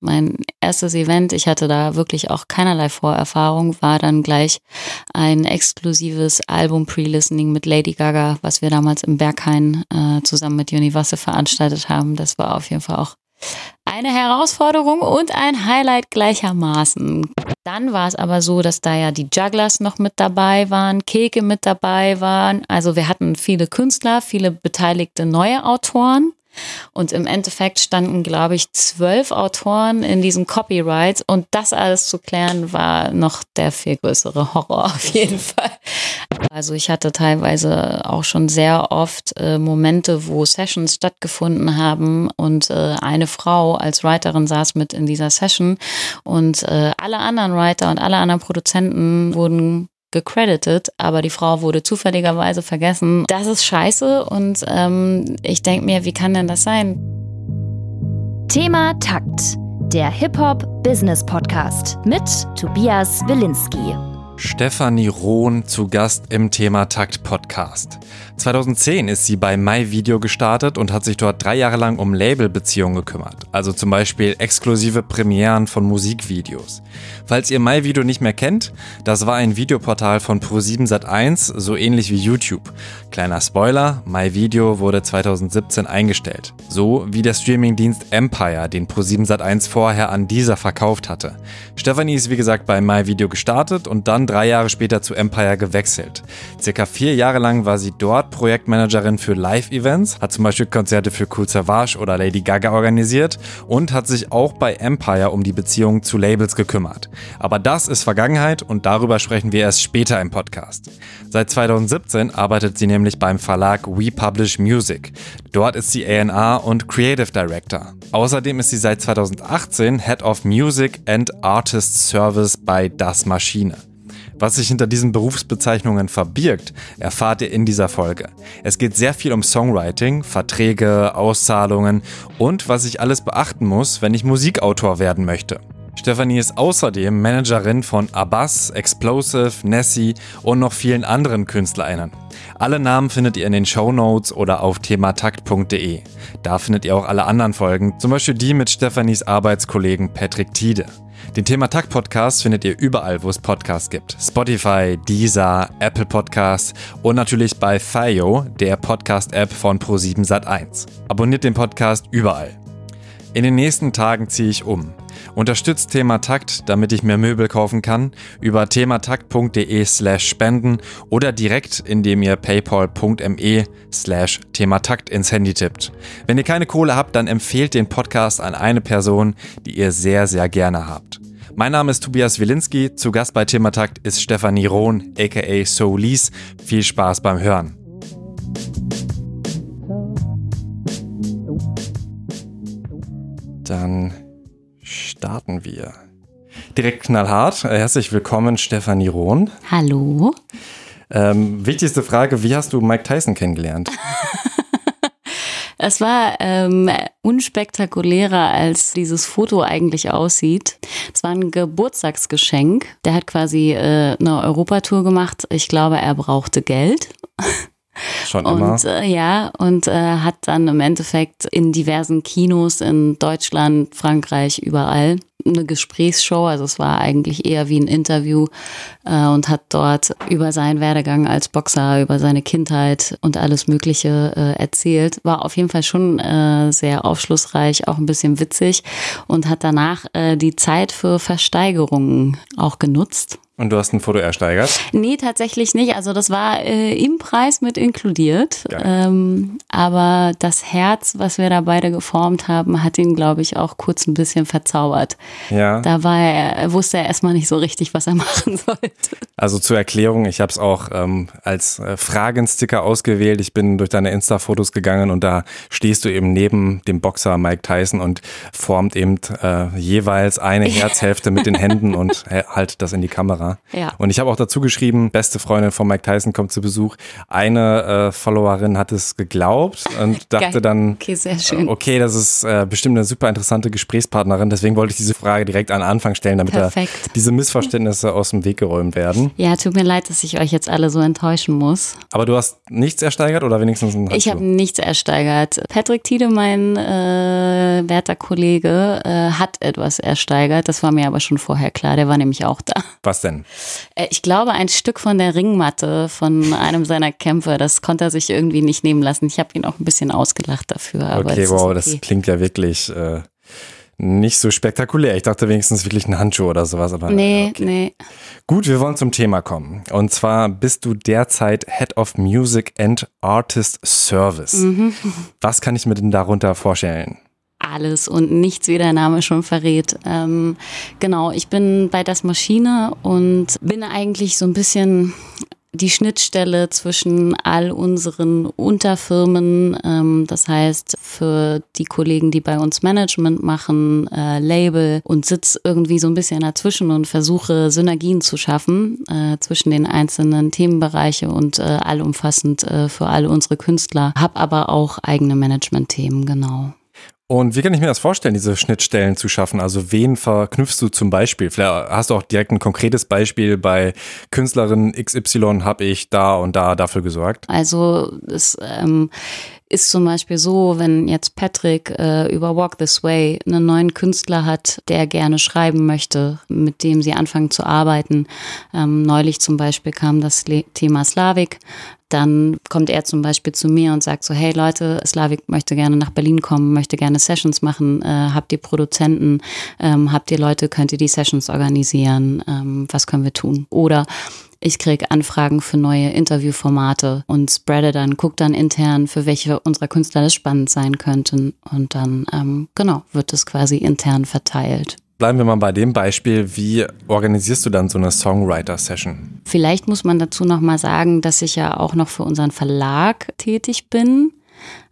Mein erstes Event, ich hatte da wirklich auch keinerlei Vorerfahrung, war dann gleich ein exklusives Album-Pre-Listening mit Lady Gaga, was wir damals im Berghain äh, zusammen mit Universe veranstaltet haben. Das war auf jeden Fall auch eine Herausforderung und ein Highlight gleichermaßen. Dann war es aber so, dass da ja die Jugglers noch mit dabei waren, Keke mit dabei waren. Also wir hatten viele Künstler, viele beteiligte neue Autoren. Und im Endeffekt standen, glaube ich, zwölf Autoren in diesem Copyright. Und das alles zu klären, war noch der viel größere Horror auf jeden Fall. Also ich hatte teilweise auch schon sehr oft äh, Momente, wo Sessions stattgefunden haben und äh, eine Frau als Writerin saß mit in dieser Session und äh, alle anderen Writer und alle anderen Produzenten wurden gecredited, aber die Frau wurde zufälligerweise vergessen. Das ist scheiße und ähm, ich denke mir, wie kann denn das sein? Thema Takt, der Hip-Hop-Business-Podcast mit Tobias Wilinski. Stefanie Rohn zu Gast im Thema Takt Podcast. 2010 ist sie bei MyVideo gestartet und hat sich dort drei Jahre lang um Labelbeziehungen gekümmert, also zum Beispiel exklusive Premieren von Musikvideos. Falls ihr MyVideo nicht mehr kennt, das war ein Videoportal von Pro7 Sat1, so ähnlich wie YouTube. Kleiner Spoiler, MyVideo wurde 2017 eingestellt, so wie der Streamingdienst Empire, den Pro7 Sat1 vorher an dieser verkauft hatte. Stefanie ist wie gesagt bei MyVideo gestartet und dann drei Jahre später zu Empire gewechselt. Circa vier Jahre lang war sie dort Projektmanagerin für Live-Events, hat zum Beispiel Konzerte für Cool Savage oder Lady Gaga organisiert und hat sich auch bei Empire um die Beziehung zu Labels gekümmert. Aber das ist Vergangenheit und darüber sprechen wir erst später im Podcast. Seit 2017 arbeitet sie nämlich beim Verlag We Publish Music. Dort ist sie A&R und Creative Director. Außerdem ist sie seit 2018 Head of Music and Artist Service bei Das Maschine. Was sich hinter diesen Berufsbezeichnungen verbirgt, erfahrt ihr in dieser Folge. Es geht sehr viel um Songwriting, Verträge, Auszahlungen und was ich alles beachten muss, wenn ich Musikautor werden möchte. Stefanie ist außerdem Managerin von Abbas, Explosive, Nessie und noch vielen anderen KünstlerInnen. Alle Namen findet ihr in den Show Notes oder auf thematakt.de. Da findet ihr auch alle anderen Folgen, zum Beispiel die mit Stefanis Arbeitskollegen Patrick Tiede. Den Thema Takt Podcast findet ihr überall, wo es Podcasts gibt. Spotify, Deezer, Apple Podcasts und natürlich bei Fayo, der Podcast-App von Pro7 Sat1. Abonniert den Podcast überall. In den nächsten Tagen ziehe ich um. Unterstützt Thema Takt, damit ich mehr Möbel kaufen kann, über thematakt.de slash spenden oder direkt, indem ihr paypal.me slash thematakt ins Handy tippt. Wenn ihr keine Kohle habt, dann empfehlt den Podcast an eine Person, die ihr sehr, sehr gerne habt. Mein Name ist Tobias Wilinski, zu Gast bei Thematakt ist Stefanie Rohn, aka Soulis. Viel Spaß beim Hören. Dann starten wir. Direkt knallhart. Äh, herzlich willkommen, Stefanie Rohn. Hallo. Ähm, wichtigste Frage: Wie hast du Mike Tyson kennengelernt? Es war ähm, unspektakulärer, als dieses Foto eigentlich aussieht. Es war ein Geburtstagsgeschenk. Der hat quasi äh, eine Europatour gemacht. Ich glaube, er brauchte Geld. Schon immer. Und äh, ja, und äh, hat dann im Endeffekt in diversen Kinos in Deutschland, Frankreich, überall eine Gesprächsshow. Also es war eigentlich eher wie ein Interview äh, und hat dort über seinen Werdegang als Boxer, über seine Kindheit und alles Mögliche äh, erzählt. War auf jeden Fall schon äh, sehr aufschlussreich, auch ein bisschen witzig und hat danach äh, die Zeit für Versteigerungen auch genutzt. Und du hast ein Foto ersteigert? Nee, tatsächlich nicht. Also das war äh, im Preis mit inkludiert. Ähm, aber das Herz, was wir da beide geformt haben, hat ihn, glaube ich, auch kurz ein bisschen verzaubert. Ja. Da war er, wusste er erstmal nicht so richtig, was er machen sollte. Also zur Erklärung, ich habe es auch ähm, als äh, Fragensticker ausgewählt. Ich bin durch deine Insta-Fotos gegangen und da stehst du eben neben dem Boxer Mike Tyson und formt eben äh, jeweils eine Herzhälfte mit den Händen und halt das in die Kamera. Ja. Und ich habe auch dazu geschrieben, beste Freundin von Mike Tyson kommt zu Besuch. Eine äh, Followerin hat es geglaubt und dachte Geil. dann, Okay, sehr schön. okay, das ist äh, bestimmt eine super interessante Gesprächspartnerin. Deswegen wollte ich diese Frage direkt an Anfang stellen, damit da diese Missverständnisse aus dem Weg geräumt werden. Ja, tut mir leid, dass ich euch jetzt alle so enttäuschen muss. Aber du hast nichts ersteigert oder wenigstens ein? Ich habe nichts ersteigert. Patrick Tiede, mein äh, werter Kollege, äh, hat etwas ersteigert. Das war mir aber schon vorher klar. Der war nämlich auch da. Was denn? Äh, ich glaube, ein Stück von der Ringmatte von einem seiner Kämpfe. Das konnte er sich irgendwie nicht nehmen lassen. Ich habe ihn auch ein bisschen ausgelacht dafür. okay, wow, okay. das klingt ja wirklich äh, nicht so spektakulär. Ich dachte wenigstens wirklich ein Handschuh oder sowas. Aber nee, okay. nee. Gut, wir wollen zum Thema kommen. Und zwar bist du derzeit Head of Music and Artist Service. Mhm. Was kann ich mir denn darunter vorstellen? alles und nichts, wie der Name schon verrät. Ähm, genau, ich bin bei Das Maschine und bin eigentlich so ein bisschen die Schnittstelle zwischen all unseren Unterfirmen, ähm, das heißt für die Kollegen, die bei uns Management machen, äh, Label und sitze irgendwie so ein bisschen dazwischen und versuche Synergien zu schaffen äh, zwischen den einzelnen Themenbereiche und äh, allumfassend äh, für alle unsere Künstler, habe aber auch eigene Management-Themen, genau. Und wie kann ich mir das vorstellen, diese Schnittstellen zu schaffen? Also wen verknüpfst du zum Beispiel? Vielleicht hast du auch direkt ein konkretes Beispiel bei Künstlerin XY habe ich da und da dafür gesorgt. Also es ähm, ist zum Beispiel so, wenn jetzt Patrick äh, über Walk This Way einen neuen Künstler hat, der gerne schreiben möchte, mit dem sie anfangen zu arbeiten. Ähm, neulich zum Beispiel kam das Le Thema Slavik dann kommt er zum Beispiel zu mir und sagt so, hey Leute, Slavik möchte gerne nach Berlin kommen, möchte gerne Sessions machen, äh, habt ihr Produzenten, ähm, habt ihr Leute, könnt ihr die Sessions organisieren, ähm, was können wir tun? Oder ich kriege Anfragen für neue Interviewformate und spreade dann, gucke dann intern, für welche unserer Künstler das spannend sein könnten. Und dann, ähm, genau, wird es quasi intern verteilt. Bleiben wir mal bei dem Beispiel, wie organisierst du dann so eine Songwriter-Session? Vielleicht muss man dazu noch mal sagen, dass ich ja auch noch für unseren Verlag tätig bin.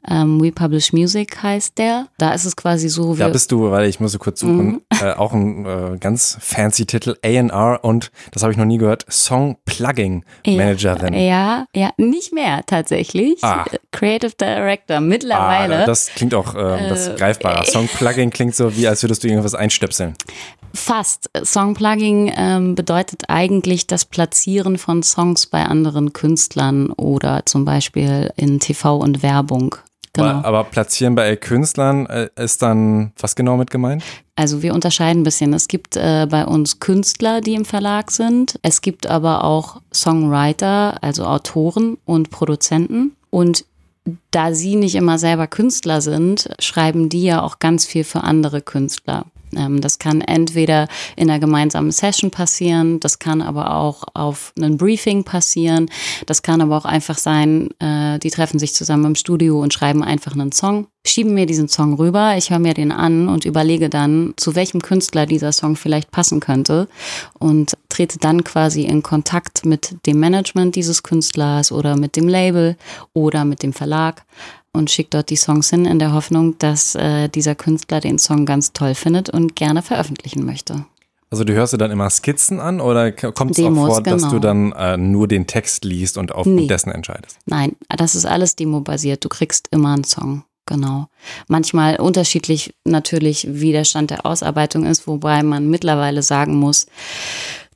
Ähm, We Publish Music heißt der. Da ist es quasi so. Da bist du, weil ich muss so kurz suchen, mhm. äh, auch ein äh, ganz fancy Titel, A&R und, das habe ich noch nie gehört, Song Plugging Managerin. Ja, ja, ja, nicht mehr tatsächlich. Ah. Creative Director mittlerweile. Ah, das klingt auch äh, das greifbarer. Song Plugging klingt so wie, als würdest du irgendwas einstöpseln. Fast. Songplugging ähm, bedeutet eigentlich das Platzieren von Songs bei anderen Künstlern oder zum Beispiel in TV und Werbung. Genau. Aber, aber, platzieren bei Künstlern äh, ist dann was genau mit gemeint? Also wir unterscheiden ein bisschen. Es gibt äh, bei uns Künstler, die im Verlag sind. Es gibt aber auch Songwriter, also Autoren und Produzenten. Und da sie nicht immer selber Künstler sind, schreiben die ja auch ganz viel für andere Künstler. Ähm, das kann entweder in einer gemeinsamen Session passieren, das kann aber auch auf einem Briefing passieren, das kann aber auch einfach sein, äh, die treffen sich zusammen im Studio und schreiben einfach einen Song, schieben mir diesen Song rüber, ich höre mir den an und überlege dann, zu welchem Künstler dieser Song vielleicht passen könnte und trete dann quasi in Kontakt mit dem Management dieses Künstlers oder mit dem Label oder mit dem Verlag und schickt dort die Songs hin in der Hoffnung, dass äh, dieser Künstler den Song ganz toll findet und gerne veröffentlichen möchte. Also du hörst dir dann immer Skizzen an oder kommt es auch vor, genau. dass du genau. dann äh, nur den Text liest und auf nee. dessen entscheidest? Nein, das ist alles demobasiert. Du kriegst immer einen Song. Genau. Manchmal unterschiedlich natürlich, wie der Stand der Ausarbeitung ist, wobei man mittlerweile sagen muss,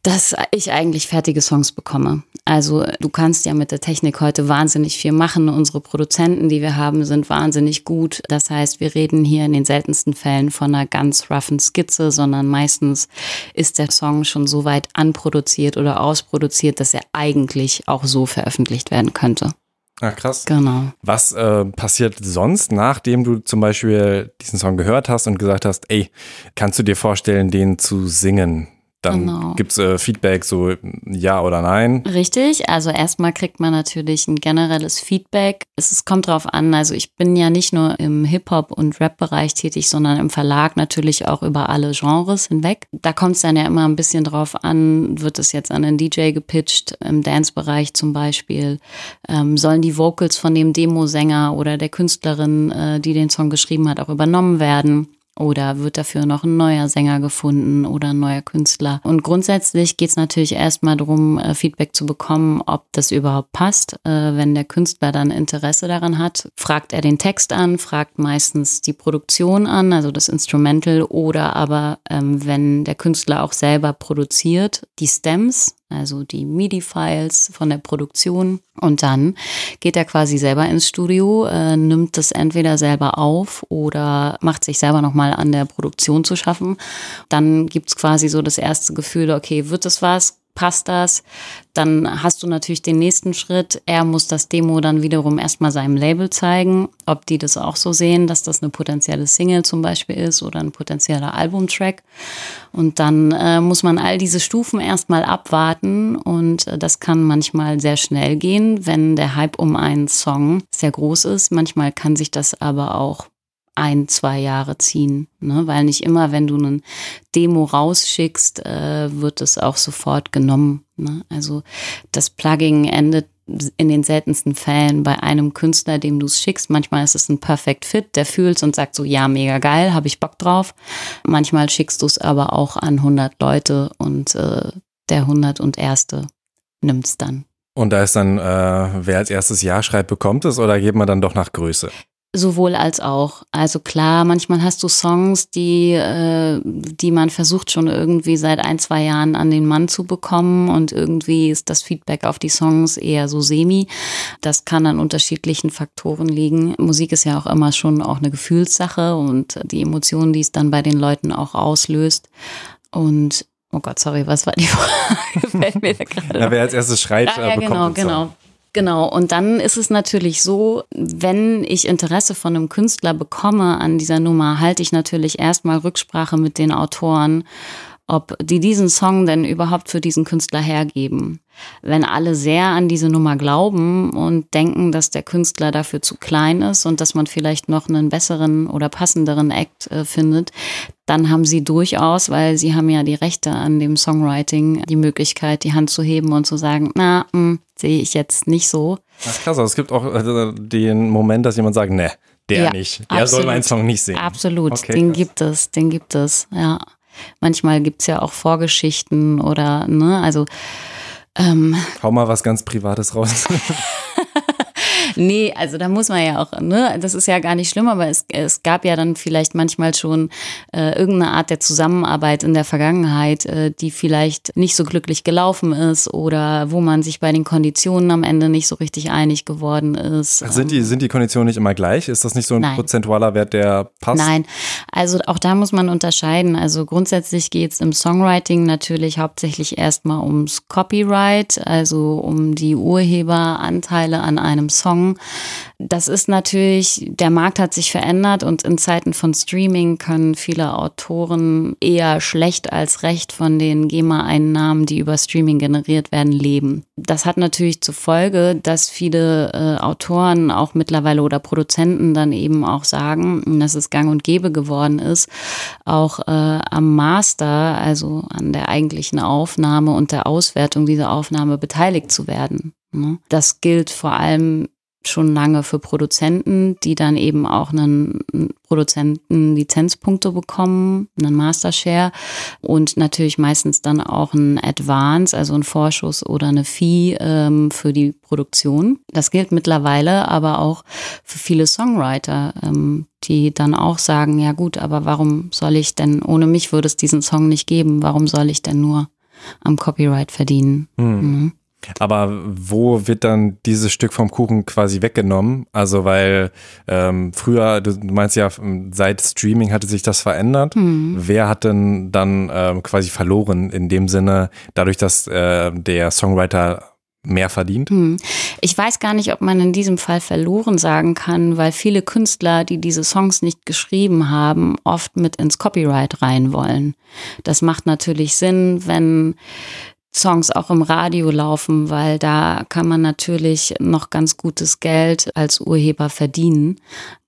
dass ich eigentlich fertige Songs bekomme. Also du kannst ja mit der Technik heute wahnsinnig viel machen. Unsere Produzenten, die wir haben, sind wahnsinnig gut. Das heißt, wir reden hier in den seltensten Fällen von einer ganz roughen Skizze, sondern meistens ist der Song schon so weit anproduziert oder ausproduziert, dass er eigentlich auch so veröffentlicht werden könnte. Ah, krass. Genau. Was äh, passiert sonst, nachdem du zum Beispiel diesen Song gehört hast und gesagt hast, ey, kannst du dir vorstellen, den zu singen? Dann genau. gibt es äh, Feedback, so ja oder nein. Richtig, also erstmal kriegt man natürlich ein generelles Feedback. Es, es kommt drauf an, also ich bin ja nicht nur im Hip-Hop- und Rap-Bereich tätig, sondern im Verlag natürlich auch über alle Genres hinweg. Da kommt es dann ja immer ein bisschen drauf an, wird es jetzt an den DJ gepitcht, im Dance-Bereich zum Beispiel. Ähm, sollen die Vocals von dem Demosänger oder der Künstlerin, äh, die den Song geschrieben hat, auch übernommen werden? Oder wird dafür noch ein neuer Sänger gefunden oder ein neuer Künstler? Und grundsätzlich geht es natürlich erstmal darum, äh, Feedback zu bekommen, ob das überhaupt passt. Äh, wenn der Künstler dann Interesse daran hat, fragt er den Text an, fragt meistens die Produktion an, also das Instrumental, oder aber ähm, wenn der Künstler auch selber produziert, die Stems, also die MIDI-Files von der Produktion. Und dann geht er quasi selber ins Studio, äh, nimmt das entweder selber auf oder macht sich selber nochmal an der Produktion zu schaffen. Dann gibt's quasi so das erste Gefühl, okay, wird das was? Passt das? Dann hast du natürlich den nächsten Schritt. Er muss das Demo dann wiederum erstmal seinem Label zeigen, ob die das auch so sehen, dass das eine potenzielle Single zum Beispiel ist oder ein potenzieller Albumtrack. Und dann äh, muss man all diese Stufen erstmal abwarten und äh, das kann manchmal sehr schnell gehen, wenn der Hype um einen Song sehr groß ist. Manchmal kann sich das aber auch ein, zwei Jahre ziehen. Ne? Weil nicht immer, wenn du einen Demo rausschickst, äh, wird es auch sofort genommen. Ne? Also das Plugging endet in den seltensten Fällen bei einem Künstler, dem du es schickst. Manchmal ist es ein Perfect Fit, der fühlt und sagt so, ja, mega geil, habe ich Bock drauf. Manchmal schickst du es aber auch an 100 Leute und äh, der 100 und nimmt es dann. Und da ist dann, äh, wer als erstes Ja schreibt, bekommt es oder geht man dann doch nach Größe? Sowohl als auch. Also klar, manchmal hast du Songs, die, äh, die man versucht schon irgendwie seit ein, zwei Jahren an den Mann zu bekommen und irgendwie ist das Feedback auf die Songs eher so semi. Das kann an unterschiedlichen Faktoren liegen. Musik ist ja auch immer schon auch eine Gefühlssache und die Emotionen, die es dann bei den Leuten auch auslöst. Und Oh Gott, sorry, was war die Frage? Fällt mir gerade. Na, wer als erstes schreit, ah, ja, genau, genau. Genau, und dann ist es natürlich so, wenn ich Interesse von einem Künstler bekomme an dieser Nummer, halte ich natürlich erstmal Rücksprache mit den Autoren, ob die diesen Song denn überhaupt für diesen Künstler hergeben. Wenn alle sehr an diese Nummer glauben und denken, dass der Künstler dafür zu klein ist und dass man vielleicht noch einen besseren oder passenderen Act äh, findet, dann haben sie durchaus, weil sie haben ja die Rechte an dem Songwriting, die Möglichkeit, die Hand zu heben und zu sagen, na, hm, sehe ich jetzt nicht so. Ach krass, also es gibt auch äh, den Moment, dass jemand sagt, ne, der ja, nicht. Der absolut, soll meinen Song nicht sehen. Absolut, okay, den krass. gibt es, den gibt es, ja. Manchmal gibt es ja auch Vorgeschichten oder, ne, also ähm, Hau mal was ganz Privates raus. nee, also da muss man ja auch, ne, das ist ja gar nicht schlimm, aber es, es gab ja dann vielleicht manchmal schon äh, irgendeine Art der Zusammenarbeit in der Vergangenheit, äh, die vielleicht nicht so glücklich gelaufen ist oder wo man sich bei den Konditionen am Ende nicht so richtig einig geworden ist. Ach, sind, die, sind die Konditionen nicht immer gleich? Ist das nicht so ein Nein. prozentualer Wert, der passt? Nein, also auch da muss man unterscheiden. Also grundsätzlich geht es im Songwriting natürlich hauptsächlich erstmal ums Copyright, also um die Urheberanteile an einem Song Song. Das ist natürlich, der Markt hat sich verändert und in Zeiten von Streaming können viele Autoren eher schlecht als recht von den GEMA-Einnahmen, die über Streaming generiert werden, leben. Das hat natürlich zur Folge, dass viele äh, Autoren auch mittlerweile oder Produzenten dann eben auch sagen, dass es gang und gäbe geworden ist, auch äh, am Master, also an der eigentlichen Aufnahme und der Auswertung dieser Aufnahme beteiligt zu werden. Ne? Das gilt vor allem schon lange für Produzenten, die dann eben auch einen Produzenten Lizenzpunkte bekommen, einen Mastershare und natürlich meistens dann auch ein Advance, also ein Vorschuss oder eine Fee ähm, für die Produktion. Das gilt mittlerweile aber auch für viele Songwriter, ähm, die dann auch sagen, ja gut, aber warum soll ich denn, ohne mich würde es diesen Song nicht geben, warum soll ich denn nur am Copyright verdienen? Hm. Mhm. Aber wo wird dann dieses Stück vom Kuchen quasi weggenommen? Also weil ähm, früher, du meinst ja, seit Streaming hatte sich das verändert. Mhm. Wer hat denn dann ähm, quasi verloren in dem Sinne, dadurch, dass äh, der Songwriter mehr verdient? Hm. Ich weiß gar nicht, ob man in diesem Fall verloren sagen kann, weil viele Künstler, die diese Songs nicht geschrieben haben, oft mit ins Copyright rein wollen. Das macht natürlich Sinn, wenn Songs auch im Radio laufen, weil da kann man natürlich noch ganz gutes Geld als Urheber verdienen.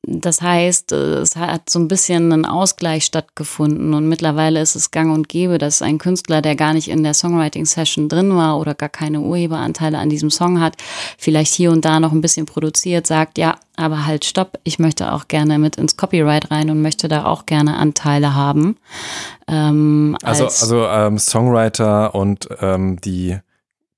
Das heißt, es hat so ein bisschen einen Ausgleich stattgefunden und mittlerweile ist es gang und gäbe, dass ein Künstler, der gar nicht in der Songwriting-Session drin war oder gar keine Urheberanteile an diesem Song hat, vielleicht hier und da noch ein bisschen produziert, sagt, ja, aber halt stopp, ich möchte auch gerne mit ins Copyright rein und möchte da auch gerne Anteile haben. Ähm, also also ähm, Songwriter und ähm, die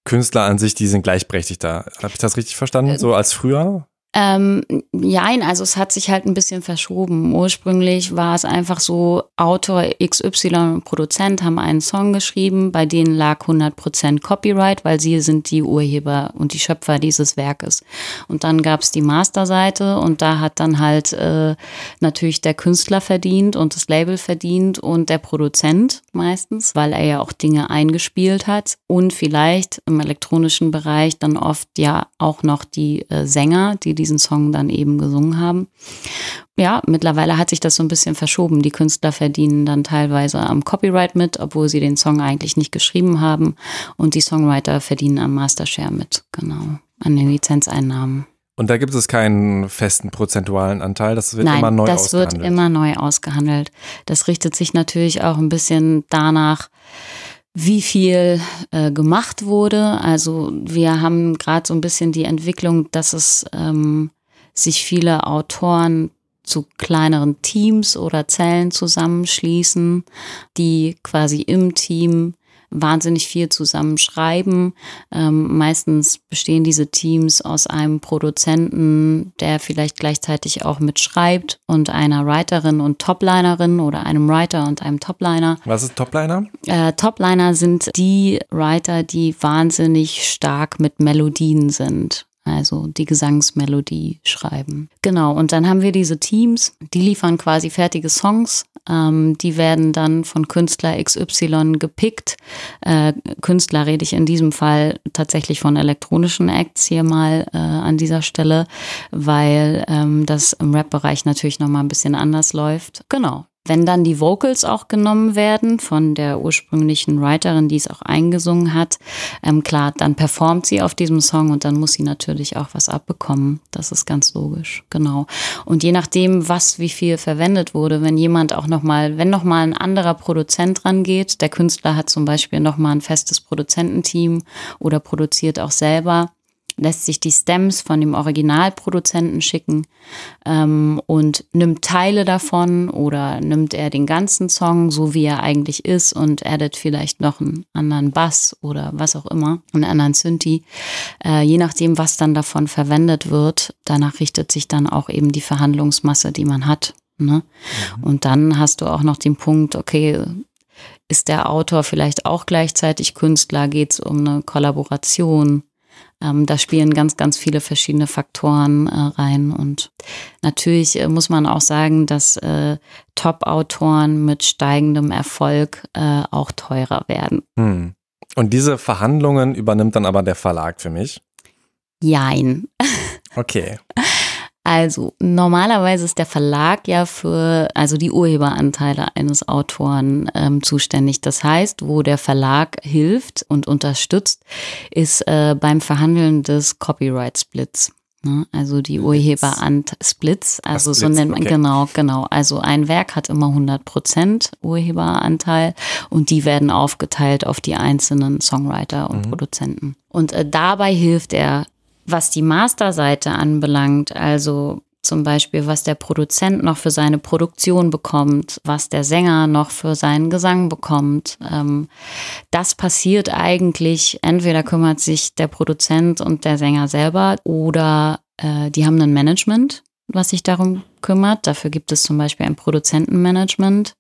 Künstler an sich, die sind gleichberechtigt da. Habe ich das richtig verstanden? Äh, so als früher? Ähm, nein, also es hat sich halt ein bisschen verschoben. Ursprünglich war es einfach so, Autor XY und Produzent haben einen Song geschrieben, bei denen lag 100% Copyright, weil sie sind die Urheber und die Schöpfer dieses Werkes. Und dann gab es die Masterseite und da hat dann halt äh, natürlich der Künstler verdient und das Label verdient und der Produzent meistens, weil er ja auch Dinge eingespielt hat und vielleicht im elektronischen Bereich dann oft ja auch noch die äh, Sänger, die die diesen Song dann eben gesungen haben. Ja, mittlerweile hat sich das so ein bisschen verschoben. Die Künstler verdienen dann teilweise am Copyright mit, obwohl sie den Song eigentlich nicht geschrieben haben. Und die Songwriter verdienen am Mastershare mit, genau, an den Lizenzeinnahmen. Und da gibt es keinen festen prozentualen Anteil, das wird Nein, immer neu das ausgehandelt. Das wird immer neu ausgehandelt. Das richtet sich natürlich auch ein bisschen danach, wie viel äh, gemacht wurde. Also wir haben gerade so ein bisschen die Entwicklung, dass es ähm, sich viele Autoren zu kleineren Teams oder Zellen zusammenschließen, die quasi im Team wahnsinnig viel zusammen schreiben. Ähm, meistens bestehen diese Teams aus einem Produzenten, der vielleicht gleichzeitig auch mitschreibt und einer Writerin und Toplinerin oder einem Writer und einem Topliner. Was ist Topliner? Äh, Topliner sind die Writer, die wahnsinnig stark mit Melodien sind also die Gesangsmelodie schreiben. Genau, und dann haben wir diese Teams, die liefern quasi fertige Songs, ähm, die werden dann von Künstler XY gepickt. Äh, Künstler rede ich in diesem Fall tatsächlich von elektronischen Acts hier mal äh, an dieser Stelle, weil ähm, das im Rap-Bereich natürlich nochmal ein bisschen anders läuft. Genau, wenn dann die Vocals auch genommen werden von der ursprünglichen Writerin, die es auch eingesungen hat, ähm, klar, dann performt sie auf diesem Song und dann muss sie natürlich auch was abbekommen. Das ist ganz logisch, genau. Und je nachdem, was wie viel verwendet wurde, wenn jemand auch nochmal, wenn nochmal ein anderer Produzent rangeht, der Künstler hat zum Beispiel nochmal ein festes Produzententeam oder produziert auch selber, lässt sich die Stems von dem Originalproduzenten schicken ähm, und nimmt Teile davon oder nimmt er den ganzen Song, so wie er eigentlich ist und addet vielleicht noch einen anderen Bass oder was auch immer, einen anderen Synthi. Äh, je nachdem, was dann davon verwendet wird, danach richtet sich dann auch eben die Verhandlungsmasse, die man hat. Ne? Mhm. Und dann hast du auch noch den Punkt, okay, ist der Autor vielleicht auch gleichzeitig Künstler? Geht es um eine Kollaboration? Ähm, da spielen ganz, ganz viele verschiedene Faktoren äh, rein. Und natürlich äh, muss man auch sagen, dass äh, Top-Autoren mit steigendem Erfolg äh, auch teurer werden. Hm. Und diese Verhandlungen übernimmt dann aber der Verlag für mich? Jein. Okay. Also normalerweise ist der Verlag ja für also die Urheberanteile eines Autoren ähm, zuständig. Das heißt, wo der Verlag hilft und unterstützt, ist äh, beim Verhandeln des Copyright Splits. Ne? Also die Urheberant Splits, also Splits, so nennt man okay. genau, genau. Also ein Werk hat immer 100 Prozent Urheberanteil und die werden aufgeteilt auf die einzelnen Songwriter und mhm. Produzenten. Und äh, dabei hilft er was die Masterseite anbelangt, also zum Beispiel, was der Produzent noch für seine Produktion bekommt, was der Sänger noch für seinen Gesang bekommt. Ähm, das passiert eigentlich, entweder kümmert sich der Produzent und der Sänger selber oder äh, die haben ein Management, was sich darum kümmert. Dafür gibt es zum Beispiel ein Produzentenmanagement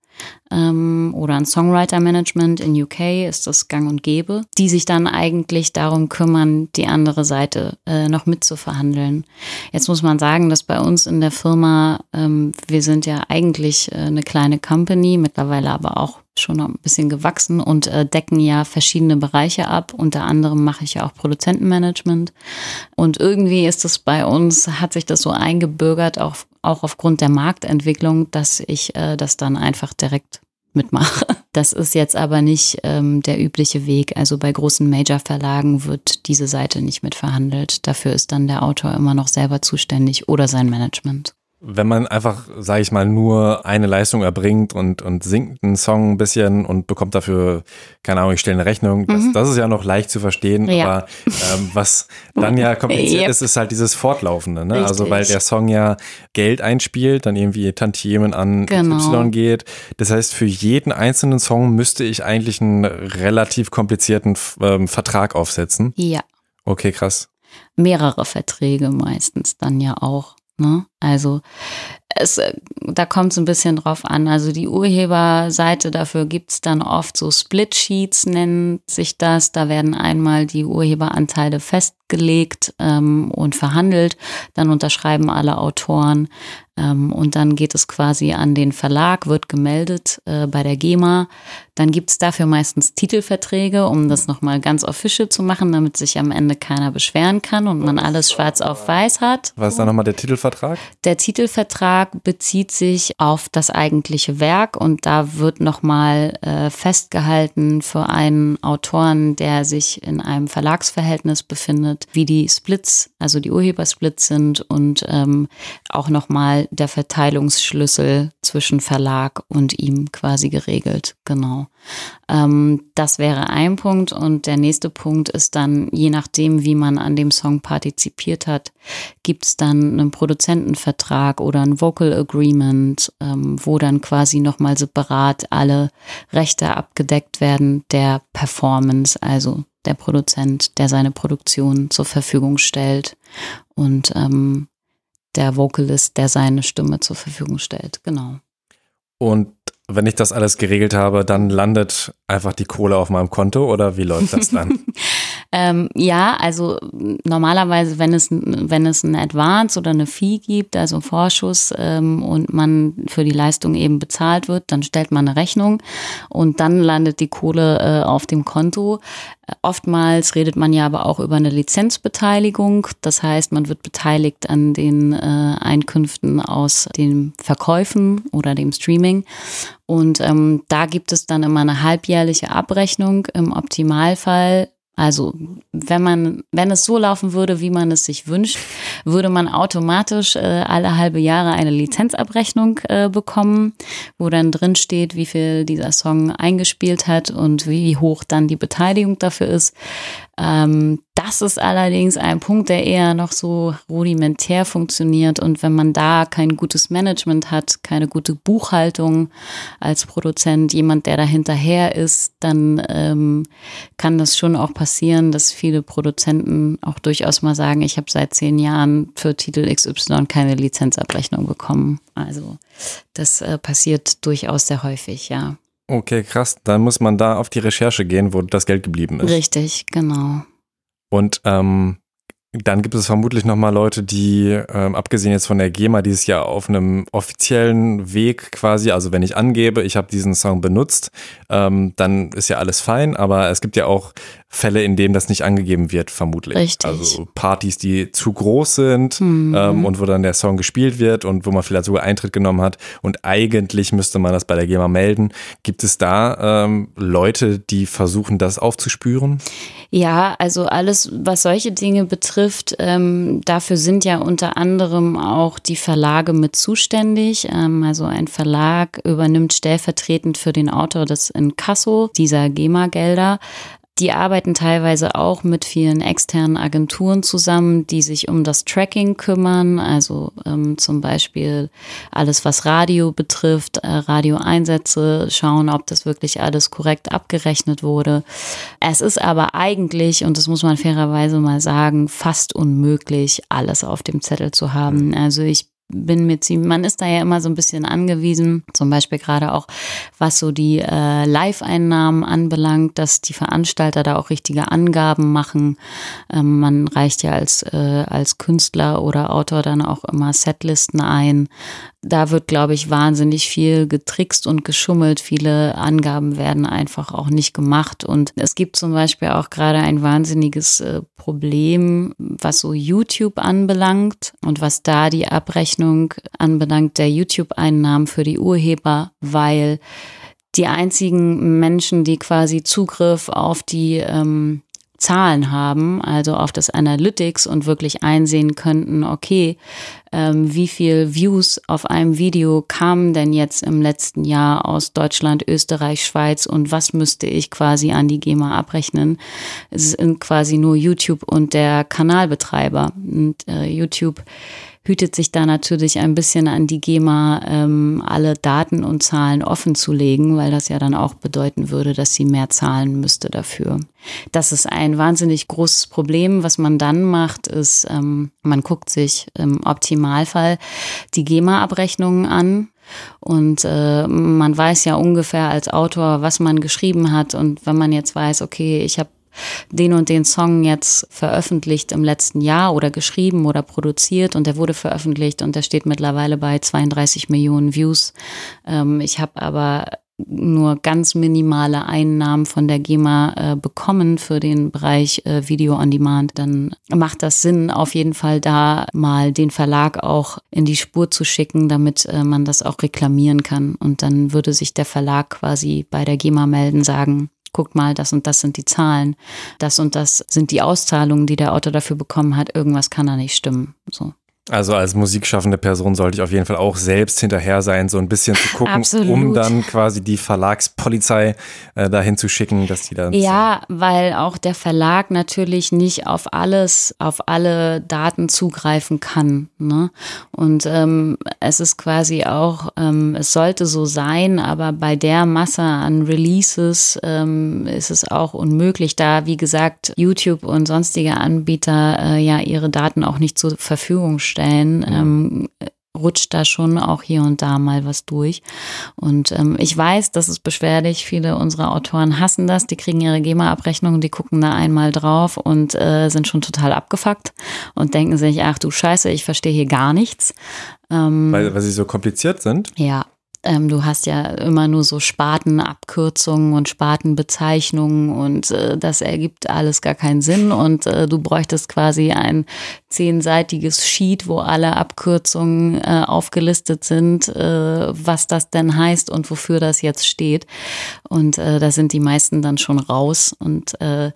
ähm, oder ein Songwriter-Management in UK ist das gang und gäbe, die sich dann eigentlich darum kümmern, die andere Seite äh, noch mitzuverhandeln. Jetzt muss man sagen, dass bei uns in der Firma, ähm, wir sind ja eigentlich äh, eine kleine Company, mittlerweile aber auch schon ein bisschen gewachsen und äh, decken ja verschiedene Bereiche ab. Unter anderem mache ich ja auch Produzentenmanagement. Und irgendwie ist es bei uns, hat sich das so eingebürgert, auch, auch aufgrund der Marktentwicklung, dass ich äh, das dann einfach direkt mitmache. Das ist jetzt aber nicht ähm, der übliche Weg. Also bei großen Major-Verlagen wird diese Seite nicht mitverhandelt. Dafür ist dann der Autor immer noch selber zuständig oder sein Management. Wenn man einfach, sage ich mal, nur eine Leistung erbringt und, und singt einen Song ein bisschen und bekommt dafür, keine Ahnung, ich stelle eine Rechnung, das, mhm. das ist ja noch leicht zu verstehen, ja. aber ähm, was dann ja kompliziert yep. ist, ist halt dieses Fortlaufende. Ne? Also weil der Song ja Geld einspielt, dann irgendwie Tantiemen an genau. Y geht. Das heißt, für jeden einzelnen Song müsste ich eigentlich einen relativ komplizierten ähm, Vertrag aufsetzen. Ja. Okay, krass. Mehrere Verträge meistens dann ja auch. Ne? Also es, da kommt es ein bisschen drauf an. Also die Urheberseite dafür gibt es dann oft so Split-Sheets, nennt sich das. Da werden einmal die Urheberanteile festgelegt ähm, und verhandelt. Dann unterschreiben alle Autoren ähm, und dann geht es quasi an den Verlag, wird gemeldet äh, bei der GEMA. Dann gibt es dafür meistens Titelverträge, um das nochmal ganz official zu machen, damit sich am Ende keiner beschweren kann und man alles schwarz auf weiß hat. Was ist dann nochmal der Titelvertrag? Der Titelvertrag bezieht sich auf das eigentliche Werk und da wird nochmal äh, festgehalten für einen Autoren, der sich in einem Verlagsverhältnis befindet, wie die Splits, also die Urhebersplits sind und ähm, auch nochmal der Verteilungsschlüssel zwischen Verlag und ihm quasi geregelt. Genau. Ähm, das wäre ein Punkt. Und der nächste Punkt ist dann, je nachdem, wie man an dem Song partizipiert hat, gibt es dann einen Produzentenvertrag oder ein Vocal Agreement, ähm, wo dann quasi nochmal separat alle Rechte abgedeckt werden der Performance, also der Produzent, der seine Produktion zur Verfügung stellt und ähm, der Vocalist, der seine Stimme zur Verfügung stellt. Genau. Und wenn ich das alles geregelt habe, dann landet einfach die Kohle auf meinem Konto oder wie läuft das dann? ähm, ja, also normalerweise, wenn es, wenn es ein Advance oder eine Fee gibt, also Vorschuss ähm, und man für die Leistung eben bezahlt wird, dann stellt man eine Rechnung und dann landet die Kohle äh, auf dem Konto. Oftmals redet man ja aber auch über eine Lizenzbeteiligung. Das heißt, man wird beteiligt an den äh, Einkünften aus den Verkäufen oder dem Streaming. Und ähm, da gibt es dann immer eine halbjährliche Abrechnung. Im Optimalfall also wenn man, wenn es so laufen würde, wie man es sich wünscht, würde man automatisch äh, alle halbe Jahre eine Lizenzabrechnung äh, bekommen, wo dann drin steht, wie viel dieser Song eingespielt hat und wie hoch dann die Beteiligung dafür ist. Ähm, das ist allerdings ein Punkt, der eher noch so rudimentär funktioniert. Und wenn man da kein gutes Management hat, keine gute Buchhaltung als Produzent, jemand, der da hinterher ist, dann ähm, kann das schon auch passieren, dass viele Produzenten auch durchaus mal sagen, ich habe seit zehn Jahren für Titel XY keine Lizenzabrechnung bekommen. Also das äh, passiert durchaus sehr häufig, ja. Okay, krass. Dann muss man da auf die Recherche gehen, wo das Geld geblieben ist. Richtig, genau. Und ähm, dann gibt es vermutlich nochmal Leute, die, ähm, abgesehen jetzt von der GEMA, die es ja auf einem offiziellen Weg quasi, also wenn ich angebe, ich habe diesen Song benutzt, ähm, dann ist ja alles fein, aber es gibt ja auch Fälle, in denen das nicht angegeben wird, vermutlich. Richtig. Also Partys, die zu groß sind mhm. ähm, und wo dann der Song gespielt wird und wo man vielleicht sogar Eintritt genommen hat und eigentlich müsste man das bei der GEMA melden. Gibt es da ähm, Leute, die versuchen, das aufzuspüren? Ja, also alles, was solche Dinge betrifft, ähm, dafür sind ja unter anderem auch die Verlage mit zuständig. Ähm, also ein Verlag übernimmt stellvertretend für den Autor das Inkasso dieser GEMA-Gelder. Die arbeiten teilweise auch mit vielen externen Agenturen zusammen, die sich um das Tracking kümmern, also ähm, zum Beispiel alles, was Radio betrifft, äh, Radioeinsätze, schauen, ob das wirklich alles korrekt abgerechnet wurde. Es ist aber eigentlich, und das muss man fairerweise mal sagen, fast unmöglich, alles auf dem Zettel zu haben. Also ich bin mir ziemlich, man ist da ja immer so ein bisschen angewiesen, zum Beispiel gerade auch, was so die äh, Live-Einnahmen anbelangt, dass die Veranstalter da auch richtige Angaben machen. Ähm, man reicht ja als, äh, als Künstler oder Autor dann auch immer Setlisten ein da wird, glaube ich, wahnsinnig viel getrickst und geschummelt. Viele Angaben werden einfach auch nicht gemacht. Und es gibt zum Beispiel auch gerade ein wahnsinniges äh, Problem, was so YouTube anbelangt und was da die Abrechnung anbelangt der YouTube-Einnahmen für die Urheber, weil die einzigen Menschen, die quasi Zugriff auf die ähm, Zahlen haben, also auf das Analytics und wirklich einsehen könnten, okay, ähm, wie viel Views auf einem Video kamen denn jetzt im letzten Jahr aus Deutschland, Österreich, Schweiz und was müsste ich quasi an die GEMA abrechnen? Es sind quasi nur YouTube und der Kanalbetreiber. Und äh, YouTube hütet sich da natürlich ein bisschen an die GEMA, ähm, alle Daten und Zahlen offen zu legen, weil das ja dann auch bedeuten würde, dass sie mehr zahlen müsste dafür. Das ist ein wahnsinnig großes Problem. Was man dann macht, ist, ähm, man guckt sich im Optimalfall die GEMA-Abrechnungen an und äh, man weiß ja ungefähr als Autor, was man geschrieben hat. Und wenn man jetzt weiß, okay, ich habe den und den Song jetzt veröffentlicht im letzten Jahr oder geschrieben oder produziert und der wurde veröffentlicht und der steht mittlerweile bei 32 Millionen Views. Ähm, ich habe aber nur ganz minimale Einnahmen von der GEMA äh, bekommen für den Bereich äh, Video on Demand, dann macht das Sinn, auf jeden Fall da mal den Verlag auch in die Spur zu schicken, damit äh, man das auch reklamieren kann. Und dann würde sich der Verlag quasi bei der GEMA melden, sagen, guckt mal, das und das sind die Zahlen, das und das sind die Auszahlungen, die der Autor dafür bekommen hat, irgendwas kann da nicht stimmen. So. Also als musikschaffende Person sollte ich auf jeden Fall auch selbst hinterher sein, so ein bisschen zu gucken, Absolut. um dann quasi die Verlagspolizei äh, dahin zu schicken, dass die dann. Ja, weil auch der Verlag natürlich nicht auf alles, auf alle Daten zugreifen kann. Ne? Und ähm, es ist quasi auch, ähm, es sollte so sein, aber bei der Masse an Releases ähm, ist es auch unmöglich, da wie gesagt YouTube und sonstige Anbieter äh, ja ihre Daten auch nicht zur Verfügung stellen stellen, ähm, rutscht da schon auch hier und da mal was durch. Und ähm, ich weiß, das ist beschwerlich. Viele unserer Autoren hassen das. Die kriegen ihre GEMA-Abrechnung, die gucken da einmal drauf und äh, sind schon total abgefuckt und denken sich, ach du Scheiße, ich verstehe hier gar nichts. Ähm, weil, weil sie so kompliziert sind? Ja, ähm, du hast ja immer nur so Spartenabkürzungen und Spartenbezeichnungen und äh, das ergibt alles gar keinen Sinn und äh, du bräuchtest quasi ein zehnseitiges Sheet, wo alle Abkürzungen äh, aufgelistet sind, äh, was das denn heißt und wofür das jetzt steht. Und äh, da sind die meisten dann schon raus und äh,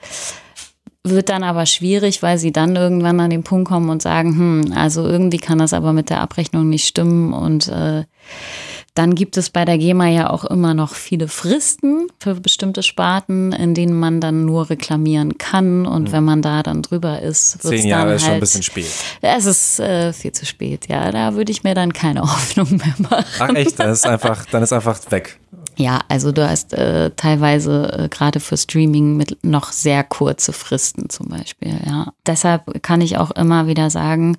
wird dann aber schwierig, weil sie dann irgendwann an den Punkt kommen und sagen, hm, also irgendwie kann das aber mit der Abrechnung nicht stimmen und äh, dann gibt es bei der GEMA ja auch immer noch viele Fristen für bestimmte Sparten, in denen man dann nur reklamieren kann. Und mhm. wenn man da dann drüber ist, wird es Zehn Jahre ist schon ein halt bisschen spät. Es ist äh, viel zu spät, ja. Da würde ich mir dann keine Hoffnung mehr machen. Ach echt, dann ist einfach, dann ist einfach weg. Ja, also du hast äh, teilweise äh, gerade für Streaming mit noch sehr kurze Fristen zum Beispiel. Ja, deshalb kann ich auch immer wieder sagen,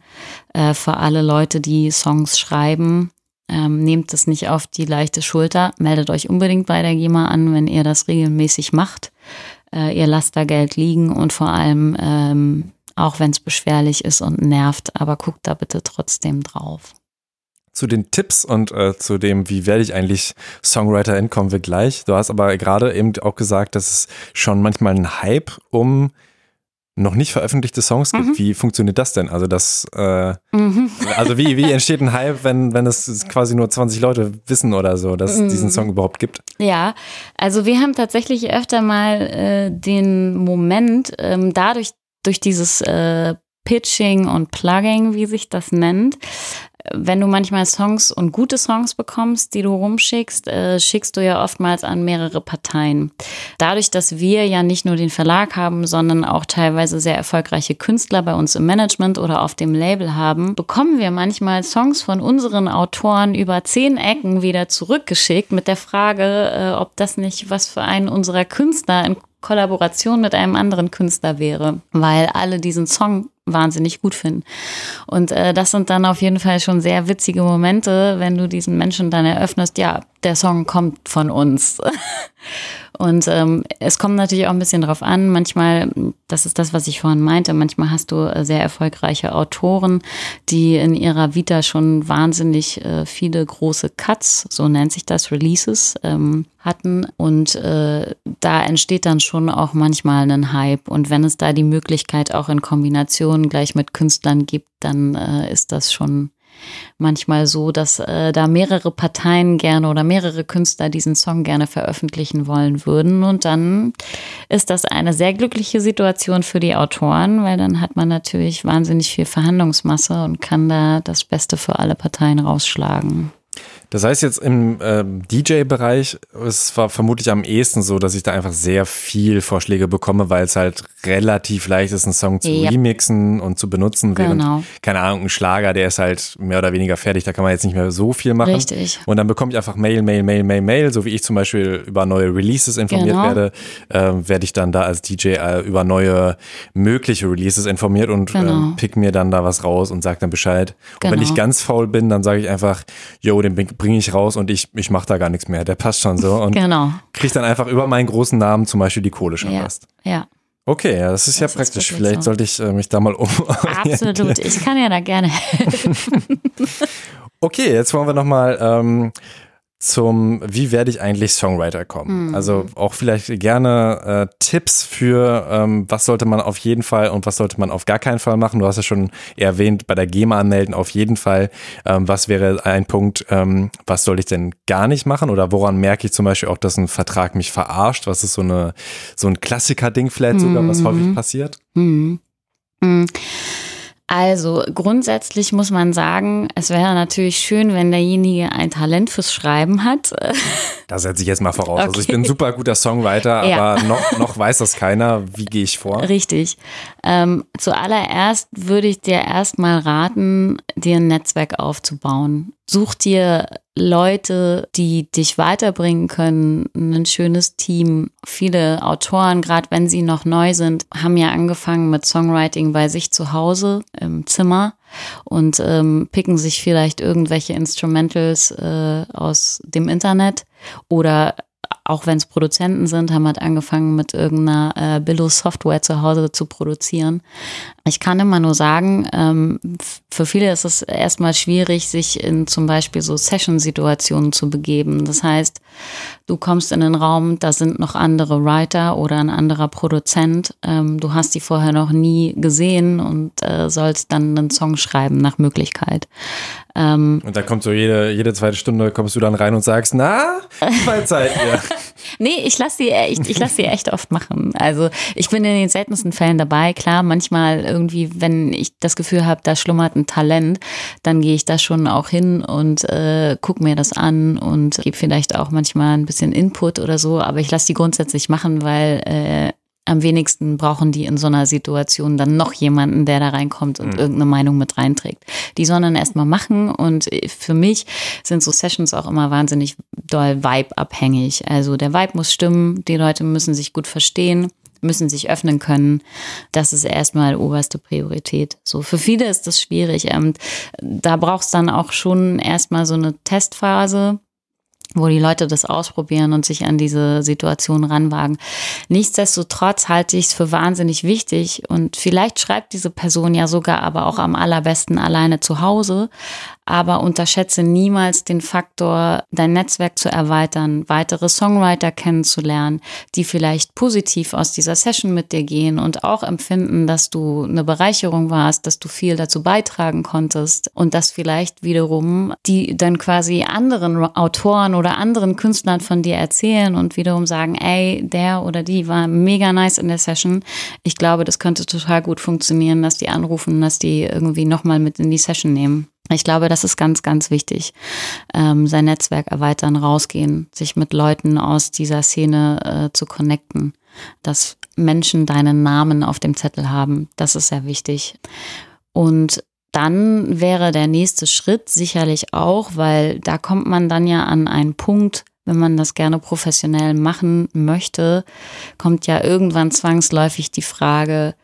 äh, für alle Leute, die Songs schreiben, ähm, nehmt es nicht auf die leichte Schulter. Meldet euch unbedingt bei der GEMA an, wenn ihr das regelmäßig macht. Äh, ihr lasst da Geld liegen und vor allem, ähm, auch wenn es beschwerlich ist und nervt, aber guckt da bitte trotzdem drauf. Zu den Tipps und äh, zu dem, wie werde ich eigentlich Songwriterin, kommen wir gleich. Du hast aber gerade eben auch gesagt, dass es schon manchmal ein Hype um noch nicht veröffentlichte Songs gibt. Mhm. Wie funktioniert das denn? Also das, äh, mhm. also wie, wie entsteht ein Hype, wenn, wenn es quasi nur 20 Leute wissen oder so, dass es mhm. diesen Song überhaupt gibt? Ja, also wir haben tatsächlich öfter mal äh, den Moment, ähm, dadurch, durch dieses äh, Pitching und Plugging, wie sich das nennt, wenn du manchmal Songs und gute Songs bekommst, die du rumschickst, äh, schickst du ja oftmals an mehrere Parteien. Dadurch, dass wir ja nicht nur den Verlag haben, sondern auch teilweise sehr erfolgreiche Künstler bei uns im Management oder auf dem Label haben, bekommen wir manchmal Songs von unseren Autoren über zehn Ecken wieder zurückgeschickt mit der Frage, äh, ob das nicht was für einen unserer Künstler in Kollaboration mit einem anderen Künstler wäre, weil alle diesen Song wahnsinnig gut finden. Und äh, das sind dann auf jeden Fall schon sehr witzige Momente, wenn du diesen Menschen dann eröffnest, ja, der Song kommt von uns. Und ähm, es kommt natürlich auch ein bisschen drauf an. Manchmal, das ist das, was ich vorhin meinte, manchmal hast du äh, sehr erfolgreiche Autoren, die in ihrer Vita schon wahnsinnig äh, viele große Cuts, so nennt sich das, Releases, ähm, hatten. Und äh, da entsteht dann schon auch manchmal ein Hype. Und wenn es da die Möglichkeit auch in Kombination gleich mit Künstlern gibt, dann äh, ist das schon manchmal so, dass äh, da mehrere Parteien gerne oder mehrere Künstler diesen Song gerne veröffentlichen wollen würden. Und dann ist das eine sehr glückliche Situation für die Autoren, weil dann hat man natürlich wahnsinnig viel Verhandlungsmasse und kann da das Beste für alle Parteien rausschlagen. Das heißt jetzt im äh, DJ-Bereich, es war vermutlich am ehesten so, dass ich da einfach sehr viel Vorschläge bekomme, weil es halt relativ leicht ist, einen Song zu ja. remixen und zu benutzen. Während, genau. keine Ahnung, ein Schlager, der ist halt mehr oder weniger fertig, da kann man jetzt nicht mehr so viel machen. Richtig. Und dann bekomme ich einfach Mail, Mail, Mail, Mail, Mail, so wie ich zum Beispiel über neue Releases informiert genau. werde, äh, werde ich dann da als DJ äh, über neue mögliche Releases informiert und genau. ähm, pick mir dann da was raus und sag dann Bescheid. Und wenn ich genau. ganz faul bin, dann sage ich einfach, yo, den bringe ich raus und ich, ich mache da gar nichts mehr. Der passt schon so. Und genau. kriege dann einfach über meinen großen Namen zum Beispiel die Kohle schon ja. fast. Ja. Okay, ja, das ist das ja praktisch. Ist Vielleicht so. sollte ich äh, mich da mal um. Absolut, ich kann ja da gerne helfen. okay, jetzt wollen wir nochmal ähm, zum, wie werde ich eigentlich Songwriter kommen? Mhm. Also auch vielleicht gerne äh, Tipps für, ähm, was sollte man auf jeden Fall und was sollte man auf gar keinen Fall machen. Du hast ja schon erwähnt, bei der GEMA anmelden auf jeden Fall. Ähm, was wäre ein Punkt, ähm, was soll ich denn gar nicht machen? Oder woran merke ich zum Beispiel auch, dass ein Vertrag mich verarscht? Was ist so eine so ein Klassiker-Ding vielleicht sogar, was häufig mhm. passiert? Mhm. Also grundsätzlich muss man sagen, es wäre natürlich schön, wenn derjenige ein Talent fürs Schreiben hat. Da setze ich jetzt mal voraus. Okay. Also ich bin ein super guter Songwriter, ja. aber noch, noch weiß das keiner. Wie gehe ich vor? Richtig. Ähm, zuallererst würde ich dir erstmal raten, dir ein Netzwerk aufzubauen. Such dir Leute, die dich weiterbringen können, ein schönes Team. Viele Autoren, gerade wenn sie noch neu sind, haben ja angefangen mit Songwriting bei sich zu Hause im Zimmer und ähm, picken sich vielleicht irgendwelche Instrumentals äh, aus dem Internet oder auch wenn es Produzenten sind, haben halt angefangen mit irgendeiner äh, Billo-Software zu Hause zu produzieren. Ich kann immer nur sagen, ähm, für viele ist es erstmal schwierig, sich in zum Beispiel so Session-Situationen zu begeben. Das heißt, du kommst in einen Raum, da sind noch andere Writer oder ein anderer Produzent. Ähm, du hast die vorher noch nie gesehen und äh, sollst dann einen Song schreiben nach Möglichkeit. Ähm, und da kommt so jede, jede zweite Stunde kommst du dann rein und sagst, na, weit seid ihr? nee, ich lasse sie echt, ich lasse sie echt oft machen. Also ich bin in den seltensten Fällen dabei. Klar, manchmal irgendwie, wenn ich das Gefühl habe, da schlummert ein Talent, dann gehe ich da schon auch hin und äh, gucke mir das an und gebe vielleicht auch manchmal ein bisschen Input oder so. Aber ich lasse die grundsätzlich machen, weil äh, am wenigsten brauchen die in so einer Situation dann noch jemanden, der da reinkommt und mhm. irgendeine Meinung mit reinträgt. Die sollen dann erstmal machen und für mich sind so Sessions auch immer wahnsinnig doll Vibe-abhängig. Also der Vibe muss stimmen, die Leute müssen sich gut verstehen müssen sich öffnen können. Das ist erstmal oberste Priorität. So für viele ist das schwierig. Ähm, da braucht es dann auch schon erstmal so eine Testphase wo die Leute das ausprobieren und sich an diese Situation ranwagen. Nichtsdestotrotz halte ich es für wahnsinnig wichtig und vielleicht schreibt diese Person ja sogar aber auch am allerbesten alleine zu Hause, aber unterschätze niemals den Faktor, dein Netzwerk zu erweitern, weitere Songwriter kennenzulernen, die vielleicht positiv aus dieser Session mit dir gehen und auch empfinden, dass du eine Bereicherung warst, dass du viel dazu beitragen konntest und dass vielleicht wiederum die dann quasi anderen Autoren oder anderen Künstlern von dir erzählen und wiederum sagen, ey, der oder die war mega nice in der Session. Ich glaube, das könnte total gut funktionieren, dass die anrufen, dass die irgendwie nochmal mit in die Session nehmen. Ich glaube, das ist ganz, ganz wichtig. Ähm, sein Netzwerk erweitern, rausgehen, sich mit Leuten aus dieser Szene äh, zu connecten, dass Menschen deinen Namen auf dem Zettel haben. Das ist sehr wichtig. Und dann wäre der nächste Schritt sicherlich auch, weil da kommt man dann ja an einen Punkt, wenn man das gerne professionell machen möchte, kommt ja irgendwann zwangsläufig die Frage,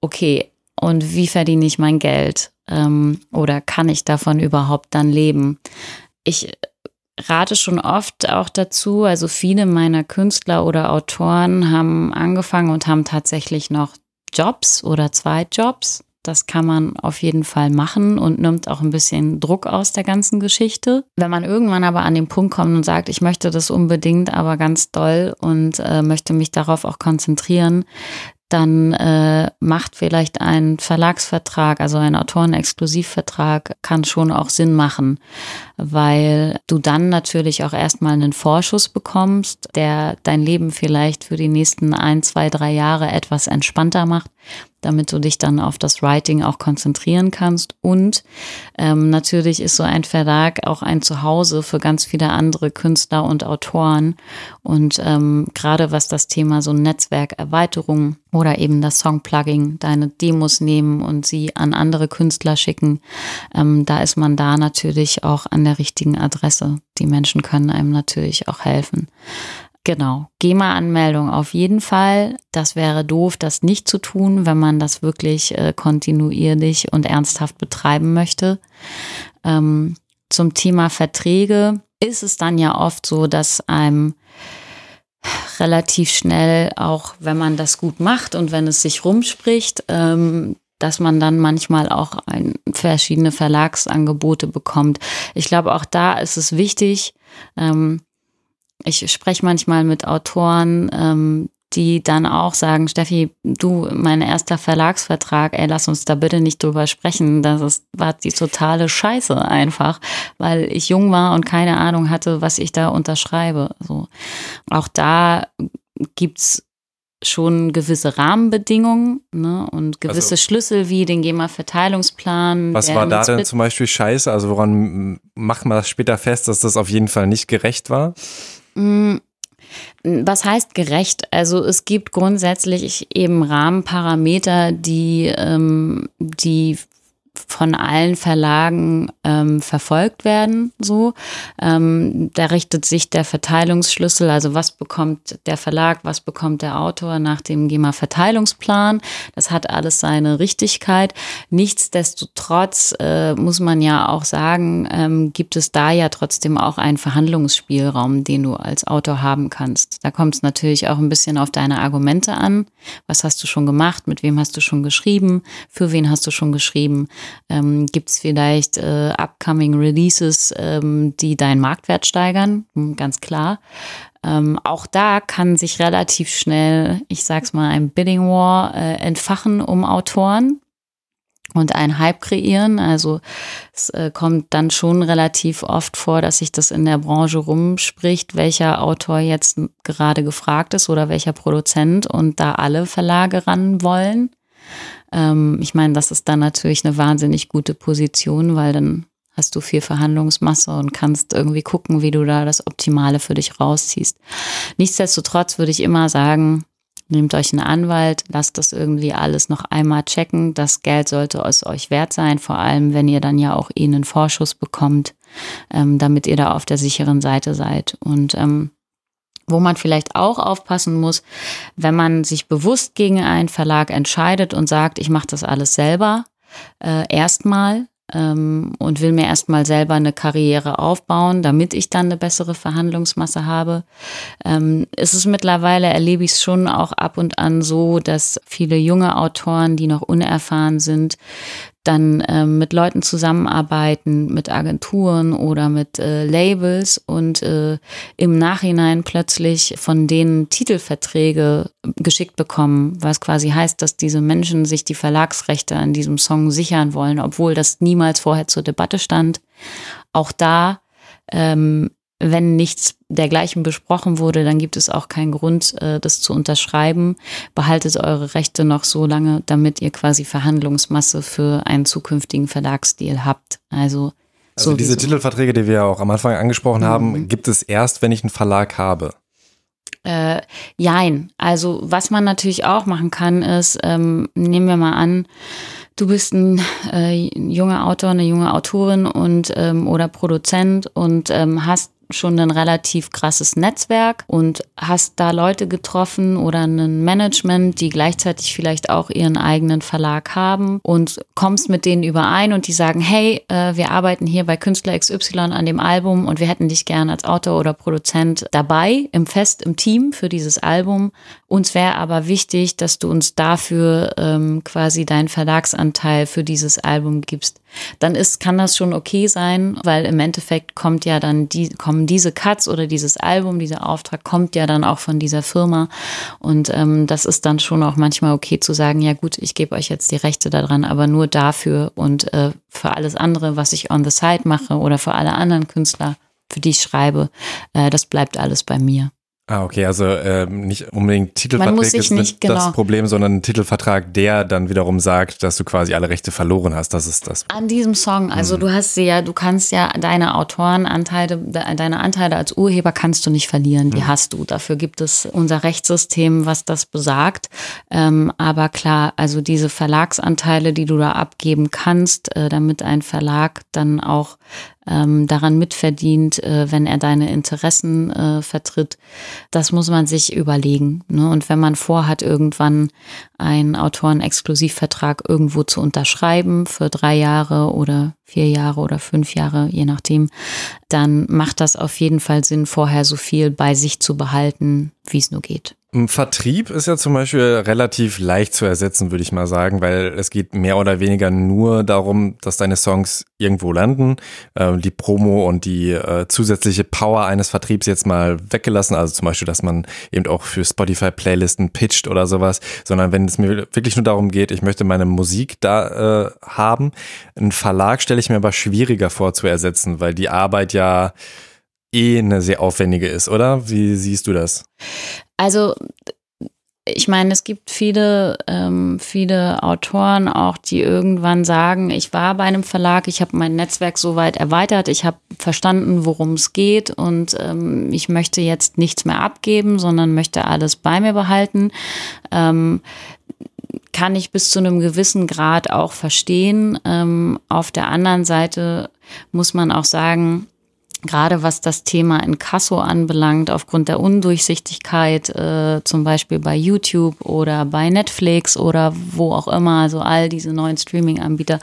okay, und wie verdiene ich mein Geld? Ähm, oder kann ich davon überhaupt dann leben? Ich rate schon oft auch dazu, also viele meiner Künstler oder Autoren haben angefangen und haben tatsächlich noch Jobs oder zwei Jobs. Das kann man auf jeden Fall machen und nimmt auch ein bisschen Druck aus der ganzen Geschichte. Wenn man irgendwann aber an den Punkt kommt und sagt, ich möchte das unbedingt, aber ganz doll und äh, möchte mich darauf auch konzentrieren, dann äh, macht vielleicht ein Verlagsvertrag, also ein Autorenexklusivvertrag, kann schon auch Sinn machen, weil du dann natürlich auch erstmal einen Vorschuss bekommst, der dein Leben vielleicht für die nächsten ein, zwei, drei Jahre etwas entspannter macht, damit du dich dann auf das Writing auch konzentrieren kannst. Und ähm, natürlich ist so ein Verlag auch ein Zuhause für ganz viele andere Künstler und Autoren. Und ähm, gerade was das Thema so Netzwerkerweiterung oder eben das Songplugging, deine Demos nehmen und sie an andere Künstler schicken, ähm, da ist man da natürlich auch an der richtigen Adresse. Die Menschen können einem natürlich auch helfen. Genau. GEMA-Anmeldung auf jeden Fall. Das wäre doof, das nicht zu tun, wenn man das wirklich äh, kontinuierlich und ernsthaft betreiben möchte. Ähm, zum Thema Verträge ist es dann ja oft so, dass einem relativ schnell, auch wenn man das gut macht und wenn es sich rumspricht, ähm, dass man dann manchmal auch ein, verschiedene Verlagsangebote bekommt. Ich glaube, auch da ist es wichtig, ähm, ich spreche manchmal mit Autoren, ähm, die dann auch sagen, Steffi, du, mein erster Verlagsvertrag, ey, lass uns da bitte nicht drüber sprechen. Das ist, war die totale Scheiße einfach, weil ich jung war und keine Ahnung hatte, was ich da unterschreibe. So. Auch da gibt's schon gewisse Rahmenbedingungen ne, und gewisse also, Schlüssel wie den GEMA-Verteilungsplan. Was war da denn zum Beispiel scheiße? Also woran macht man das später fest, dass das auf jeden Fall nicht gerecht war? Mm, was heißt gerecht? Also es gibt grundsätzlich eben Rahmenparameter, die, ähm, die von allen Verlagen ähm, verfolgt werden. So, ähm, da richtet sich der Verteilungsschlüssel, also was bekommt der Verlag, was bekommt der Autor nach dem GEMA-Verteilungsplan. Das hat alles seine Richtigkeit. Nichtsdestotrotz äh, muss man ja auch sagen, ähm, gibt es da ja trotzdem auch einen Verhandlungsspielraum, den du als Autor haben kannst. Da kommt es natürlich auch ein bisschen auf deine Argumente an. Was hast du schon gemacht? Mit wem hast du schon geschrieben? Für wen hast du schon geschrieben? Ähm, Gibt es vielleicht äh, upcoming Releases, ähm, die deinen Marktwert steigern? Hm, ganz klar. Ähm, auch da kann sich relativ schnell, ich sag's mal, ein Bidding War äh, entfachen um Autoren und einen Hype kreieren. Also es äh, kommt dann schon relativ oft vor, dass sich das in der Branche rumspricht, welcher Autor jetzt gerade gefragt ist oder welcher Produzent und da alle Verlage ran wollen. Ähm, ich meine, das ist dann natürlich eine wahnsinnig gute Position, weil dann hast du viel Verhandlungsmasse und kannst irgendwie gucken, wie du da das Optimale für dich rausziehst. Nichtsdestotrotz würde ich immer sagen, nehmt euch einen Anwalt, lasst das irgendwie alles noch einmal checken. Das Geld sollte es euch wert sein, vor allem wenn ihr dann ja auch eh einen Vorschuss bekommt, ähm, damit ihr da auf der sicheren Seite seid. Und ähm, wo man vielleicht auch aufpassen muss, wenn man sich bewusst gegen einen Verlag entscheidet und sagt, ich mache das alles selber, äh, erstmal ähm, und will mir erstmal selber eine Karriere aufbauen, damit ich dann eine bessere Verhandlungsmasse habe. Ähm, ist es mittlerweile, erlebe ich es schon auch ab und an so, dass viele junge Autoren, die noch unerfahren sind, dann äh, mit Leuten zusammenarbeiten, mit Agenturen oder mit äh, Labels und äh, im Nachhinein plötzlich von denen Titelverträge geschickt bekommen, was quasi heißt, dass diese Menschen sich die Verlagsrechte an diesem Song sichern wollen, obwohl das niemals vorher zur Debatte stand. Auch da ähm, wenn nichts dergleichen besprochen wurde, dann gibt es auch keinen Grund, äh, das zu unterschreiben. Behaltet eure Rechte noch so lange, damit ihr quasi Verhandlungsmasse für einen zukünftigen Verlagsdeal habt. Also, also diese Titelverträge, die wir auch am Anfang angesprochen mhm. haben, gibt es erst, wenn ich einen Verlag habe. Äh, jein. Also was man natürlich auch machen kann, ist, ähm, nehmen wir mal an, du bist ein äh, junger Autor, eine junge Autorin und ähm, oder Produzent und ähm, hast schon ein relativ krasses Netzwerk und hast da Leute getroffen oder ein Management, die gleichzeitig vielleicht auch ihren eigenen Verlag haben und kommst mit denen überein und die sagen, hey, äh, wir arbeiten hier bei Künstler XY an dem Album und wir hätten dich gern als Autor oder Produzent dabei, im Fest, im Team für dieses Album. Uns wäre aber wichtig, dass du uns dafür ähm, quasi deinen Verlagsanteil für dieses Album gibst. Dann ist, kann das schon okay sein, weil im Endeffekt kommt ja dann die, kommen diese Cuts oder dieses Album, dieser Auftrag kommt ja dann auch von dieser Firma. Und ähm, das ist dann schon auch manchmal okay zu sagen, ja gut, ich gebe euch jetzt die Rechte daran, aber nur dafür und äh, für alles andere, was ich on the side mache oder für alle anderen Künstler, für die ich schreibe, äh, das bleibt alles bei mir. Ah, okay, also ähm, nicht unbedingt Titelvertrag ist nicht, genau. das Problem, sondern ein Titelvertrag, der dann wiederum sagt, dass du quasi alle Rechte verloren hast. Das ist das. An diesem Song, also mhm. du hast sie ja, du kannst ja deine Autorenanteile, deine Anteile als Urheber kannst du nicht verlieren, die mhm. hast du. Dafür gibt es unser Rechtssystem, was das besagt. Ähm, aber klar, also diese Verlagsanteile, die du da abgeben kannst, äh, damit ein Verlag dann auch ähm, daran mitverdient, äh, wenn er deine Interessen äh, vertritt. Das muss man sich überlegen. Ne? Und wenn man vorhat, irgendwann einen Autoren-Exklusivvertrag irgendwo zu unterschreiben für drei Jahre oder vier Jahre oder fünf Jahre, je nachdem, dann macht das auf jeden Fall Sinn, vorher so viel bei sich zu behalten, wie es nur geht. Vertrieb ist ja zum Beispiel relativ leicht zu ersetzen, würde ich mal sagen, weil es geht mehr oder weniger nur darum, dass deine Songs irgendwo landen. Ähm, die Promo und die äh, zusätzliche Power eines Vertriebs jetzt mal weggelassen, also zum Beispiel, dass man eben auch für Spotify-Playlisten pitcht oder sowas, sondern wenn es mir wirklich nur darum geht, ich möchte meine Musik da äh, haben. Ein Verlag stelle ich mir aber schwieriger vor zu ersetzen, weil die Arbeit ja eh eine sehr aufwendige ist, oder? Wie siehst du das? Also ich meine, es gibt viele, ähm, viele Autoren auch, die irgendwann sagen, ich war bei einem Verlag, ich habe mein Netzwerk so weit erweitert, ich habe verstanden, worum es geht und ähm, ich möchte jetzt nichts mehr abgeben, sondern möchte alles bei mir behalten. Ähm, kann ich bis zu einem gewissen Grad auch verstehen. Ähm, auf der anderen Seite muss man auch sagen, gerade was das Thema Inkasso anbelangt, aufgrund der Undurchsichtigkeit, äh, zum Beispiel bei YouTube oder bei Netflix oder wo auch immer, also all diese neuen Streaming-Anbieter,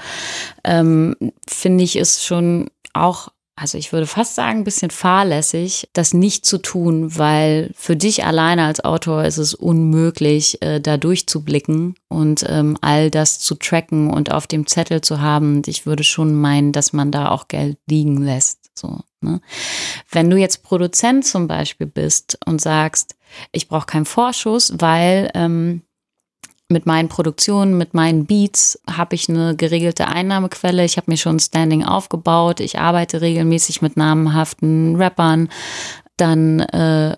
ähm, finde ich es schon auch also ich würde fast sagen, ein bisschen fahrlässig, das nicht zu tun, weil für dich alleine als Autor ist es unmöglich, äh, da durchzublicken und ähm, all das zu tracken und auf dem Zettel zu haben. Ich würde schon meinen, dass man da auch Geld liegen lässt. So, ne? Wenn du jetzt Produzent zum Beispiel bist und sagst, ich brauche keinen Vorschuss, weil ähm, mit meinen Produktionen, mit meinen Beats habe ich eine geregelte Einnahmequelle. Ich habe mir schon Standing aufgebaut. Ich arbeite regelmäßig mit namenhaften Rappern. Dann äh,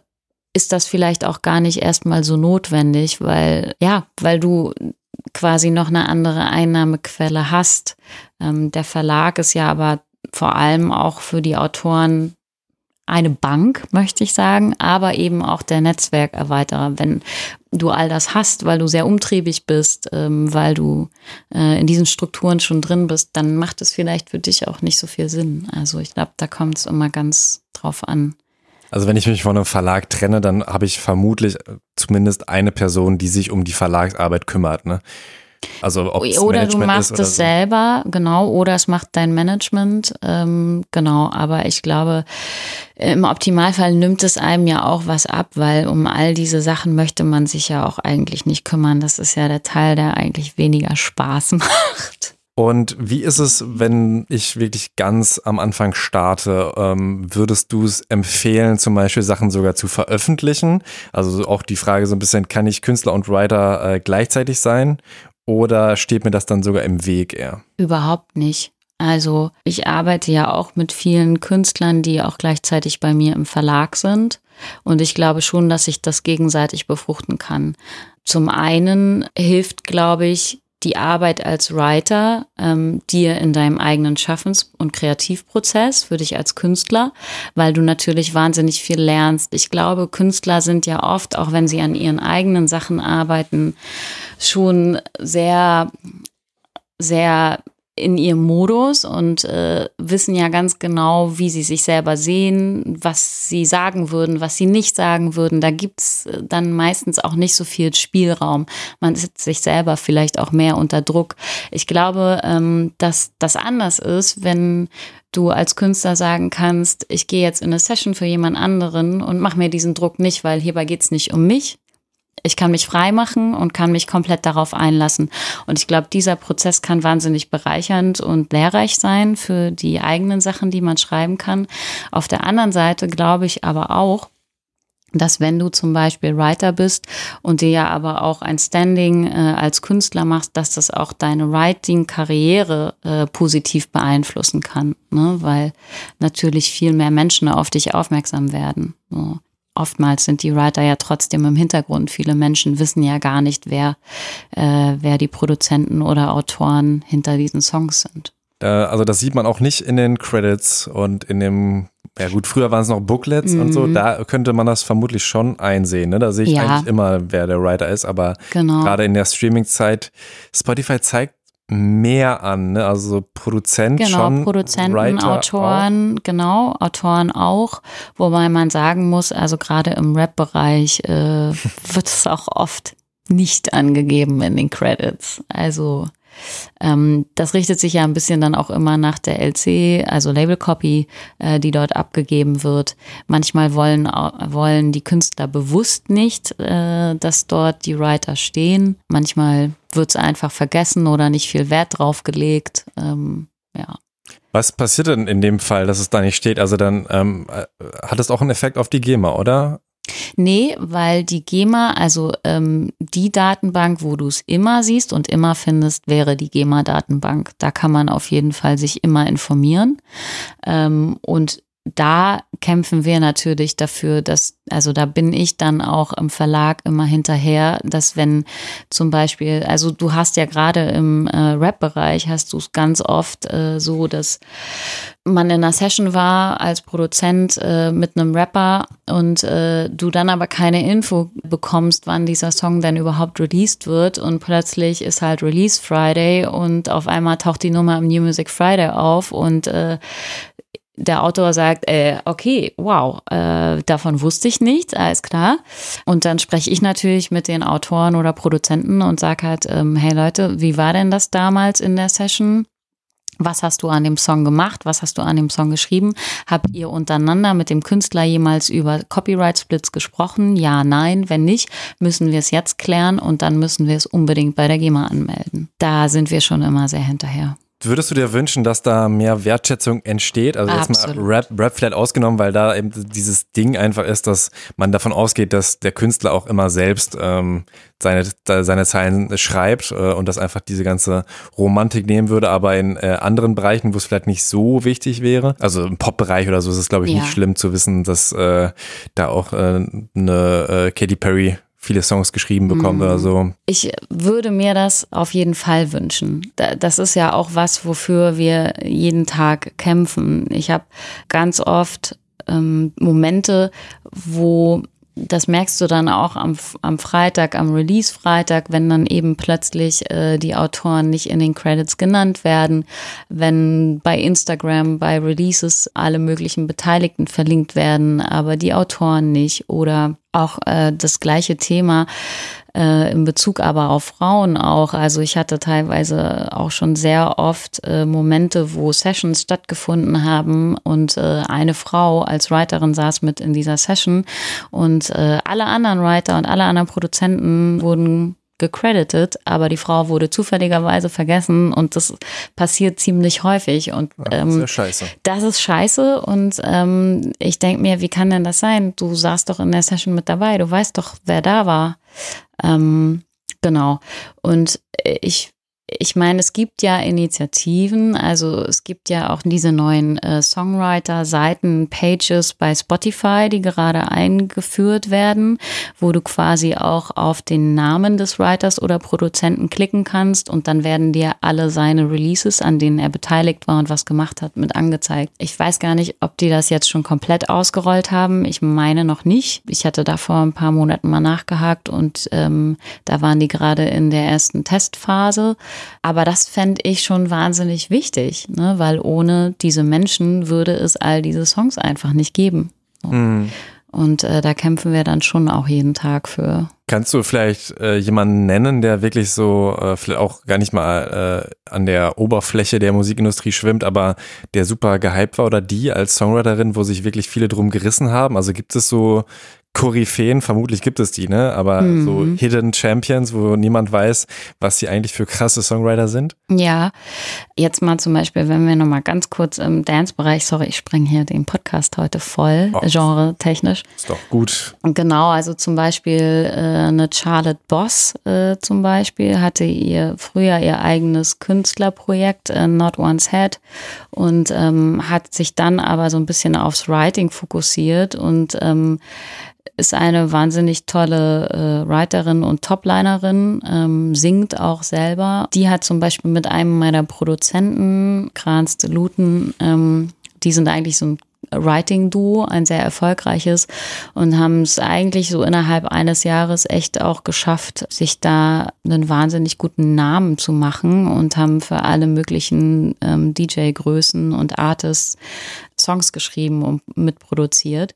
ist das vielleicht auch gar nicht erstmal so notwendig, weil ja, weil du quasi noch eine andere Einnahmequelle hast. Ähm, der Verlag ist ja aber vor allem auch für die Autoren eine Bank, möchte ich sagen, aber eben auch der Netzwerkerweiterer. Wenn du all das hast, weil du sehr umtriebig bist, ähm, weil du äh, in diesen Strukturen schon drin bist, dann macht es vielleicht für dich auch nicht so viel Sinn. Also ich glaube, da kommt es immer ganz drauf an. Also wenn ich mich von einem Verlag trenne, dann habe ich vermutlich zumindest eine Person, die sich um die Verlagsarbeit kümmert. Ne? Also ob oder du machst es so. selber, genau, oder es macht dein Management, ähm, genau. Aber ich glaube, im Optimalfall nimmt es einem ja auch was ab, weil um all diese Sachen möchte man sich ja auch eigentlich nicht kümmern. Das ist ja der Teil, der eigentlich weniger Spaß macht. Und wie ist es, wenn ich wirklich ganz am Anfang starte? Ähm, würdest du es empfehlen, zum Beispiel Sachen sogar zu veröffentlichen? Also auch die Frage so ein bisschen, kann ich Künstler und Writer äh, gleichzeitig sein? Oder steht mir das dann sogar im Weg eher? Überhaupt nicht. Also ich arbeite ja auch mit vielen Künstlern, die auch gleichzeitig bei mir im Verlag sind. Und ich glaube schon, dass ich das gegenseitig befruchten kann. Zum einen hilft, glaube ich, die Arbeit als Writer ähm, dir in deinem eigenen Schaffens- und Kreativprozess für dich als Künstler, weil du natürlich wahnsinnig viel lernst. Ich glaube, Künstler sind ja oft, auch wenn sie an ihren eigenen Sachen arbeiten, schon sehr, sehr in ihrem Modus und äh, wissen ja ganz genau, wie sie sich selber sehen, was sie sagen würden, was sie nicht sagen würden. Da gibt's äh, dann meistens auch nicht so viel Spielraum. Man setzt sich selber vielleicht auch mehr unter Druck. Ich glaube, ähm, dass das anders ist, wenn du als Künstler sagen kannst, ich gehe jetzt in eine Session für jemand anderen und mach mir diesen Druck nicht, weil hierbei geht's nicht um mich, ich kann mich frei machen und kann mich komplett darauf einlassen. Und ich glaube, dieser Prozess kann wahnsinnig bereichernd und lehrreich sein für die eigenen Sachen, die man schreiben kann. Auf der anderen Seite glaube ich aber auch, dass wenn du zum Beispiel Writer bist und dir ja aber auch ein Standing äh, als Künstler machst, dass das auch deine Writing-Karriere äh, positiv beeinflussen kann, ne? weil natürlich viel mehr Menschen auf dich aufmerksam werden. So. Oftmals sind die Writer ja trotzdem im Hintergrund. Viele Menschen wissen ja gar nicht, wer, äh, wer die Produzenten oder Autoren hinter diesen Songs sind. Äh, also das sieht man auch nicht in den Credits und in dem, ja gut, früher waren es noch Booklets mhm. und so, mhm. da könnte man das vermutlich schon einsehen. Ne? Da sehe ich ja. eigentlich immer, wer der Writer ist, aber genau. gerade in der Streaming-Zeit, Spotify zeigt mehr an, ne? also Produzent genau, schon. Produzenten, Writer Autoren, auch. genau, Autoren auch, wobei man sagen muss, also gerade im Rap-Bereich äh, wird es auch oft nicht angegeben in den Credits. Also ähm, das richtet sich ja ein bisschen dann auch immer nach der LC, also Label Copy, äh, die dort abgegeben wird. Manchmal wollen, wollen die Künstler bewusst nicht, äh, dass dort die Writer stehen. Manchmal wird es einfach vergessen oder nicht viel Wert drauf gelegt. Ähm, ja. Was passiert denn in dem Fall, dass es da nicht steht? Also dann ähm, äh, hat es auch einen Effekt auf die GEMA, oder? Nee, weil die GEMA, also ähm, die Datenbank, wo du es immer siehst und immer findest, wäre die GEMA-Datenbank. Da kann man auf jeden Fall sich immer informieren. Ähm, und da kämpfen wir natürlich dafür, dass, also da bin ich dann auch im Verlag immer hinterher, dass wenn zum Beispiel, also du hast ja gerade im äh, Rap-Bereich, hast du es ganz oft äh, so, dass man in einer Session war als Produzent äh, mit einem Rapper und äh, du dann aber keine Info bekommst, wann dieser Song denn überhaupt released wird und plötzlich ist halt Release Friday und auf einmal taucht die Nummer im New Music Friday auf und äh, der Autor sagt, äh, okay, wow, äh, davon wusste ich nichts, alles klar. Und dann spreche ich natürlich mit den Autoren oder Produzenten und sage halt, ähm, hey Leute, wie war denn das damals in der Session? Was hast du an dem Song gemacht? Was hast du an dem Song geschrieben? Habt ihr untereinander mit dem Künstler jemals über Copyright-Splits gesprochen? Ja, nein. Wenn nicht, müssen wir es jetzt klären und dann müssen wir es unbedingt bei der GEMA anmelden. Da sind wir schon immer sehr hinterher. Würdest du dir wünschen, dass da mehr Wertschätzung entsteht? Also jetzt Absolut. mal Rap, Rap vielleicht ausgenommen, weil da eben dieses Ding einfach ist, dass man davon ausgeht, dass der Künstler auch immer selbst ähm, seine, seine Zeilen schreibt äh, und das einfach diese ganze Romantik nehmen würde, aber in äh, anderen Bereichen, wo es vielleicht nicht so wichtig wäre, also im Pop-Bereich oder so, ist es glaube ich ja. nicht schlimm zu wissen, dass äh, da auch äh, eine äh, Katy Perry viele Songs geschrieben bekommt mhm. oder so. Ich würde mir das auf jeden Fall wünschen. Das ist ja auch was, wofür wir jeden Tag kämpfen. Ich habe ganz oft ähm, Momente, wo das merkst du dann auch am, am Freitag, am Release-Freitag, wenn dann eben plötzlich äh, die Autoren nicht in den Credits genannt werden, wenn bei Instagram, bei Releases alle möglichen Beteiligten verlinkt werden, aber die Autoren nicht oder auch äh, das gleiche Thema äh, in Bezug aber auf Frauen auch. Also ich hatte teilweise auch schon sehr oft äh, Momente, wo Sessions stattgefunden haben und äh, eine Frau als Writerin saß mit in dieser Session und äh, alle anderen Writer und alle anderen Produzenten wurden gecredited, aber die Frau wurde zufälligerweise vergessen und das passiert ziemlich häufig und ähm, das ist scheiße. Das ist scheiße und ähm, ich denke mir, wie kann denn das sein? Du saßt doch in der Session mit dabei, du weißt doch, wer da war. Ähm, genau. Und ich ich meine, es gibt ja Initiativen, also es gibt ja auch diese neuen äh, Songwriter-Seiten, Pages bei Spotify, die gerade eingeführt werden, wo du quasi auch auf den Namen des Writers oder Produzenten klicken kannst und dann werden dir alle seine Releases, an denen er beteiligt war und was gemacht hat, mit angezeigt. Ich weiß gar nicht, ob die das jetzt schon komplett ausgerollt haben. Ich meine noch nicht. Ich hatte da vor ein paar Monaten mal nachgehakt und ähm, da waren die gerade in der ersten Testphase. Aber das fände ich schon wahnsinnig wichtig, ne? weil ohne diese Menschen würde es all diese Songs einfach nicht geben. Mhm. Und äh, da kämpfen wir dann schon auch jeden Tag für. Kannst du vielleicht äh, jemanden nennen, der wirklich so, äh, vielleicht auch gar nicht mal äh, an der Oberfläche der Musikindustrie schwimmt, aber der super gehypt war oder die als Songwriterin, wo sich wirklich viele drum gerissen haben? Also gibt es so Koryphäen, vermutlich gibt es die, ne? Aber Mhm. so Hidden Champions, wo niemand weiß, was sie eigentlich für krasse Songwriter sind. Ja, jetzt mal zum Beispiel, wenn wir nochmal ganz kurz im Dance-Bereich, sorry, ich springe hier den Podcast heute voll, Oh. genre-technisch. Ist doch gut. Genau, also zum Beispiel äh, eine Charlotte Boss äh, zum Beispiel hatte ihr früher ihr eigenes Künstlerprojekt äh, Not One's Head und ähm, hat sich dann aber so ein bisschen aufs Writing fokussiert und ähm, ist eine wahnsinnig tolle äh, Writerin und Toplinerin, ähm, singt auch selber. Die hat zum Beispiel mit einem meiner Produzenten, Kranz de Luton, ähm, die sind eigentlich so ein Writing-Duo, ein sehr erfolgreiches und haben es eigentlich so innerhalb eines Jahres echt auch geschafft, sich da einen wahnsinnig guten Namen zu machen und haben für alle möglichen ähm, DJ-Größen und Artists Songs geschrieben und mitproduziert.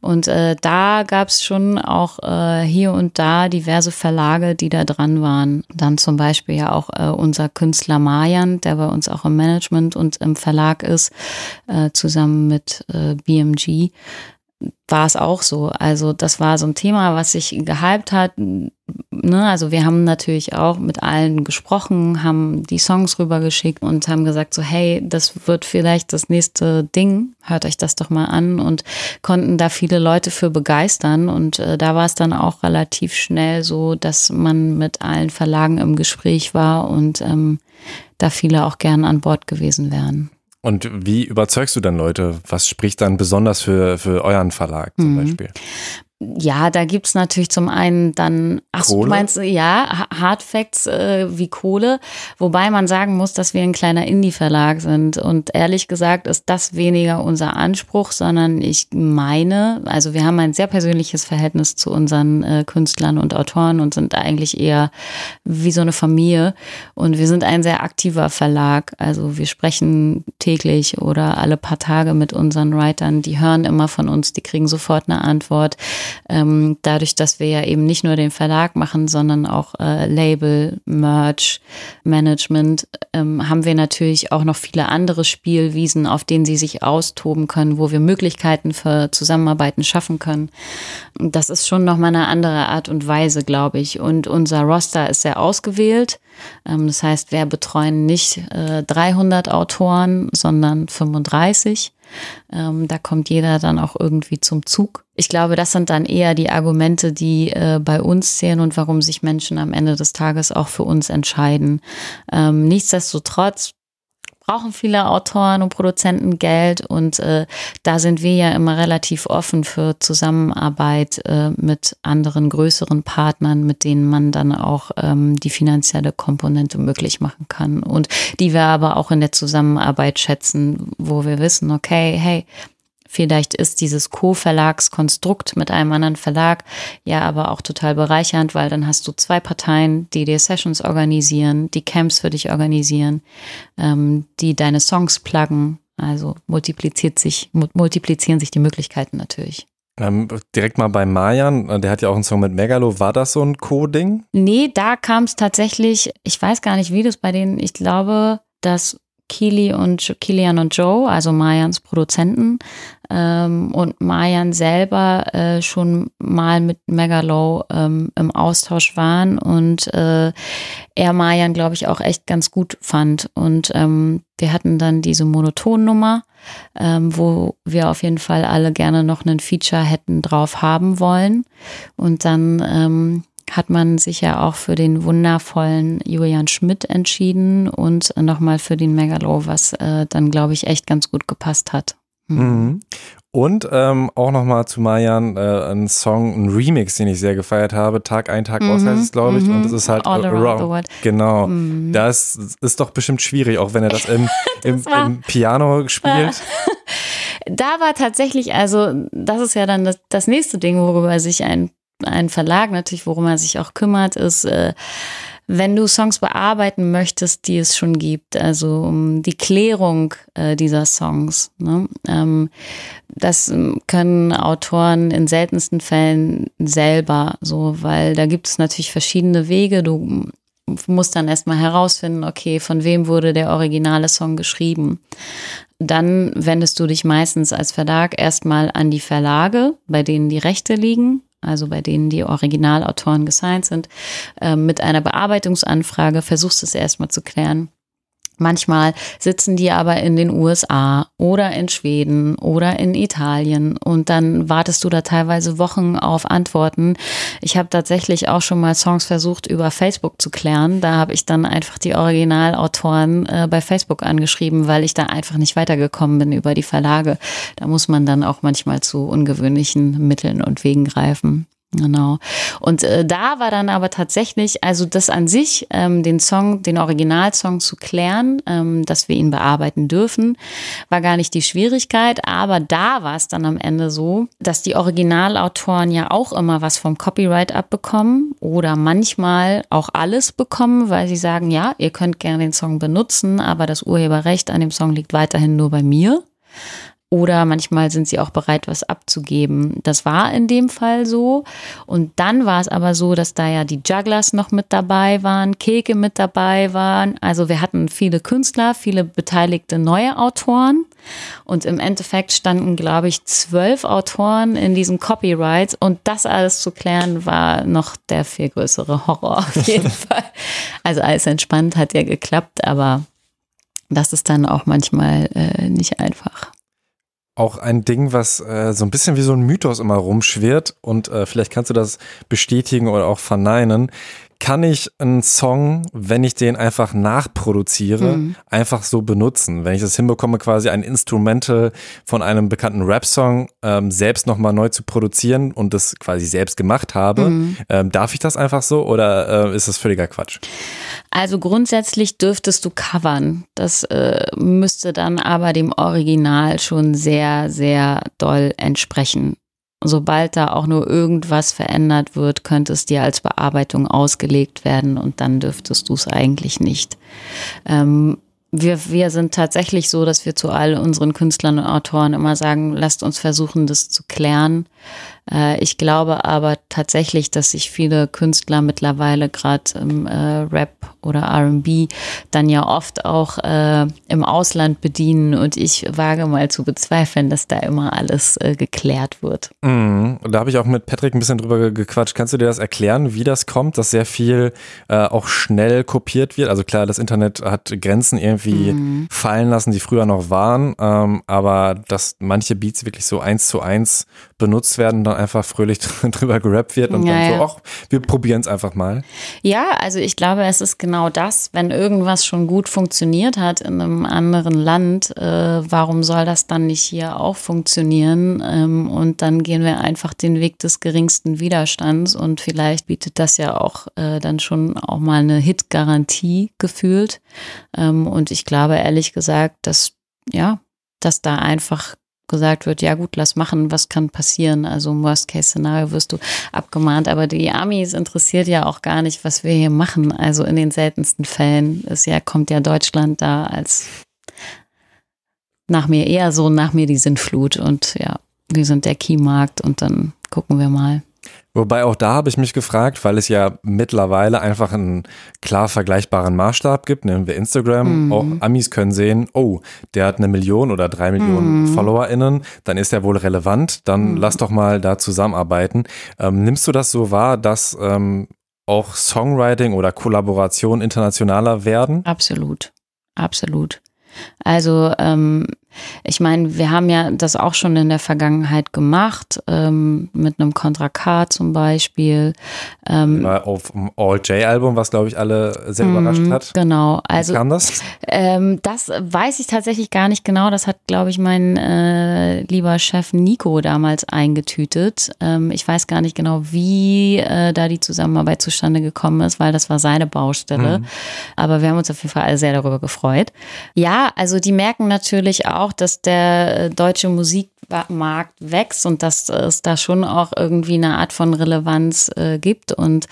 Und äh, da gab es schon auch äh, hier und da diverse Verlage, die da dran waren. Dann zum Beispiel ja auch äh, unser Künstler Marjan, der bei uns auch im Management und im Verlag ist, äh, zusammen mit äh, BMG war es auch so. Also das war so ein Thema, was sich gehypt hat. Ne? Also wir haben natürlich auch mit allen gesprochen, haben die Songs rübergeschickt und haben gesagt so, hey, das wird vielleicht das nächste Ding, hört euch das doch mal an und konnten da viele Leute für begeistern. Und äh, da war es dann auch relativ schnell so, dass man mit allen Verlagen im Gespräch war und ähm, da viele auch gern an Bord gewesen wären. Und wie überzeugst du dann Leute? Was spricht dann besonders für, für euren Verlag zum Mhm. Beispiel? Ja, da gibt's natürlich zum einen dann, ach so, du Kohle? meinst, ja, Ha- Hard Facts äh, wie Kohle, wobei man sagen muss, dass wir ein kleiner Indie-Verlag sind. Und ehrlich gesagt ist das weniger unser Anspruch, sondern ich meine, also wir haben ein sehr persönliches Verhältnis zu unseren äh, Künstlern und Autoren und sind eigentlich eher wie so eine Familie. Und wir sind ein sehr aktiver Verlag, also wir sprechen täglich oder alle paar Tage mit unseren Writern, die hören immer von uns, die kriegen sofort eine Antwort ähm, dadurch, dass wir ja eben nicht nur den Verlag machen, sondern auch äh, Label, Merch, Management, ähm, haben wir natürlich auch noch viele andere Spielwiesen, auf denen sie sich austoben können, wo wir Möglichkeiten für Zusammenarbeiten schaffen können. Das ist schon nochmal eine andere Art und Weise, glaube ich. Und unser Roster ist sehr ausgewählt. Ähm, das heißt, wir betreuen nicht äh, 300 Autoren, sondern 35. Ähm, da kommt jeder dann auch irgendwie zum Zug. Ich glaube, das sind dann eher die Argumente, die äh, bei uns zählen und warum sich Menschen am Ende des Tages auch für uns entscheiden. Ähm, nichtsdestotrotz brauchen viele Autoren und Produzenten Geld und äh, da sind wir ja immer relativ offen für Zusammenarbeit äh, mit anderen größeren Partnern, mit denen man dann auch ähm, die finanzielle Komponente möglich machen kann und die wir aber auch in der Zusammenarbeit schätzen, wo wir wissen, okay, hey, Vielleicht ist dieses Co-Verlagskonstrukt mit einem anderen Verlag ja aber auch total bereichernd, weil dann hast du zwei Parteien, die dir Sessions organisieren, die Camps für dich organisieren, ähm, die deine Songs pluggen. Also multipliziert sich, mu- multiplizieren sich die Möglichkeiten natürlich. Ähm, direkt mal bei Mayan, äh, der hat ja auch einen Song mit Megalo. War das so ein Co-Ding? Nee, da kam es tatsächlich, ich weiß gar nicht, wie das bei denen, ich glaube, dass Kili und Kilian und Joe, also Mayans Produzenten, ähm, und Mayan selber äh, schon mal mit Megalo ähm, im Austausch waren und äh, er Mayan, glaube ich, auch echt ganz gut fand. Und ähm, wir hatten dann diese Monotonnummer, ähm, wo wir auf jeden Fall alle gerne noch einen Feature hätten drauf haben wollen. Und dann ähm, hat man sich ja auch für den wundervollen Julian Schmidt entschieden und nochmal für den Megalo, was äh, dann, glaube ich, echt ganz gut gepasst hat. Mhm. Und ähm, auch nochmal zu Mayan äh, ein Song, ein Remix, den ich sehr gefeiert habe. Tag ein, Tag aus Mhm, heißt es, glaube ich. mhm. Und das ist halt All around the world. Genau. Mhm. Das ist doch bestimmt schwierig, auch wenn er das im, im, war- im Piano spielt. Da war tatsächlich, also das ist ja dann das, das nächste Ding, worüber sich ein, ein Verlag natürlich, worum er sich auch kümmert, ist, äh, wenn du Songs bearbeiten möchtest, die es schon gibt, also um die Klärung äh, dieser Songs. Ne? Ähm, das ähm, können Autoren in seltensten Fällen selber so, weil da gibt es natürlich verschiedene Wege. Du musst dann erstmal herausfinden, okay, von wem wurde der originale Song geschrieben. Dann wendest du dich meistens als Verlag erstmal an die Verlage, bei denen die Rechte liegen, also bei denen die Originalautoren gesigned sind, äh, mit einer Bearbeitungsanfrage, versuchst es erstmal zu klären. Manchmal sitzen die aber in den USA oder in Schweden oder in Italien und dann wartest du da teilweise Wochen auf Antworten. Ich habe tatsächlich auch schon mal Songs versucht über Facebook zu klären. Da habe ich dann einfach die Originalautoren äh, bei Facebook angeschrieben, weil ich da einfach nicht weitergekommen bin über die Verlage. Da muss man dann auch manchmal zu ungewöhnlichen Mitteln und Wegen greifen. Genau. Und äh, da war dann aber tatsächlich, also das an sich, ähm, den Song, den Originalsong zu klären, ähm, dass wir ihn bearbeiten dürfen, war gar nicht die Schwierigkeit. Aber da war es dann am Ende so, dass die Originalautoren ja auch immer was vom Copyright abbekommen oder manchmal auch alles bekommen, weil sie sagen, ja, ihr könnt gerne den Song benutzen, aber das Urheberrecht an dem Song liegt weiterhin nur bei mir. Oder manchmal sind sie auch bereit, was abzugeben. Das war in dem Fall so. Und dann war es aber so, dass da ja die Jugglers noch mit dabei waren, Keke mit dabei waren. Also wir hatten viele Künstler, viele beteiligte neue Autoren. Und im Endeffekt standen, glaube ich, zwölf Autoren in diesen Copyrights. Und das alles zu klären, war noch der viel größere Horror auf jeden Fall. Also alles entspannt, hat ja geklappt, aber das ist dann auch manchmal äh, nicht einfach auch ein Ding, was äh, so ein bisschen wie so ein Mythos immer rumschwirrt und äh, vielleicht kannst du das bestätigen oder auch verneinen kann ich einen Song, wenn ich den einfach nachproduziere, mhm. einfach so benutzen. Wenn ich das hinbekomme, quasi ein Instrumental von einem bekannten Rap-Song ähm, selbst nochmal neu zu produzieren und das quasi selbst gemacht habe, mhm. ähm, darf ich das einfach so oder äh, ist das völliger Quatsch? Also grundsätzlich dürftest du covern. Das äh, müsste dann aber dem Original schon sehr, sehr doll entsprechen sobald da auch nur irgendwas verändert wird, könnte es dir als Bearbeitung ausgelegt werden und dann dürftest du es eigentlich nicht. Ähm, wir, wir sind tatsächlich so, dass wir zu all unseren Künstlern und Autoren immer sagen, lasst uns versuchen, das zu klären. Äh, ich glaube aber tatsächlich, dass sich viele Künstler mittlerweile gerade im äh, Rap oder RB dann ja oft auch äh, im Ausland bedienen und ich wage mal zu bezweifeln, dass da immer alles geklärt wird. Mhm. Und da habe ich auch mit Patrick ein bisschen drüber gequatscht. Kannst du dir das erklären, wie das kommt, dass sehr viel auch schnell kopiert wird? Also klar, das Internet hat Grenzen irgendwie mhm. fallen lassen, die früher noch waren, ähm, aber dass manche Beats wirklich so eins zu eins benutzt werden, dann einfach fröhlich drüber gerappt wird und ja, dann so, ach, wir probieren es einfach mal. Ja, also ich glaube, es ist genau das, wenn irgendwas schon gut funktioniert hat in einem anderen Land, äh, warum soll das dann nicht hier auch funktionieren? Ähm, und dann gehen wir einfach den Weg des geringsten Widerstands und vielleicht bietet das ja auch äh, dann schon auch mal eine Hit-Garantie gefühlt. Ähm, und ich glaube ehrlich gesagt, dass ja, dass da einfach gesagt wird, ja gut, lass machen, was kann passieren. Also im Worst-Case-Szenario wirst du abgemahnt. Aber die Amis interessiert ja auch gar nicht, was wir hier machen. Also in den seltensten Fällen ist ja, kommt ja Deutschland da als nach mir eher so, nach mir die Sintflut. Und ja, wir sind der Key-Markt und dann gucken wir mal. Wobei auch da habe ich mich gefragt, weil es ja mittlerweile einfach einen klar vergleichbaren Maßstab gibt, nehmen wir Instagram, mhm. auch Amis können sehen, oh, der hat eine Million oder drei Millionen mhm. FollowerInnen, dann ist er wohl relevant, dann mhm. lass doch mal da zusammenarbeiten. Ähm, nimmst du das so wahr, dass ähm, auch Songwriting oder Kollaboration internationaler werden? Absolut, absolut. Also ähm, ich meine, wir haben ja das auch schon in der Vergangenheit gemacht, ähm, mit einem Contra K zum Beispiel. Ähm, auf dem All-J-Album, was glaube ich alle sehr mhm, überrascht hat. Genau. Also, Wie kam das? Ähm, das weiß ich tatsächlich gar nicht genau. Das hat, glaube ich, mein äh, lieber Chef Nico damals eingetütet. Ähm, ich weiß gar nicht genau, wie äh, da die Zusammenarbeit zustande gekommen ist, weil das war seine Baustelle. Mhm. Aber wir haben uns auf jeden Fall alle sehr darüber gefreut. Ja, also die merken natürlich auch, auch, dass der äh, deutsche Musikmarkt wächst und dass es da schon auch irgendwie eine Art von Relevanz äh, gibt. Und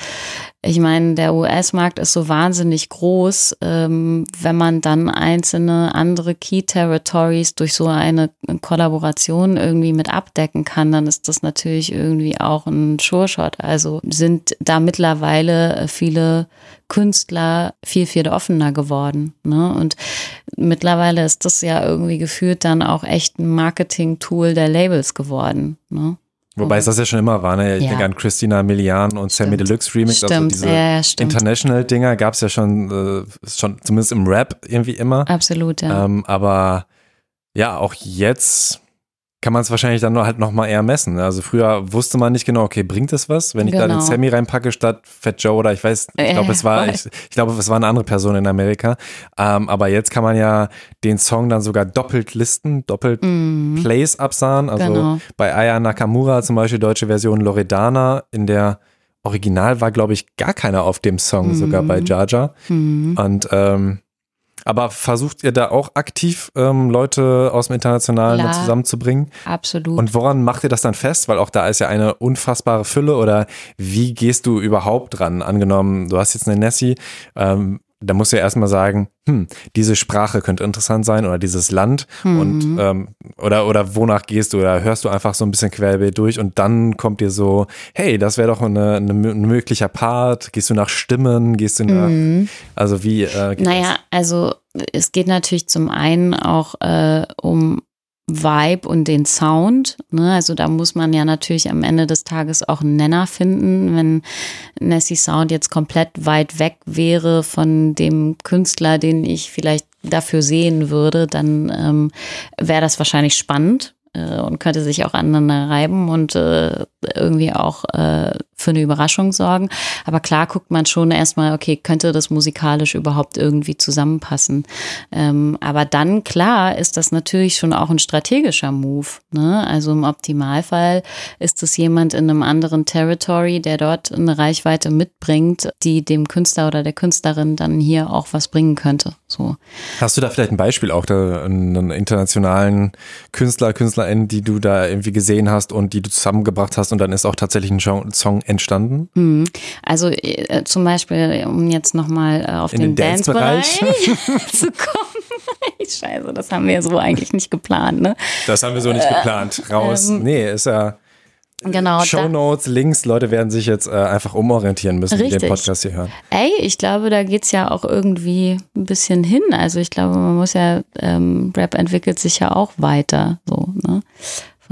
ich meine, der US-Markt ist so wahnsinnig groß. Ähm, wenn man dann einzelne andere Key Territories durch so eine Kollaboration irgendwie mit abdecken kann, dann ist das natürlich irgendwie auch ein Sure-Shot. Also sind da mittlerweile viele Künstler viel, viel offener geworden. Ne? Und mittlerweile ist das ja irgendwie gefühlt dann auch echt ein Marketing-Tool der Labels geworden. Ne? Wobei es das ja schon immer war, ne? Ich Ja. denke an Christina Milian und Sammy Stimmt. Deluxe Remix, also Stimmt, diese ja, ja, stimmt. International-Dinger gab es ja schon, äh, schon, zumindest im Rap irgendwie immer. Absolut, ja. Ähm, aber ja, auch jetzt kann man es wahrscheinlich dann nur halt nochmal eher messen. ne? Also früher wusste man nicht genau, okay, bringt das was, wenn ich da den Genau. Sammy reinpacke statt Fat Joe oder ich weiß, ich Äh, glaube, es war, ich, ich glaube, es war eine andere Person in Amerika. Ähm, aber jetzt kann man ja den Song dann sogar doppelt listen, doppelt Plays absahen. Also. Genau. bei Aya Nakamura zum Beispiel deutsche Version Loredana, in der Original war, glaube ich, gar keiner auf dem Song, Mhm. sogar bei Jaja. Und ähm, aber versucht ihr da auch aktiv ähm, Leute aus dem Internationalen Klar. zusammenzubringen? Absolut. Und woran macht ihr das dann fest? Weil auch da ist ja eine unfassbare Fülle oder wie gehst du überhaupt dran? Angenommen, du hast jetzt eine Nessie, ähm, da musst du ja erstmal sagen, hm, diese Sprache könnte interessant sein oder dieses Land und ähm, oder oder wonach gehst du oder hörst du einfach so ein bisschen querbeet durch und dann kommt dir so, hey, das wäre doch eine, eine, ein möglicher Part. Gehst du nach Stimmen? Gehst du nach, also wie? Äh, Naja, also es geht natürlich zum einen auch äh, um Vibe und den Sound. Ne? Also da muss man ja natürlich am Ende des Tages auch einen Nenner finden. Wenn Nessie Sound jetzt komplett weit weg wäre von dem Künstler, den ich vielleicht dafür sehen würde, dann ähm, wäre das wahrscheinlich spannend äh, und könnte sich auch aneinander reiben und äh, irgendwie auch äh, für eine Überraschung sorgen. Aber klar guckt man schon erstmal, okay, könnte das musikalisch überhaupt irgendwie zusammenpassen? Ähm, aber dann, klar, ist das natürlich schon auch ein strategischer Move. Ne? Also im Optimalfall ist es jemand in einem anderen Territory, der dort eine Reichweite mitbringt, die dem Künstler oder der Künstlerin dann hier auch was bringen könnte. So. Hast du da vielleicht ein Beispiel auch da, einen internationalen Künstler, Künstlerin, die du da irgendwie gesehen hast und die du zusammengebracht hast und dann ist auch tatsächlich ein Song entstanden? Mhm. Also äh, zum Beispiel, um jetzt nochmal äh, auf In den, den Dance-Bereich Dance-Bereich? zu kommen. Scheiße, das haben wir so eigentlich nicht geplant, ne? Das haben wir so nicht geplant. Raus. nee, ist ja Genau. da- Shownotes, Links. Leute werden sich jetzt äh, einfach umorientieren müssen, die den Richtig. Podcast hier hören. Ey, ich glaube, da geht's ja auch irgendwie ein bisschen hin. Also ich glaube, man muss ja, ähm, Rap entwickelt sich ja auch weiter. So, ne?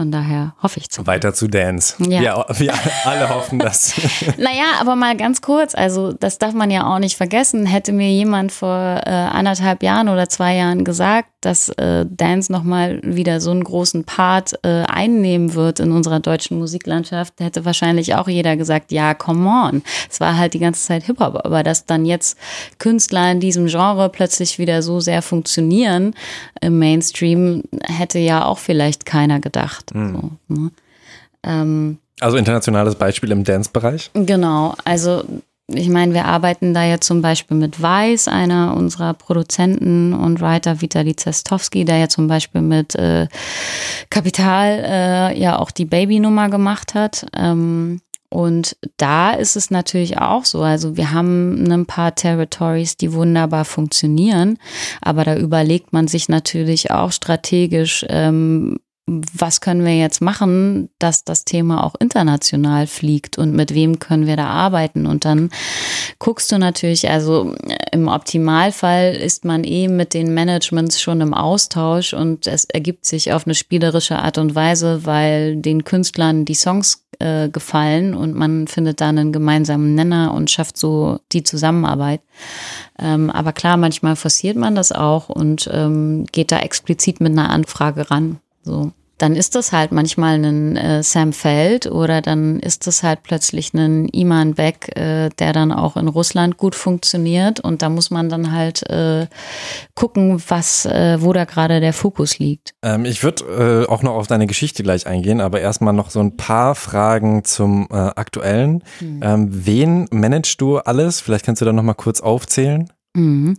Von daher hoffe ich zu. Weiter zu Dance. Ja. Wir, wir alle hoffen das. Naja, aber mal ganz kurz, also das darf man ja auch nicht vergessen. Hätte mir jemand vor äh, anderthalb Jahren oder zwei Jahren gesagt, dass äh, Dance nochmal wieder so einen großen Part äh, einnehmen wird in unserer deutschen Musiklandschaft, hätte wahrscheinlich auch jeder gesagt, ja, come on. Es war halt die ganze Zeit Hip-Hop, aber dass dann jetzt Künstler in diesem Genre plötzlich wieder so sehr funktionieren im Mainstream, hätte ja auch vielleicht keiner gedacht. So, ne? ähm, Also internationales Beispiel im Dance-Bereich. Genau, also ich meine, wir arbeiten da ja zum Beispiel mit Weiß, einer unserer Produzenten und Writer Vitali Zestowski, der ja zum Beispiel mit äh, Kapital äh, ja auch die Babynummer gemacht hat. Ähm, und da ist es natürlich auch so. Also wir haben ein paar Territories, die wunderbar funktionieren, aber da überlegt man sich natürlich auch strategisch, ähm, was können wir jetzt machen, dass das Thema auch international fliegt und mit wem können wir da arbeiten? Und dann guckst du natürlich, also im Optimalfall ist man eh mit den Managements schon im Austausch und es ergibt sich auf eine spielerische Art und Weise, weil den Künstlern die Songs äh, gefallen und man findet da einen gemeinsamen Nenner und schafft so die Zusammenarbeit. Ähm, aber klar, manchmal forciert man das auch und ähm, geht da explizit mit einer Anfrage ran. So. Dann ist das halt manchmal ein äh, Sam Feld oder dann ist das halt plötzlich ein Iman Beck, äh, der dann auch in Russland gut funktioniert und da muss man dann halt äh, gucken, was, äh, wo da gerade der Fokus liegt. Ähm, ich würde äh, auch noch auf deine Geschichte gleich eingehen, aber erstmal noch so ein paar Fragen zum äh, aktuellen. Ähm, wen managst du alles? Vielleicht kannst du da noch mal kurz aufzählen. Mhm.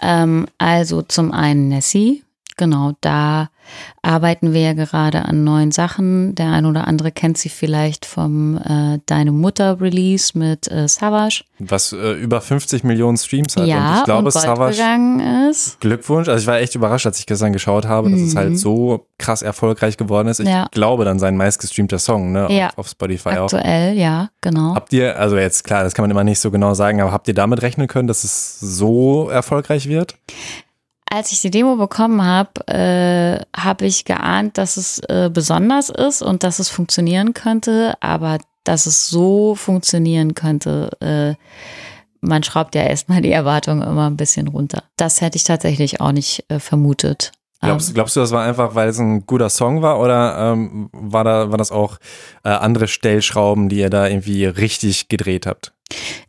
Ähm, also zum einen Nessie. Genau, da arbeiten wir ja gerade an neuen Sachen. Der ein oder andere kennt sie vielleicht vom äh, Deine Mutter Release mit äh, Savage. Was äh, über 50 Millionen Streams hat. ja, und ich glaube, und Savage, gegangen ist. Glückwunsch. Also ich war echt überrascht, als ich gestern geschaut habe, dass es halt so krass erfolgreich geworden ist. Ich Mhm. Ja. glaube, dann sein meistgestreamter Song, ne? Ja. Auf, auf Spotify auch. Aktuell, ja, genau. Habt ihr, also jetzt klar, das kann man immer nicht so genau sagen, aber habt ihr damit rechnen können, dass es so erfolgreich wird? Als ich die Demo bekommen habe, äh, habe ich geahnt, dass es äh, besonders ist und dass es funktionieren könnte, aber dass es so funktionieren könnte, äh, man schraubt ja erstmal die Erwartungen immer ein bisschen runter. Das hätte ich tatsächlich auch nicht äh, vermutet. Glaubst, ähm. glaubst, du, das war einfach, weil es ein guter Song war oder ähm, war, da, war das auch äh, andere Stellschrauben, die ihr da irgendwie richtig gedreht habt?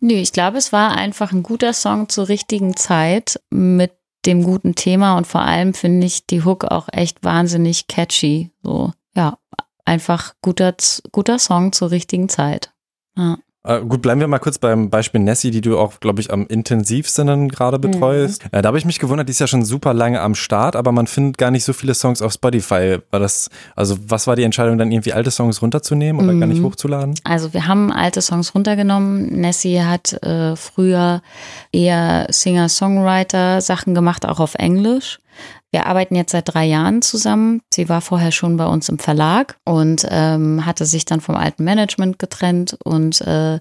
Nö, ich glaube, es war einfach ein guter Song zur richtigen Zeit mit dem guten Thema und vor allem finde ich die Hook auch echt wahnsinnig catchy. So, ja, einfach guter, guter Song zur richtigen Zeit. Ja. Äh, gut, bleiben wir mal kurz beim Beispiel Nessie, die du auch, glaube ich, am intensivsten gerade betreust. Mhm. Äh, da habe ich mich gewundert, die ist ja schon super lange am Start, aber man findet gar nicht so viele Songs auf Spotify. War das, also was war die Entscheidung, dann irgendwie alte Songs runterzunehmen oder mhm. gar nicht mhm. hochzuladen? Also wir haben alte Songs runtergenommen. Nessie hat äh, früher eher Singer-Songwriter Sachen gemacht, auch auf Englisch. Wir arbeiten jetzt seit drei Jahren zusammen. Sie war vorher schon bei uns im Verlag und ähm, hatte sich dann vom alten Management getrennt und äh,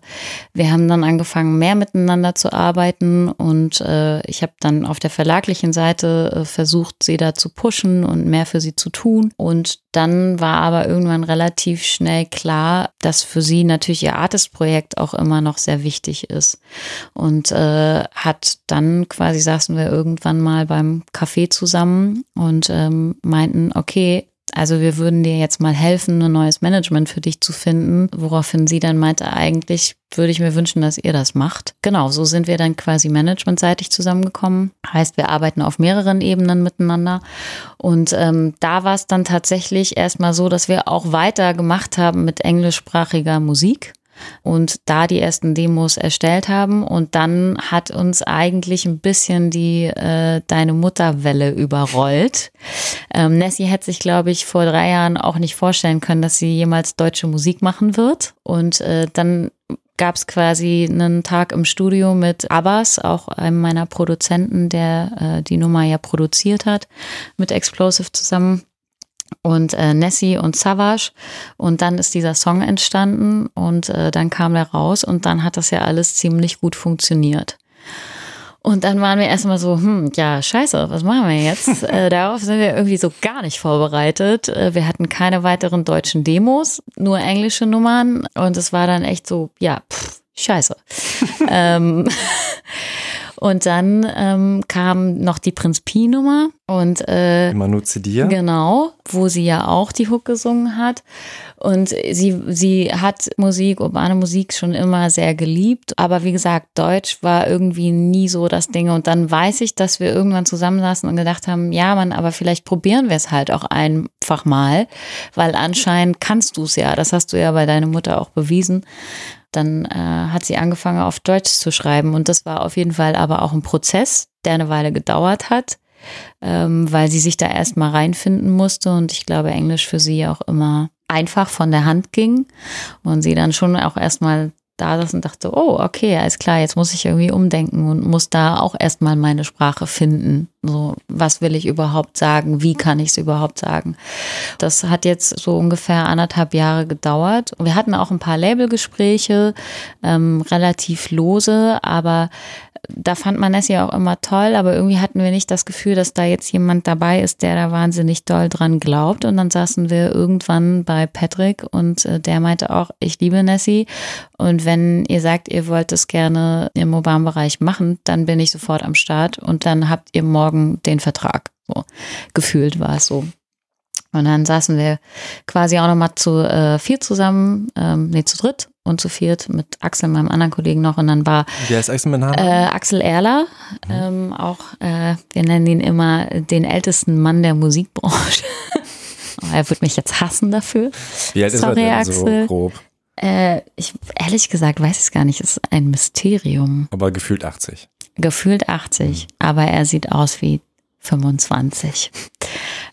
wir haben dann angefangen, mehr miteinander zu arbeiten und äh, ich habe dann auf der verlaglichen Seite äh, versucht, sie da zu pushen und mehr für sie zu tun und dann war aber irgendwann relativ schnell klar, dass für sie natürlich ihr Artist-Projekt auch immer noch sehr wichtig ist und äh, hat dann quasi saßen wir irgendwann mal beim Café zusammen und ähm, meinten, okay, also wir würden dir jetzt mal helfen, ein neues Management für dich zu finden, woraufhin sie dann meinte, eigentlich würde ich mir wünschen, dass ihr das macht. Genau, so sind wir dann quasi managementseitig zusammengekommen. Heißt, wir arbeiten auf mehreren Ebenen miteinander. Und ähm, da war es dann tatsächlich erstmal so, dass wir auch weiter gemacht haben mit englischsprachiger Musik und da die ersten Demos erstellt haben. Und dann hat uns eigentlich ein bisschen die äh, Deine Mutterwelle überrollt. Ähm, Nessie hätte sich, glaube ich, vor drei Jahren auch nicht vorstellen können, dass sie jemals deutsche Musik machen wird. Und äh, dann gab es quasi einen Tag im Studio mit Abbas, auch einem meiner Produzenten, der äh, die Nummer ja produziert hat, mit Explosive zusammen und äh, Nessie und Savage und dann ist dieser Song entstanden und äh, dann kam der raus und dann hat das ja alles ziemlich gut funktioniert. Und dann waren wir erstmal so, hm, ja, scheiße, was machen wir jetzt? äh, darauf sind wir irgendwie so gar nicht vorbereitet. Äh, wir hatten keine weiteren deutschen Demos, nur englische Nummern und es war dann echt so, ja, pff, scheiße. ähm, und dann ähm, kam noch die Prinz Pi Nummer und äh, Manu Zidir. Genau, wo sie ja auch die Hook gesungen hat. Und sie, sie hat Musik, urbane Musik schon immer sehr geliebt. Aber wie gesagt, Deutsch war irgendwie nie so das Ding. Und dann weiß ich, dass wir irgendwann zusammensaßen und gedacht haben, ja, man, aber vielleicht probieren wir es halt auch einfach mal, weil anscheinend kannst du es ja. Das hast du ja bei deiner Mutter auch bewiesen dann äh, hat sie angefangen auf Deutsch zu schreiben. Und das war auf jeden Fall aber auch ein Prozess, der eine Weile gedauert hat, ähm, weil sie sich da erstmal reinfinden musste und ich glaube Englisch für sie auch immer einfach von der Hand ging und sie dann schon auch erstmal da saß und dachte, oh, okay, alles klar, jetzt muss ich irgendwie umdenken und muss da auch erstmal meine Sprache finden. So, was will ich überhaupt sagen? Wie kann ich es überhaupt sagen? Das hat jetzt so ungefähr anderthalb Jahre gedauert. Wir hatten auch ein paar Labelgespräche, ähm, relativ lose, aber da fand man es ja auch immer toll, aber irgendwie hatten wir nicht das Gefühl, dass da jetzt jemand dabei ist, der da wahnsinnig doll dran glaubt. Und dann saßen wir irgendwann bei Patrick und äh, der meinte auch, ich liebe Nessie. Und wenn ihr sagt, ihr wollt es gerne im urbanen Bereich machen, dann bin ich sofort am Start und dann habt ihr morgen den Vertrag. So gefühlt war es so. Und dann saßen wir quasi auch nochmal zu äh, vier zusammen, ähm, nee, zu dritt und zu viert mit Axel, meinem anderen Kollegen noch. Und dann war Wer ist Axel Namen? Äh, Axel Erler, mhm. ähm, auch, äh, wir nennen ihn immer den ältesten Mann der Musikbranche. oh, er wird mich jetzt hassen dafür. Wie alt Sorry, ist er denn Axel. so grob? Äh, ich, ehrlich gesagt weiß ich es gar nicht. Es ist ein Mysterium. Aber gefühlt 80. Gefühlt 80, mhm. aber er sieht aus wie 25.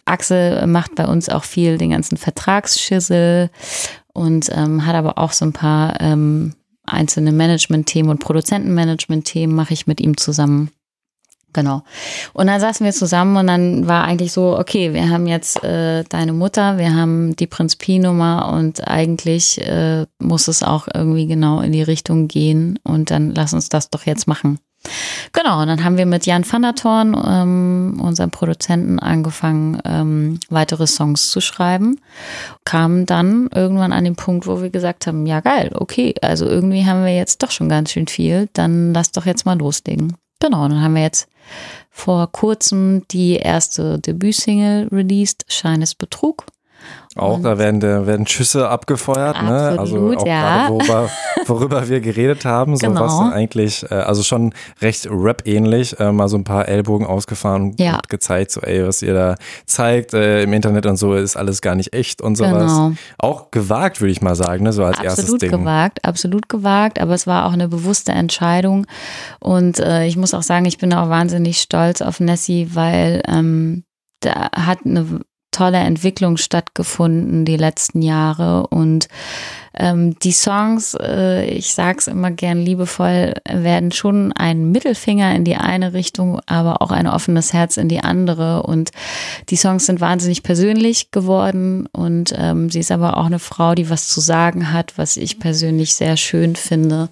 Axel macht bei uns auch viel den ganzen Vertragsschissel und ähm, hat aber auch so ein paar ähm, einzelne Management-Themen und Produzentenmanagement-Themen mache ich mit ihm zusammen. Genau. Und dann saßen wir zusammen und dann war eigentlich so, okay, wir haben jetzt äh, deine Mutter, wir haben die Prinz Pi-Nummer und eigentlich äh, muss es auch irgendwie genau in die Richtung gehen und dann lass uns das doch jetzt machen. Genau, und dann haben wir mit Jan van der Thorn, ähm, unserem Produzenten, angefangen, ähm, weitere Songs zu schreiben. Kamen dann irgendwann an den Punkt, wo wir gesagt haben, ja geil, okay, also irgendwie haben wir jetzt doch schon ganz schön viel, dann lass doch jetzt mal loslegen. Genau, und dann haben wir jetzt vor kurzem die erste Debütsingle released, Scheines Betrug. Auch, da werden, da werden Schüsse abgefeuert, Absolut, ne? Also auch ja. gerade, worüber, worüber wir geredet haben, so Genau. was eigentlich, äh, also schon recht Rap-ähnlich, äh, mal so ein paar Ellbogen ausgefahren Ja. und gezeigt, so ey, was ihr da zeigt äh, im Internet und so, ist alles gar nicht echt und sowas. Genau. Auch gewagt, würde ich mal sagen, ne? So als erstes absolut Ding. gewagt, absolut gewagt, aber es war auch eine bewusste Entscheidung. Und äh, ich muss auch sagen, ich bin auch wahnsinnig stolz auf Nessie, weil ähm, da hat eine tolle Entwicklung stattgefunden die letzten Jahre und ähm, die Songs, äh, ich sag's immer gern liebevoll, werden schon ein Mittelfinger in die eine Richtung, aber auch ein offenes Herz in die andere. Und die Songs sind wahnsinnig persönlich geworden und ähm, sie ist aber auch eine Frau, die was zu sagen hat, was ich persönlich sehr schön finde.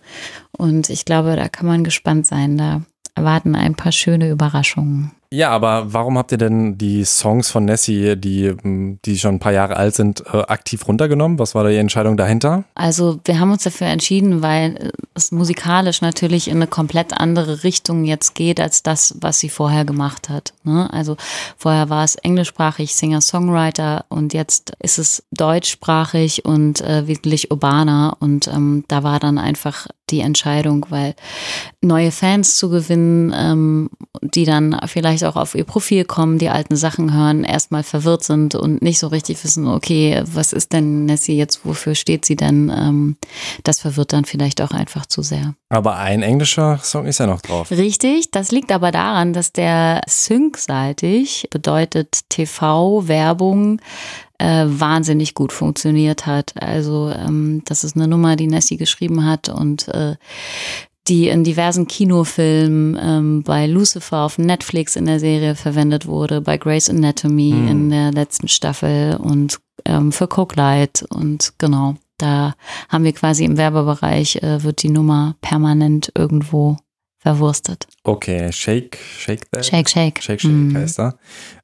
Und ich glaube, da kann man gespannt sein. Da erwarten ein paar schöne Überraschungen. Ja, aber warum habt ihr denn die Songs von Nessie, die, m, die schon ein paar Jahre alt sind, äh, aktiv runtergenommen? Was war da die Entscheidung dahinter? Also wir haben uns dafür entschieden, weil es musikalisch natürlich in eine komplett andere Richtung jetzt geht als das, was sie vorher gemacht hat. Ne? Also vorher war es englischsprachig, Singer-Songwriter und jetzt ist es deutschsprachig und äh, wirklich urbaner und ähm, da war dann einfach die Entscheidung, weil neue Fans zu gewinnen, ähm, die dann vielleicht auch auf ihr Profil kommen, die alten Sachen hören, erstmal verwirrt sind und nicht so richtig wissen, okay, was ist denn Nessie jetzt, wofür steht sie denn? Ähm, das verwirrt dann vielleicht auch einfach zu sehr. Aber ein englischer Song ist ja noch drauf. Richtig, das liegt aber daran, dass der Sync-seitig bedeutet TV-Werbung äh, wahnsinnig gut funktioniert hat. Also ähm, das ist eine Nummer, die Nessie geschrieben hat und äh, die in diversen Kinofilmen ähm, bei Lucifer auf Netflix in der Serie verwendet wurde, bei Grey's Anatomy Mhm. in der letzten Staffel und ähm, für Coke Light und genau, da haben wir quasi im Werbebereich äh, wird die Nummer permanent irgendwo verwurstet. Okay, Shake, Shake That. Shake, shake. Shake, Shake Mm. heißt er.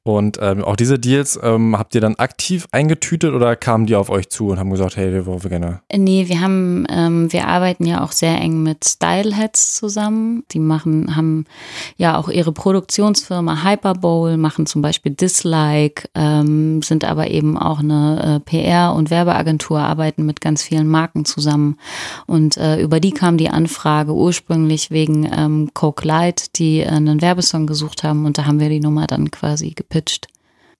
Und ähm, auch diese Deals ähm, habt ihr dann aktiv eingetütet oder kamen die auf euch zu und haben gesagt, hey, wir wollen wir gerne. Nee, wir haben, ähm, wir arbeiten ja auch sehr eng mit Styleheads zusammen. Die machen, haben ja auch ihre Produktionsfirma Hyperbowl, machen zum Beispiel Dislike, ähm, sind aber eben auch eine äh, PR- und Werbeagentur, arbeiten mit ganz vielen Marken zusammen. Und äh, über die kam die Anfrage ursprünglich wegen ähm, Coke Light, die äh, einen Werbesong gesucht haben und da haben wir die Nummer dann quasi gepitcht.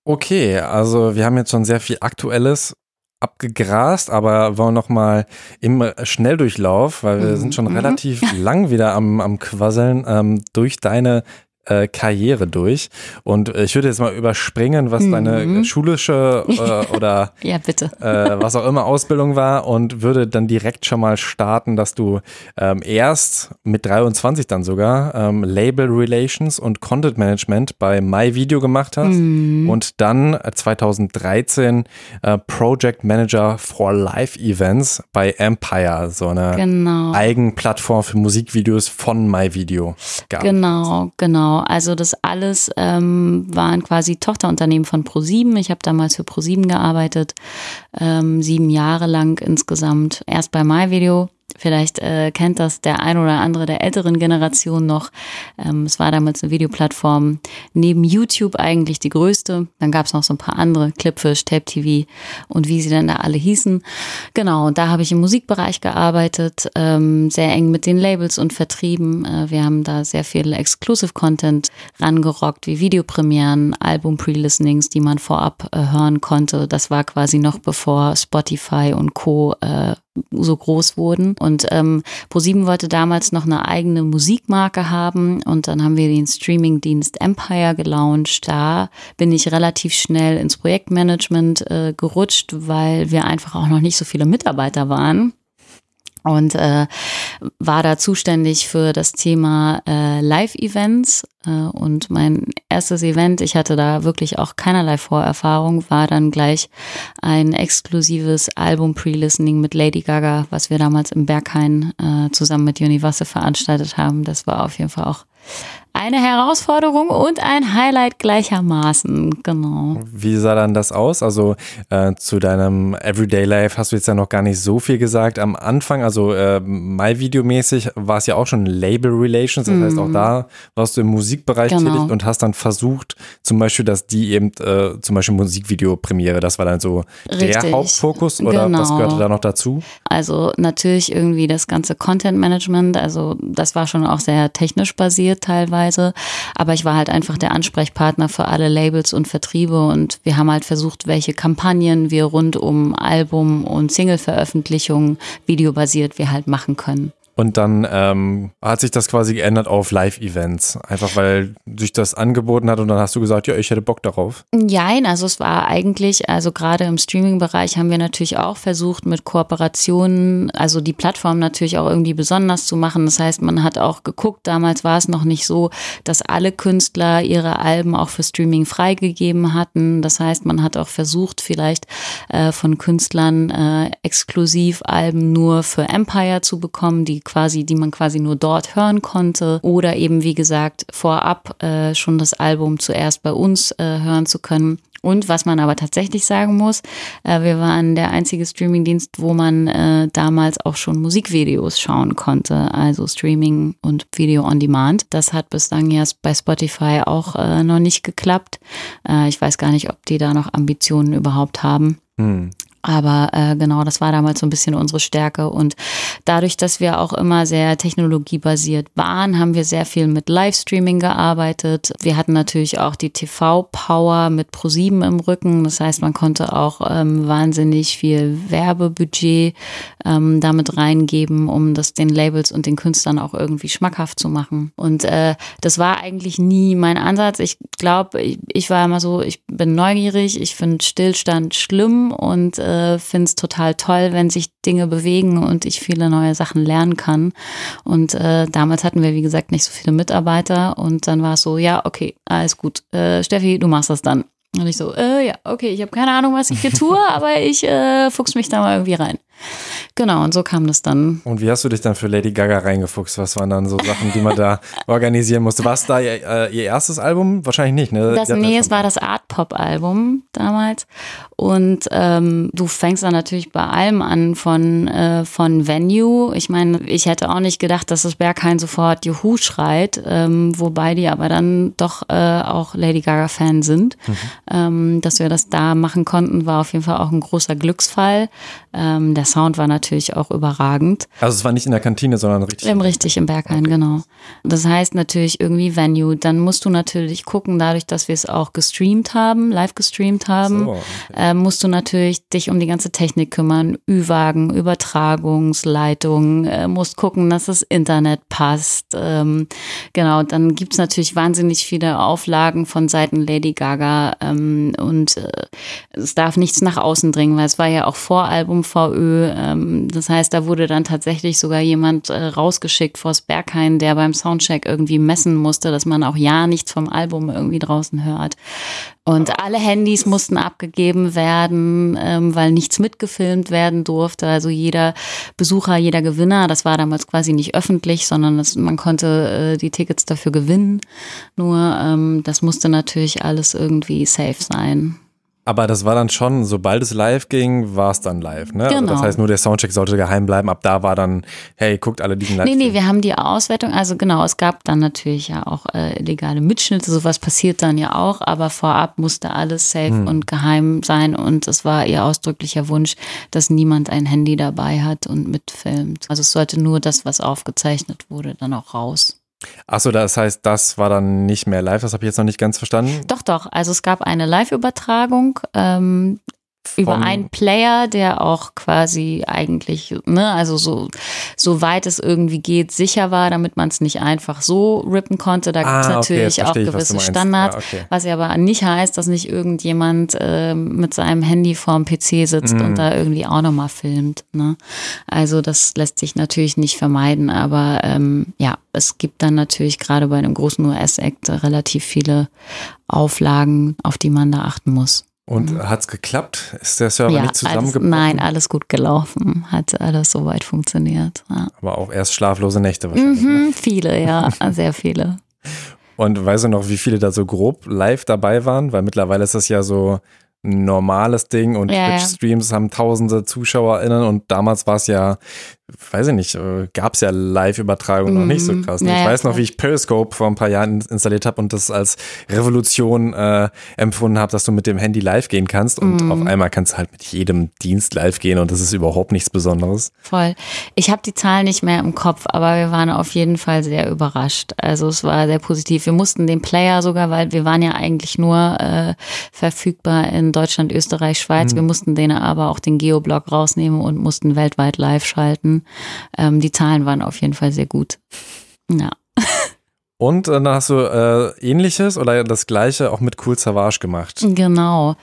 Okay, also wir haben jetzt schon sehr viel Aktuelles abgegrast, aber wollen noch mal im Schnelldurchlauf, weil wir sind schon Mhm. relativ lang wieder am, am Quasseln ähm, durch deine äh, Karriere durch. Und äh, ich würde jetzt mal überspringen, was deine Mhm. schulische äh, oder Ja, bitte. äh, was auch immer Ausbildung war und würde dann direkt schon mal starten, dass du ähm, erst mit 23 dann sogar ähm, Label Relations und Content Management bei MyVideo gemacht hast Mhm. und dann äh, 2013 äh, Project Manager for Live Events bei Empire, so eine Genau. Eigenplattform für Musikvideos von MyVideo gab. Genau, genau. Also das alles ähm, waren quasi Tochterunternehmen von ProSieben. Ich habe damals für ProSieben gearbeitet, ähm, sieben Jahre lang insgesamt. Erst bei MyVideo. Vielleicht äh, kennt das der ein oder andere der älteren Generation noch. Ähm, es war damals eine Videoplattform neben YouTube eigentlich die größte. Dann gab es noch so ein paar andere, Clipfish, Tape TV und wie sie dann da alle hießen. Genau, da habe ich im Musikbereich gearbeitet, ähm, sehr eng mit den Labels und Vertrieben. Äh, wir haben da sehr viel Exclusive Content rangerockt, wie Videopremieren, Album-Pre-Listenings, die man vorab äh, hören konnte. Das war quasi noch bevor Spotify und Co. Äh, so groß wurden. Und ähm, ProSieben wollte damals noch eine eigene Musikmarke haben und dann haben wir den Streamingdienst Empire gelauncht. Da bin ich relativ schnell ins Projektmanagement äh, gerutscht, weil wir einfach auch noch nicht so viele Mitarbeiter waren. Und äh, war da zuständig für das Thema äh, Live-Events. Äh, und mein erstes Event, ich hatte da wirklich auch keinerlei Vorerfahrung, war dann gleich ein exklusives Album-Pre-Listening mit Lady Gaga, was wir damals im Berghain äh, zusammen mit Univasse veranstaltet haben. Das war auf jeden Fall auch eine Herausforderung und ein Highlight gleichermaßen, genau. Wie sah dann das aus? Also äh, zu deinem Everyday Life hast du jetzt ja noch gar nicht so viel gesagt. Am Anfang, also äh, MyVideo-mäßig, war es ja auch schon Label Relations. Das mm. heißt, auch mhm. da warst du im Musikbereich genau. tätig und hast dann versucht, zum Beispiel, dass die eben äh, zum Beispiel Musikvideo-Premiere, das war dann so Richtig. der Hauptfokus oder genau. was gehörte da noch dazu? Also natürlich irgendwie das ganze Content-Management, also das war schon auch sehr technisch basiert teilweise Weise. Aber ich war halt einfach der Ansprechpartner für alle Labels und Vertriebe und wir haben halt versucht, welche Kampagnen wir rund um Album und Single-Veröffentlichungen videobasiert wir halt machen können. Und dann ähm, hat sich das quasi geändert auf Live-Events. Einfach weil sich das angeboten hat und dann hast du gesagt, ja, ich hätte Bock darauf. Nein, also es war eigentlich, also gerade im Streaming-Bereich haben wir natürlich auch versucht, mit Kooperationen, also die Plattform natürlich auch irgendwie besonders zu machen. Das heißt, man hat auch geguckt, damals war es noch nicht so, dass alle Künstler ihre Alben auch für Streaming freigegeben hatten. Das heißt, man hat auch versucht, vielleicht äh, von Künstlern äh, exklusiv Alben nur für Empire zu bekommen, die quasi, die man quasi nur dort hören konnte. Oder eben, wie gesagt, vorab äh, schon das Album zuerst bei uns äh, hören zu können. Und was man aber tatsächlich sagen muss, äh, wir waren der einzige Streamingdienst, wo man äh, damals auch schon Musikvideos schauen konnte, also Streaming und Video on Demand. Das hat bislang erst bei Spotify auch äh, noch nicht geklappt. Äh, ich weiß gar nicht, ob die da noch Ambitionen überhaupt haben. Hm. Aber äh, genau, das war damals so ein bisschen unsere Stärke. Und dadurch, dass wir auch immer sehr technologiebasiert waren, haben wir sehr viel mit Livestreaming gearbeitet. Wir hatten natürlich auch die TV-Power mit ProSieben im Rücken. Das heißt, man konnte auch ähm, wahnsinnig viel Werbebudget ähm, damit reingeben, um das den Labels und den Künstlern auch irgendwie schmackhaft zu machen. Und äh, das war eigentlich nie mein Ansatz. Ich glaube, ich, ich war immer so, ich bin neugierig, ich finde Stillstand schlimm und äh, äh, finde es total toll, wenn sich Dinge bewegen und ich viele neue Sachen lernen kann. Und äh, damals hatten wir, wie gesagt, nicht so viele Mitarbeiter und dann war es so, ja, okay, alles gut. Äh, Steffi, du machst das dann. Und ich so, äh, ja, okay, ich habe keine Ahnung, was ich hier tue, aber ich äh, fuchs mich da mal irgendwie rein. Genau, und so kam das dann. Und wie hast du dich dann für Lady Gaga reingefuchst? Was waren dann so Sachen, die man da organisieren musste? War es da ihr, äh, ihr, erstes Album? Wahrscheinlich nicht, ne? Das, nee, es war das Art-Pop-Album damals. Und ähm, du fängst dann natürlich bei allem an von, äh, von Venue. Ich meine, ich hätte auch nicht gedacht, dass das Berghain sofort Juhu schreit, ähm, wobei die aber dann doch äh, auch Lady Gaga-Fan sind. Mhm. Ähm, dass wir das da machen konnten, war auf jeden Fall auch ein großer Glücksfall. Ähm, der Sound war natürlich auch überragend. Also es war nicht in der Kantine, sondern richtig. Im, richtig im Berghain, genau. Das heißt natürlich irgendwie Venue. Dann musst du natürlich gucken, dadurch, dass wir es auch gestreamt haben, live gestreamt haben, so, okay. äh, musst du natürlich dich um die ganze Technik kümmern. Ü-Wagen, Übertragungsleitung, äh, musst gucken, dass das Internet passt. Ähm, genau, dann gibt's natürlich wahnsinnig viele Auflagen von Seiten Lady Gaga ähm, und äh, es darf nichts nach außen dringen, weil es war ja auch Voralbum VÖ. Ähm, das heißt, da wurde dann tatsächlich sogar jemand äh, rausgeschickt vors Berghain, der beim Soundcheck irgendwie messen musste, dass man auch ja nichts vom Album irgendwie draußen hört. Und alle Handys mussten abgegeben werden, ähm, weil nichts mitgefilmt werden durfte. Also jeder Besucher, jeder Gewinner, das war damals quasi nicht öffentlich, sondern das, man konnte äh, die Tickets dafür gewinnen. Nur ähm, das musste natürlich alles irgendwie safe sein. Aber das war dann schon, sobald es live ging, war es dann live, ne? Genau. Also das heißt, nur der Soundcheck sollte geheim bleiben. Ab da war dann, hey, guckt alle diesen live. Nee, nee, wir haben die Auswertung, also genau, es gab dann natürlich ja auch äh, illegale Mitschnitte, sowas passiert dann ja auch, aber vorab musste alles safe hm. und geheim sein und es war ihr ausdrücklicher Wunsch, dass niemand ein Handy dabei hat und mitfilmt. Also es sollte nur das, was aufgezeichnet wurde, dann auch raus. Achso, das heißt, das war dann nicht mehr live, das habe ich jetzt noch nicht ganz verstanden. Doch, doch. Also es gab eine Live-Übertragung. Ähm, über einen Player, der auch quasi eigentlich, ne, also so, so weit es irgendwie geht, sicher war, damit man es nicht einfach so rippen konnte. Da gibt es Ah, okay, natürlich jetzt auch ich, was gewisse meinst. Standards, Ja, okay. was ja aber nicht heißt, dass nicht irgendjemand äh, mit seinem Handy vorm PC sitzt Mhm. und da irgendwie auch nochmal filmt. Ne? Also das lässt sich natürlich nicht vermeiden, aber ähm, ja, es gibt dann natürlich gerade bei einem großen US-Act relativ viele Auflagen, auf die man da achten muss. Und hat's geklappt? Ist der Server ja, nicht alles, zusammengebrochen? nein, alles gut gelaufen, hat alles soweit funktioniert. Ja. Aber auch erst schlaflose Nächte wahrscheinlich. ne? Mhm, viele, ja, sehr viele. Und weißt du noch, wie viele da so grob live dabei waren? Weil mittlerweile ist das ja so ein normales Ding und ja. Twitch-Streams haben tausende ZuschauerInnen und damals war es ja, weiß ich nicht, gab es ja Live-Übertragung noch nicht so Mhm. krass. Ja, ich ja, weiß noch, wie ich Periscope vor ein paar Jahren installiert habe und das als Revolution äh, empfunden habe, dass du mit dem Handy live gehen kannst und Mhm. auf einmal kannst du halt mit jedem Dienst live gehen und das ist überhaupt nichts Besonderes. Voll. Ich habe die Zahlen nicht mehr im Kopf, aber wir waren auf jeden Fall sehr überrascht. Also es war sehr positiv. Wir mussten den Player sogar, weil wir waren ja eigentlich nur äh, verfügbar in Deutschland, Österreich, Schweiz. Wir mussten den aber auch den Geoblock rausnehmen und mussten weltweit live schalten. Ähm, die Zahlen waren auf jeden Fall sehr gut. Ja. Und äh, dann hast du äh, ähnliches oder das gleiche auch mit Cool Savage gemacht. Genau.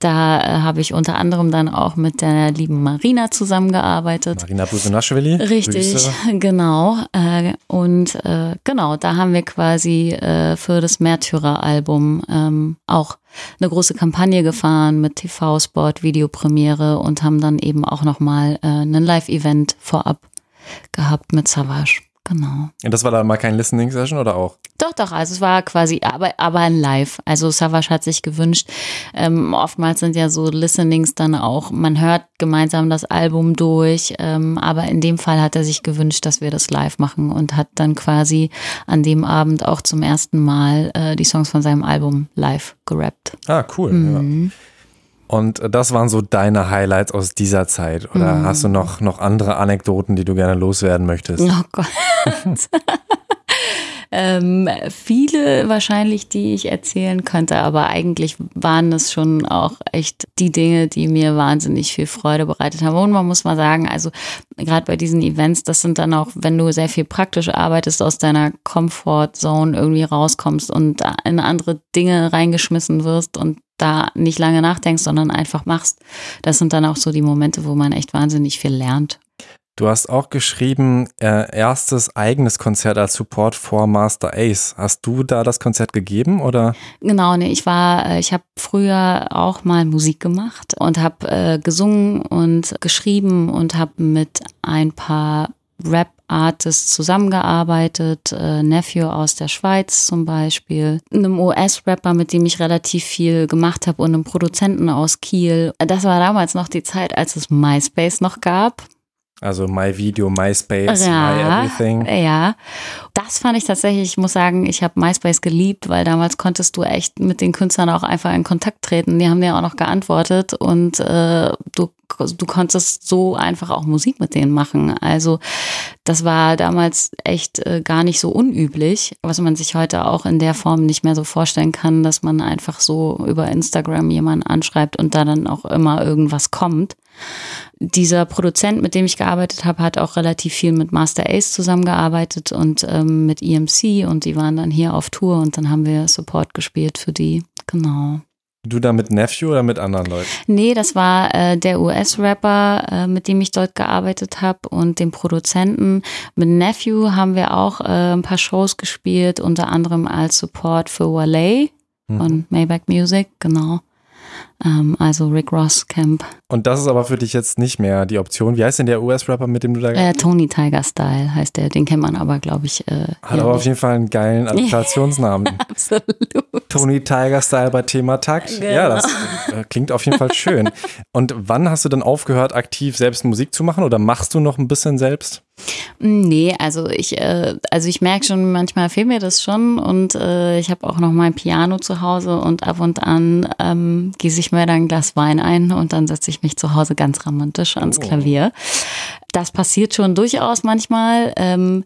Da äh, habe ich unter anderem dann auch mit der lieben Marina zusammengearbeitet. Marina Busenaschwili. Richtig, Grüße. genau. Äh, und äh, genau, da haben wir quasi äh, für das Märtyrer-Album ähm, auch eine große Kampagne gefahren mit TV-Spot, Videopremiere und haben dann eben auch nochmal äh, einen Live-Event vorab gehabt mit Savage. Genau. Und das war dann mal kein Listening-Session oder auch? Doch, doch, also es war quasi, aber, aber ein Live. Also Savage hat sich gewünscht, ähm, oftmals sind ja so Listenings dann auch, man hört gemeinsam das Album durch, ähm, aber in dem Fall hat er sich gewünscht, dass wir das live machen und hat dann quasi an dem Abend auch zum ersten Mal äh, die Songs von seinem Album live gerappt. Ah, cool. Mhm. Ja. Und das waren so deine Highlights aus dieser Zeit. Oder Mhm. hast du noch, noch andere Anekdoten, die du gerne loswerden möchtest? Oh Gott. ähm, viele wahrscheinlich, die ich erzählen könnte, aber eigentlich waren es schon auch echt die Dinge, die mir wahnsinnig viel Freude bereitet haben. Und man muss mal sagen, also gerade bei diesen Events, das sind dann auch, wenn du sehr viel praktisch arbeitest, aus deiner Comfort-Zone irgendwie rauskommst und in andere Dinge reingeschmissen wirst und da nicht lange nachdenkst, sondern einfach machst. Das sind dann auch so die Momente, wo man echt wahnsinnig viel lernt. Du hast auch geschrieben, äh, erstes eigenes Konzert als Support vor Master Ace. Hast du da das Konzert gegeben oder? Genau, nee, ich war, äh, ich habe früher auch mal Musik gemacht und habe äh, gesungen und geschrieben und habe mit ein paar Rap-Artists zusammengearbeitet, äh, Nephew aus der Schweiz zum Beispiel, einem US-Rapper, mit dem ich relativ viel gemacht habe und einem Produzenten aus Kiel. Das war damals noch die Zeit, als es MySpace noch gab. Also My Video, MySpace, Ja, My Everything. Ja, das fand ich tatsächlich, ich muss sagen, ich habe MySpace geliebt, weil damals konntest du echt mit den Künstlern auch einfach in Kontakt treten. Die haben dir auch noch geantwortet und äh, du, du konntest so einfach auch Musik mit denen machen. Also das war damals echt äh, gar nicht so unüblich, was man sich heute auch in der Form nicht mehr so vorstellen kann, dass man einfach so über Instagram jemanden anschreibt und da dann auch immer irgendwas kommt dieser Produzent, mit dem ich gearbeitet habe, hat auch relativ viel mit Master Ace zusammengearbeitet und ähm, mit EMC und die waren dann hier auf Tour und dann haben wir Support gespielt für die. Genau. Du da mit Nephew oder mit anderen Leuten? Nee, das war äh, der US-Rapper, äh, mit dem ich dort gearbeitet habe und dem Produzenten. Mit Nephew haben wir auch äh, ein paar Shows gespielt, unter anderem als Support für Wale von Maybach Music, genau. Ähm, also Rick Ross Camp. Und das ist aber für dich jetzt nicht mehr die Option. Wie heißt denn der US-Rapper, mit dem du da Äh, Tony Tiger Style heißt der, den kennt man aber, glaube ich. Äh, Hat aber auf jeden Fall einen geilen Allokationsnamen. Absolut. Tony Tiger Style bei Thema Takt. Ja, das äh, klingt auf jeden Fall schön. Und wann hast du dann aufgehört, aktiv selbst Musik zu machen oder machst du noch ein bisschen selbst? Nee, also ich, äh, also ich merke schon, manchmal fehlt mir das schon und äh, ich habe auch noch mein Piano zu Hause und ab und an ähm, gieße ich mir dann ein Glas Wein ein und dann setze ich mich zu Hause ganz romantisch ans Oh. Klavier. Das passiert schon durchaus manchmal. Ähm,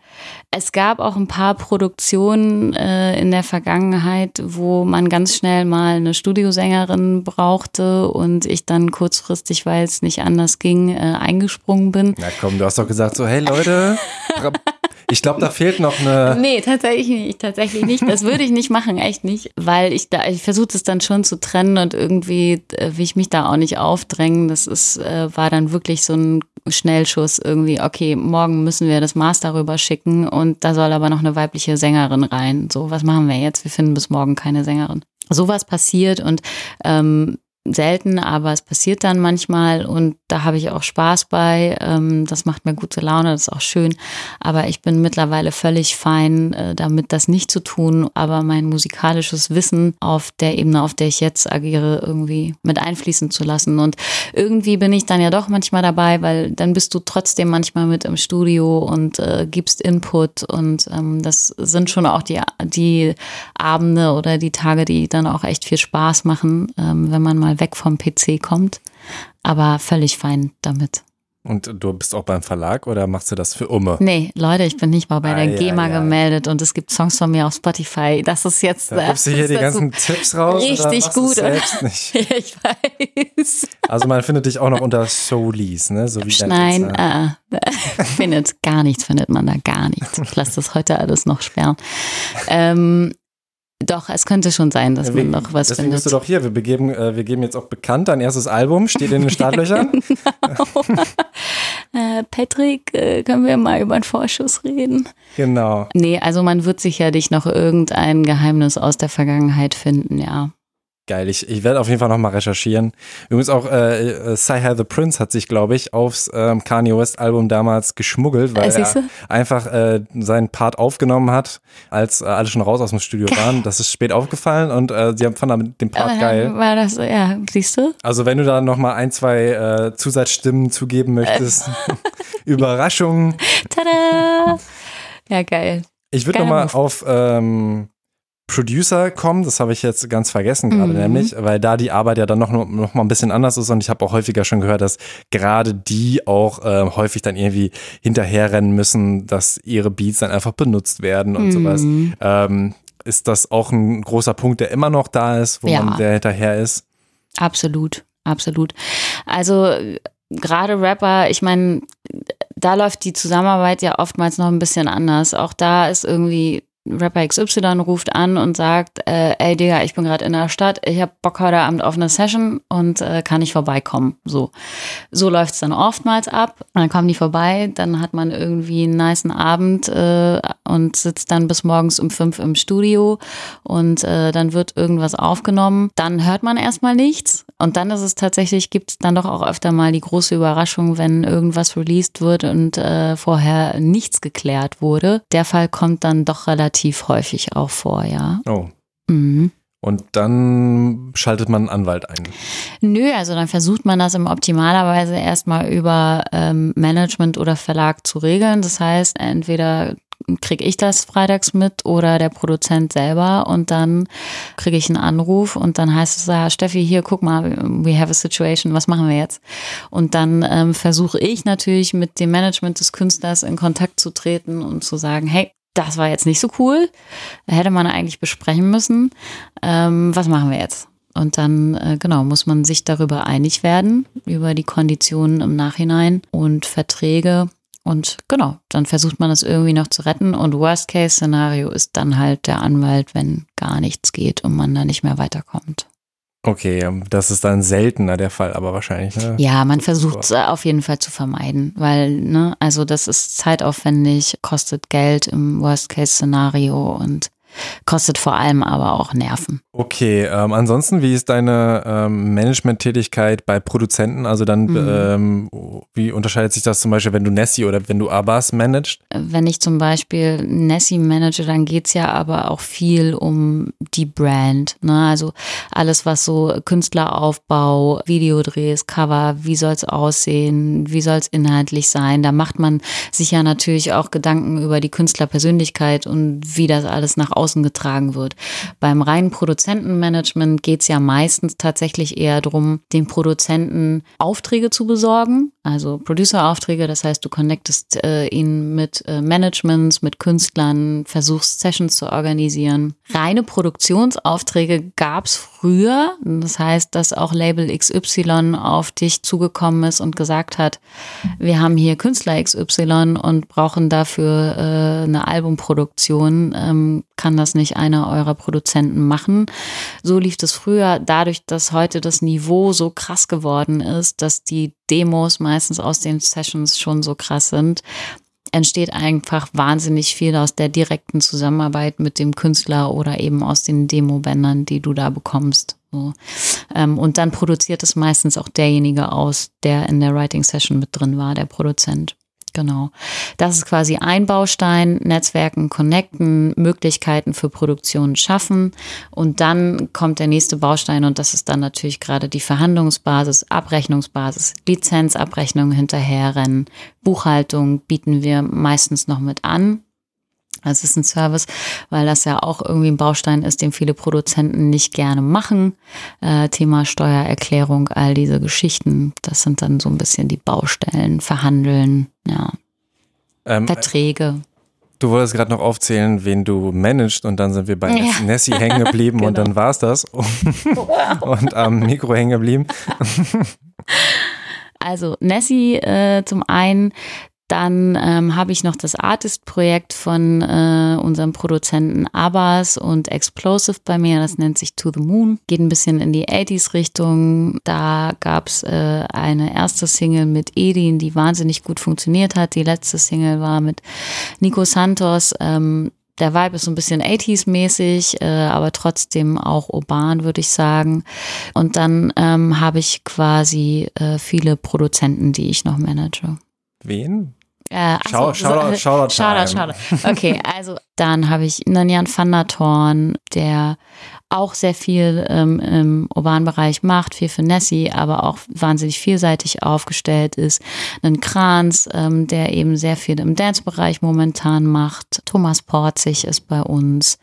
es gab auch ein paar Produktionen äh, in der Vergangenheit, wo man ganz schnell mal eine Studiosängerin brauchte und ich dann kurzfristig, weil es nicht anders ging, äh, eingesprungen bin. Na komm, du hast doch gesagt so, hey Leute, ich glaube, da fehlt noch eine. Nee, tatsächlich nicht, tatsächlich nicht. Das würde ich nicht machen, echt nicht. Weil ich da, ich versuche es dann schon zu trennen und irgendwie äh, will ich mich da auch nicht aufdrängen. Das ist, äh, war dann wirklich so ein Schnellschuss irgendwie, okay, morgen müssen wir das Master rüber schicken und da soll aber noch eine weibliche Sängerin rein. So, was machen wir jetzt? Wir finden bis morgen keine Sängerin. Sowas passiert und ähm, selten, aber es passiert dann manchmal und da habe ich auch Spaß bei. Ähm, das macht mir gute Laune, das ist auch schön. Aber ich bin mittlerweile völlig fein, äh, damit das nicht zu tun, aber mein musikalisches Wissen auf der Ebene, auf der ich jetzt agiere, irgendwie mit einfließen zu lassen. Und irgendwie bin ich dann ja doch manchmal dabei, weil dann bist du trotzdem manchmal mit im Studio und äh, gibst Input und ähm, das sind schon auch die, die Abende oder die Tage, die dann auch echt viel Spaß machen, ähm, wenn man mal weg vom PC kommt, aber völlig fein damit. Und du bist auch beim Verlag oder machst du das für Umme? Nee, Leute, ich bin nicht mal bei der ah, GEMA ja, gemeldet und es gibt Songs von mir auf Spotify. Das ist jetzt. Da gibst du hier die ganzen Tipps raus? Richtig gut. Selbst nicht? ich weiß. Also man findet dich auch noch unter Soulies, ne? So wie Nein, äh, findet gar nichts, findet man da gar nichts. Ich lasse das heute alles noch sperren. Ähm, doch, es könnte schon sein, dass wir, man noch was deswegen findet. bist du doch hier. Wir, begeben, äh, wir geben jetzt auch bekannt, dein erstes Album steht in den Startlöchern. genau. äh, Patrick, äh, können wir mal über einen Vorschuss reden? Genau. Nee, also man wird sicherlich noch irgendein Geheimnis aus der Vergangenheit finden, ja. Geil, ich, ich werde auf jeden Fall nochmal recherchieren. Übrigens auch äh, äh Sci the Prince hat sich, glaube ich, aufs ähm, Kanye West Album damals geschmuggelt, weil äh, er einfach äh, seinen Part aufgenommen hat, als äh, alle schon raus aus dem Studio waren. Das ist spät aufgefallen und äh, sie haben fanden den Part Aber, geil. War das, ja, siehst du? Also wenn du da nochmal ein, zwei äh, Zusatzstimmen zugeben möchtest, Überraschung. Tada! Ja, geil. Ich würde nochmal auf ähm, Producer kommen, das habe ich jetzt ganz vergessen gerade mhm. nämlich, weil da die Arbeit ja dann noch, noch mal ein bisschen anders ist und ich habe auch häufiger schon gehört, dass gerade die auch äh, häufig dann irgendwie hinterherrennen müssen, dass ihre Beats dann einfach benutzt werden und mhm. sowas. Ähm, ist das auch ein großer Punkt, der immer noch da ist, wo ja. man der hinterher ist? Absolut, absolut. Also gerade Rapper, ich meine, da läuft die Zusammenarbeit ja oftmals noch ein bisschen anders. Auch da ist irgendwie Rapper XY ruft an und sagt, äh, ey Digga, ich bin gerade in der Stadt, ich hab Bock heute Abend auf eine Session und äh, kann ich vorbeikommen. So, so läuft's dann oftmals ab. Dann kommen die vorbei, dann hat man irgendwie einen niceen Abend äh, und sitzt dann bis morgens um fünf im Studio und äh, dann wird irgendwas aufgenommen. Dann hört man erstmal nichts und dann ist es tatsächlich, gibt's dann doch auch öfter mal die große Überraschung, wenn irgendwas released wird und äh, vorher nichts geklärt wurde. Der Fall kommt dann doch relativ relativ häufig auch vor, ja. Oh. Mhm. Und dann schaltet man einen Anwalt ein. Nö, also dann versucht man das im optimalerweise erstmal über ähm, Management oder Verlag zu regeln. Das heißt, entweder kriege ich das freitags mit oder der Produzent selber und dann kriege ich einen Anruf und dann heißt es, ja, Steffi, hier, guck mal, we have a situation, was machen wir jetzt? Und dann ähm, versuche ich natürlich mit dem Management des Künstlers in Kontakt zu treten und zu sagen, hey, das war jetzt nicht so cool. Hätte man eigentlich besprechen müssen. Ähm, was machen wir jetzt? Und dann, äh, genau, muss man sich darüber einig werden, über die Konditionen im Nachhinein und Verträge. Und genau, dann versucht man das irgendwie noch zu retten. Und Worst-Case-Szenario ist dann halt der Anwalt, wenn gar nichts geht und man da nicht mehr weiterkommt. Okay, ähm, das ist dann seltener der Fall, aber wahrscheinlich. Ne? Ja, man versucht es auf jeden Fall zu vermeiden, weil, ne, also das ist zeitaufwendig, kostet Geld im Worst-Case-Szenario und kostet vor allem aber auch Nerven. Okay, ähm, ansonsten, wie ist deine ähm, Management-Tätigkeit bei Produzenten? Also dann, mhm. ähm, wie unterscheidet sich das zum Beispiel, wenn du Nessie oder wenn du Abbas managst? Wenn ich zum Beispiel Nessie manage, dann geht es ja aber auch viel um die Brand. Ne? Also alles, was so Künstleraufbau, Videodrehs, Cover, wie soll es aussehen, wie soll es inhaltlich sein? Da macht man sich ja natürlich auch Gedanken über die Künstlerpersönlichkeit und wie das alles nach außen außen getragen wird. Beim reinen Produzentenmanagement geht es ja meistens tatsächlich eher darum, den Produzenten Aufträge zu besorgen, also Producer-Aufträge, das heißt, du connectest äh, ihn mit äh, Managements, mit Künstlern, versuchst Sessions zu organisieren. Reine Produktionsaufträge gab es früher, das heißt, dass auch Label XY auf dich zugekommen ist und gesagt hat, wir haben hier Künstler XY und brauchen dafür äh, eine Albumproduktion, ähm, kann das nicht einer eurer Produzenten machen. So lief das früher, dadurch, dass heute das Niveau so krass geworden ist, dass die Demos meistens aus den Sessions schon so krass sind, entsteht einfach wahnsinnig viel aus der direkten Zusammenarbeit mit dem Künstler oder eben aus den Demo-Bändern, die du da bekommst. So. Ähm, und dann produziert es meistens auch derjenige aus, der in der Writing Session mit drin war, der Produzent. Genau. Das ist quasi ein Baustein, Netzwerken connecten, Möglichkeiten für Produktion schaffen. Und dann kommt der nächste Baustein und das ist dann natürlich gerade die Verhandlungsbasis, Abrechnungsbasis, Lizenzabrechnung hinterherrennen, Buchhaltung bieten wir meistens noch mit an. Das ist ein Service, weil das ja auch irgendwie ein Baustein ist, den viele Produzenten nicht gerne machen. Äh, Thema Steuererklärung, all diese Geschichten, das sind dann so ein bisschen die Baustellen, Verhandeln, ja. Ähm, Verträge. Du wolltest gerade noch aufzählen, wen du managst und dann sind wir bei ja. Nessie hängen geblieben genau. und dann war es das und am Mikro hängen geblieben. Also Nessie äh, zum einen, dann ähm, habe ich noch das Artist-Projekt von äh, unserem Produzenten Abbas und Explosive bei mir. Das nennt sich To the Moon. Geht ein bisschen in die 80s-Richtung. Da gab es äh, eine erste Single mit Edin, die wahnsinnig gut funktioniert hat. Die letzte Single war mit Nico Santos. Ähm, der Vibe ist so ein bisschen 80s-mäßig, äh, aber trotzdem auch urban, würde ich sagen. Und dann ähm, habe ich quasi äh, viele Produzenten, die ich noch manage. Wen? Äh, Schau, so, Shoutout, Shoutout, Shoutout, Shoutout. Okay, also dann habe ich Nanjan van der Thorn, der auch sehr viel ähm, im urbanen Bereich macht, viel für Nessie, aber auch wahnsinnig vielseitig aufgestellt ist. Einen Kranz, ähm, der eben sehr viel im Dance-Bereich momentan macht. Thomas Porzig ist bei uns.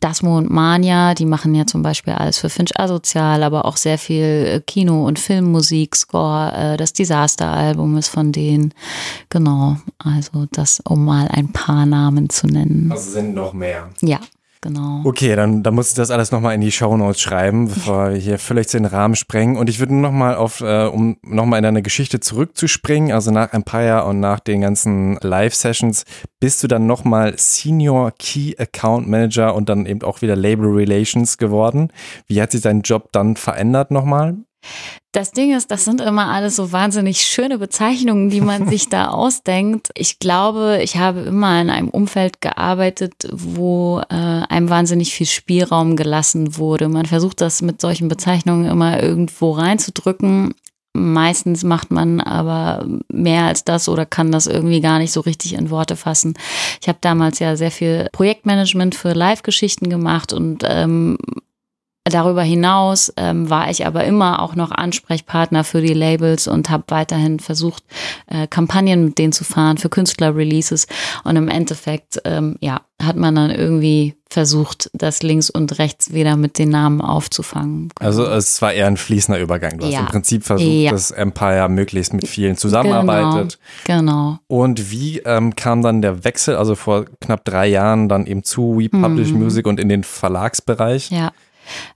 Dasmo und Mania, die machen ja zum Beispiel alles für Finch Asozial, aber auch sehr viel äh, Kino- und Filmmusik, Score. Äh, das Disaster-Album ist von denen. Genau, also das, um mal ein paar Namen zu nennen. Also sind noch mehr. Ja. Genau. Okay, dann, dann muss ich das alles nochmal in die Shownotes schreiben, bevor wir hier völlig den Rahmen sprengen. Und ich würde nochmal auf, äh, um nochmal in deine Geschichte zurückzuspringen, also nach Empire und nach den ganzen Live-Sessions, bist du dann nochmal Senior Key Account Manager und dann eben auch wieder Label Relations geworden. Wie hat sich dein Job dann verändert nochmal? Das Ding ist, das sind immer alles so wahnsinnig schöne Bezeichnungen, die man sich da ausdenkt. Ich glaube, ich habe immer in einem Umfeld gearbeitet, wo äh, einem wahnsinnig viel Spielraum gelassen wurde. Man versucht das mit solchen Bezeichnungen immer irgendwo reinzudrücken. Meistens macht man aber mehr als das oder kann das irgendwie gar nicht so richtig in Worte fassen. Ich habe damals ja sehr viel Projektmanagement für Live-Geschichten gemacht und ähm, Darüber hinaus ähm, war ich aber immer auch noch Ansprechpartner für die Labels und habe weiterhin versucht, äh, Kampagnen mit denen zu fahren für Künstler-Releases. Und im Endeffekt, ähm, ja, hat man dann irgendwie versucht, das links und rechts wieder mit den Namen aufzufangen. Also es war eher ein fließender Übergang. Du ja. hast im Prinzip versucht, ja. dass Empire möglichst mit vielen zusammenarbeitet. Genau. genau. Und wie ähm, kam dann der Wechsel, also vor knapp drei Jahren dann eben zu We Publish mhm. Music und in den Verlagsbereich? Ja.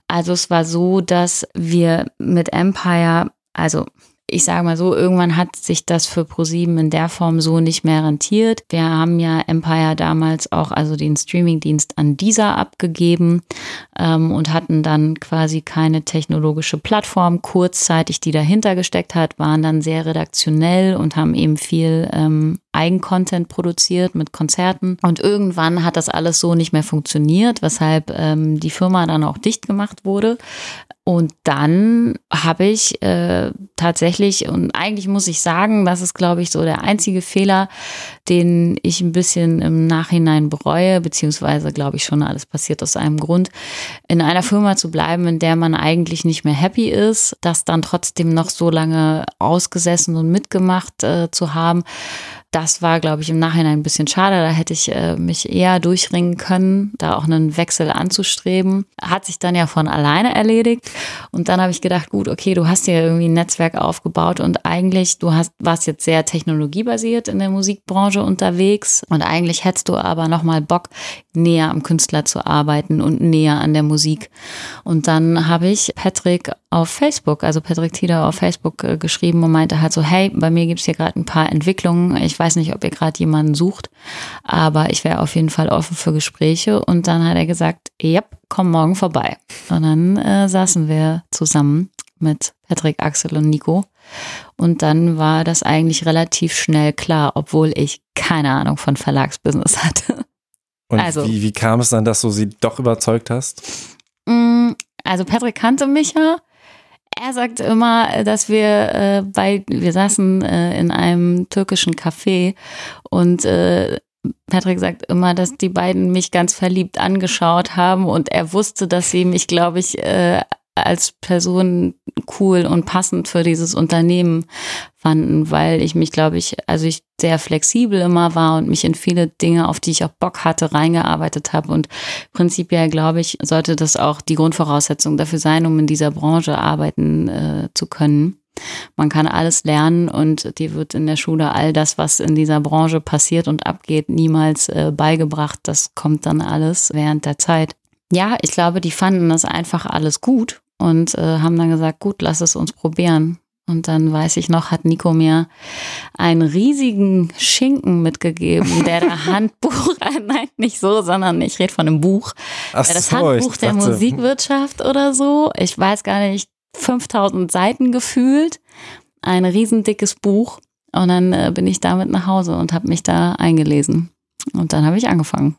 Also es war so, dass wir mit Empire, also ich sage mal so, irgendwann hat sich das für ProSieben in der Form so nicht mehr rentiert. Wir haben ja Empire damals auch, also den Streamingdienst an dieser abgegeben ähm, und hatten dann quasi keine technologische Plattform kurzzeitig, die dahinter gesteckt hat, waren dann sehr redaktionell und haben eben viel ähm, Eigencontent produziert mit Konzerten. Und irgendwann hat das alles so nicht mehr funktioniert, weshalb ähm, die Firma dann auch dicht gemacht wurde. Und dann habe ich äh, tatsächlich, und eigentlich muss ich sagen, das ist, glaube ich, so der einzige Fehler, den ich ein bisschen im Nachhinein bereue, beziehungsweise glaube ich schon, alles passiert aus einem Grund, in einer Firma zu bleiben, in der man eigentlich nicht mehr happy ist, das dann trotzdem noch so lange ausgesessen und mitgemacht äh, zu haben das war, glaube ich, im Nachhinein ein bisschen schade. Da hätte ich äh, mich eher durchringen können, da auch einen Wechsel anzustreben. Hat sich dann ja von alleine erledigt. Und dann habe ich gedacht, gut, okay, du hast dir irgendwie ein Netzwerk aufgebaut und eigentlich, du hast, warst jetzt sehr technologiebasiert in der Musikbranche unterwegs und eigentlich hättest du aber nochmal Bock, näher am Künstler zu arbeiten und näher an der Musik. Und dann habe ich Patrick auf Facebook, also Patrick Tieder auf Facebook äh, geschrieben und meinte halt so, hey, bei mir gibt es hier gerade ein paar Entwicklungen. Ich weiß nicht, ob ihr gerade jemanden sucht, aber ich wäre auf jeden Fall offen für Gespräche. Und dann hat er gesagt, ja, komm morgen vorbei. Und dann äh, saßen wir zusammen mit Patrick, Axel und Nico. Und dann war das eigentlich relativ schnell klar, obwohl ich keine Ahnung von Verlagsbusiness hatte. Und also, wie, wie kam es dann, dass du sie doch überzeugt hast? Mm, also Patrick kannte mich ja. Er sagt immer, dass wir äh, bei, wir saßen äh, in einem türkischen Café und äh, Patrick sagt immer, dass die beiden mich ganz verliebt angeschaut haben und er wusste, dass sie mich, glaube ich, äh, als Person cool und passend für dieses Unternehmen fanden, weil ich mich, glaube ich, also ich sehr flexibel immer war und mich in viele Dinge, auf die ich auch Bock hatte, reingearbeitet habe. Und prinzipiell, glaube ich, sollte das auch die Grundvoraussetzung dafür sein, um in dieser Branche arbeiten äh, zu können. Man kann alles lernen und dir wird in der Schule all das, was in dieser Branche passiert und abgeht, niemals äh, beigebracht. Das kommt dann alles während der Zeit. Ja, ich glaube, die fanden das einfach alles gut und äh, haben dann gesagt, gut, lass es uns probieren. Und dann weiß ich noch, hat Nico mir einen riesigen Schinken mitgegeben, der der Handbuch, nein, nicht so, sondern ich rede von einem Buch. Ach das so, Handbuch der Musikwirtschaft oder so. Ich weiß gar nicht, 5000 Seiten gefühlt. Ein riesendickes Buch. Und dann äh, bin ich damit nach Hause und habe mich da eingelesen. Und dann habe ich angefangen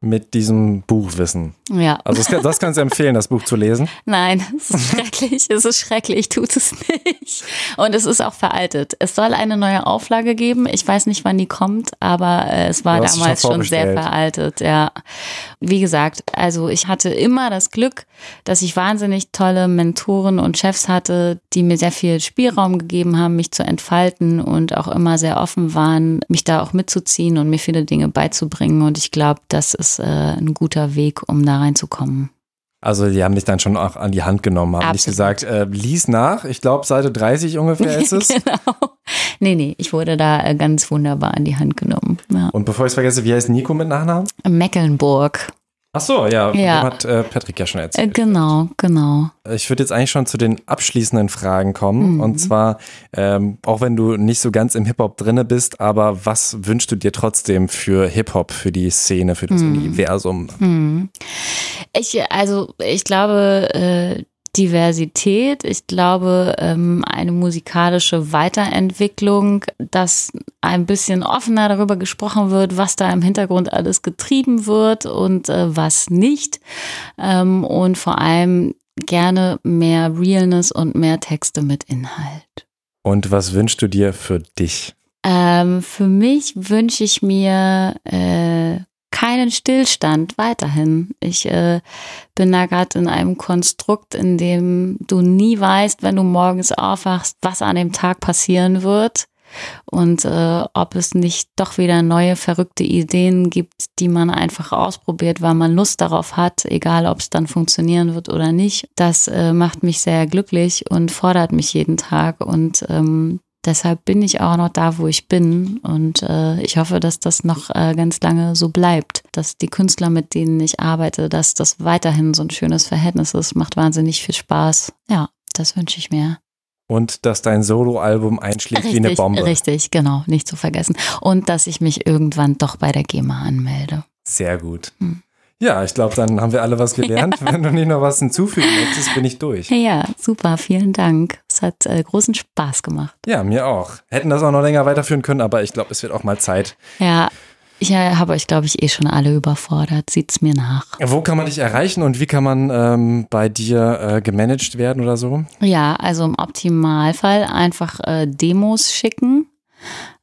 mit diesem Buchwissen. Ja. Also das, das kannst du empfehlen, das Buch zu lesen. Nein, es ist schrecklich, es ist schrecklich, tut es nicht. Und es ist auch veraltet. Es soll eine neue Auflage geben. Ich weiß nicht, wann die kommt, aber äh, es war damals schon, schon sehr veraltet. Ja. Wie gesagt, also ich hatte immer das Glück, dass ich wahnsinnig tolle Mentoren und Chefs hatte, die mir sehr viel Spielraum gegeben haben, mich zu entfalten und auch immer sehr offen waren, mich da auch mitzuziehen und mir viele Dinge beizubringen. Und ich glaube, das ist äh, ein guter Weg, um da reinzukommen. Also die haben dich dann schon auch an die Hand genommen, haben Absolut. nicht gesagt, äh, lies nach, ich glaube Seite 30 ungefähr ist es. genau. Nee, nee, ich wurde da äh, ganz wunderbar an die Hand genommen. Ja. Und bevor ich es vergesse, wie heißt Nico mit Nachnamen? Mecklenburg. Ach so, ja, ja. hat äh, Patrick ja schon erzählt. Äh, genau, genau. Ich würde jetzt eigentlich schon zu den abschließenden Fragen kommen. Mhm. Und zwar, ähm, auch wenn du nicht so ganz im Hip-Hop drinne bist, aber was wünschst du dir trotzdem für Hip-Hop, für die Szene, für das mhm. Universum? Mhm. Ich, also, ich glaube, äh, Diversität, ich glaube, ähm, eine musikalische Weiterentwicklung, dass ein bisschen offener darüber gesprochen wird, was da im Hintergrund alles getrieben wird und äh, was nicht. Ähm, und vor allem gerne mehr Realness und mehr Texte mit Inhalt. Und was wünschst du dir für dich? Ähm, für mich wünsche ich mir äh, keinen Stillstand weiterhin. Ich äh, bin da gerade in einem Konstrukt, in dem du nie weißt, wenn du morgens aufwachst, was an dem Tag passieren wird und äh, ob es nicht doch wieder neue verrückte Ideen gibt, die man einfach ausprobiert, weil man Lust darauf hat, egal ob es dann funktionieren wird oder nicht. Das äh, macht mich sehr glücklich und fordert mich jeden Tag und ähm, Deshalb bin ich auch noch da, wo ich bin. Und äh, ich hoffe, dass das noch äh, ganz lange so bleibt. Dass die Künstler, mit denen ich arbeite, dass das weiterhin so ein schönes Verhältnis ist. Macht wahnsinnig viel Spaß. Ja, das wünsche ich mir. Und dass dein Soloalbum einschlägt richtig, wie eine Bombe. Richtig, genau, nicht zu vergessen. Und dass ich mich irgendwann doch bei der GEMA anmelde. Sehr gut. Hm. Ja, ich glaube, dann haben wir alle was gelernt. Wenn du nicht noch was hinzufügen möchtest, bin ich durch. Ja, super, vielen Dank. Es hat äh, großen Spaß gemacht. Ja, mir auch. Hätten das auch noch länger weiterführen können, aber ich glaube, es wird auch mal Zeit. Ja. Ich äh, habe euch, glaube ich, eh schon alle überfordert. Sieht's mir nach. Wo kann man dich erreichen und wie kann man ähm, bei dir äh, gemanagt werden oder so? Ja, also im Optimalfall einfach äh, Demos schicken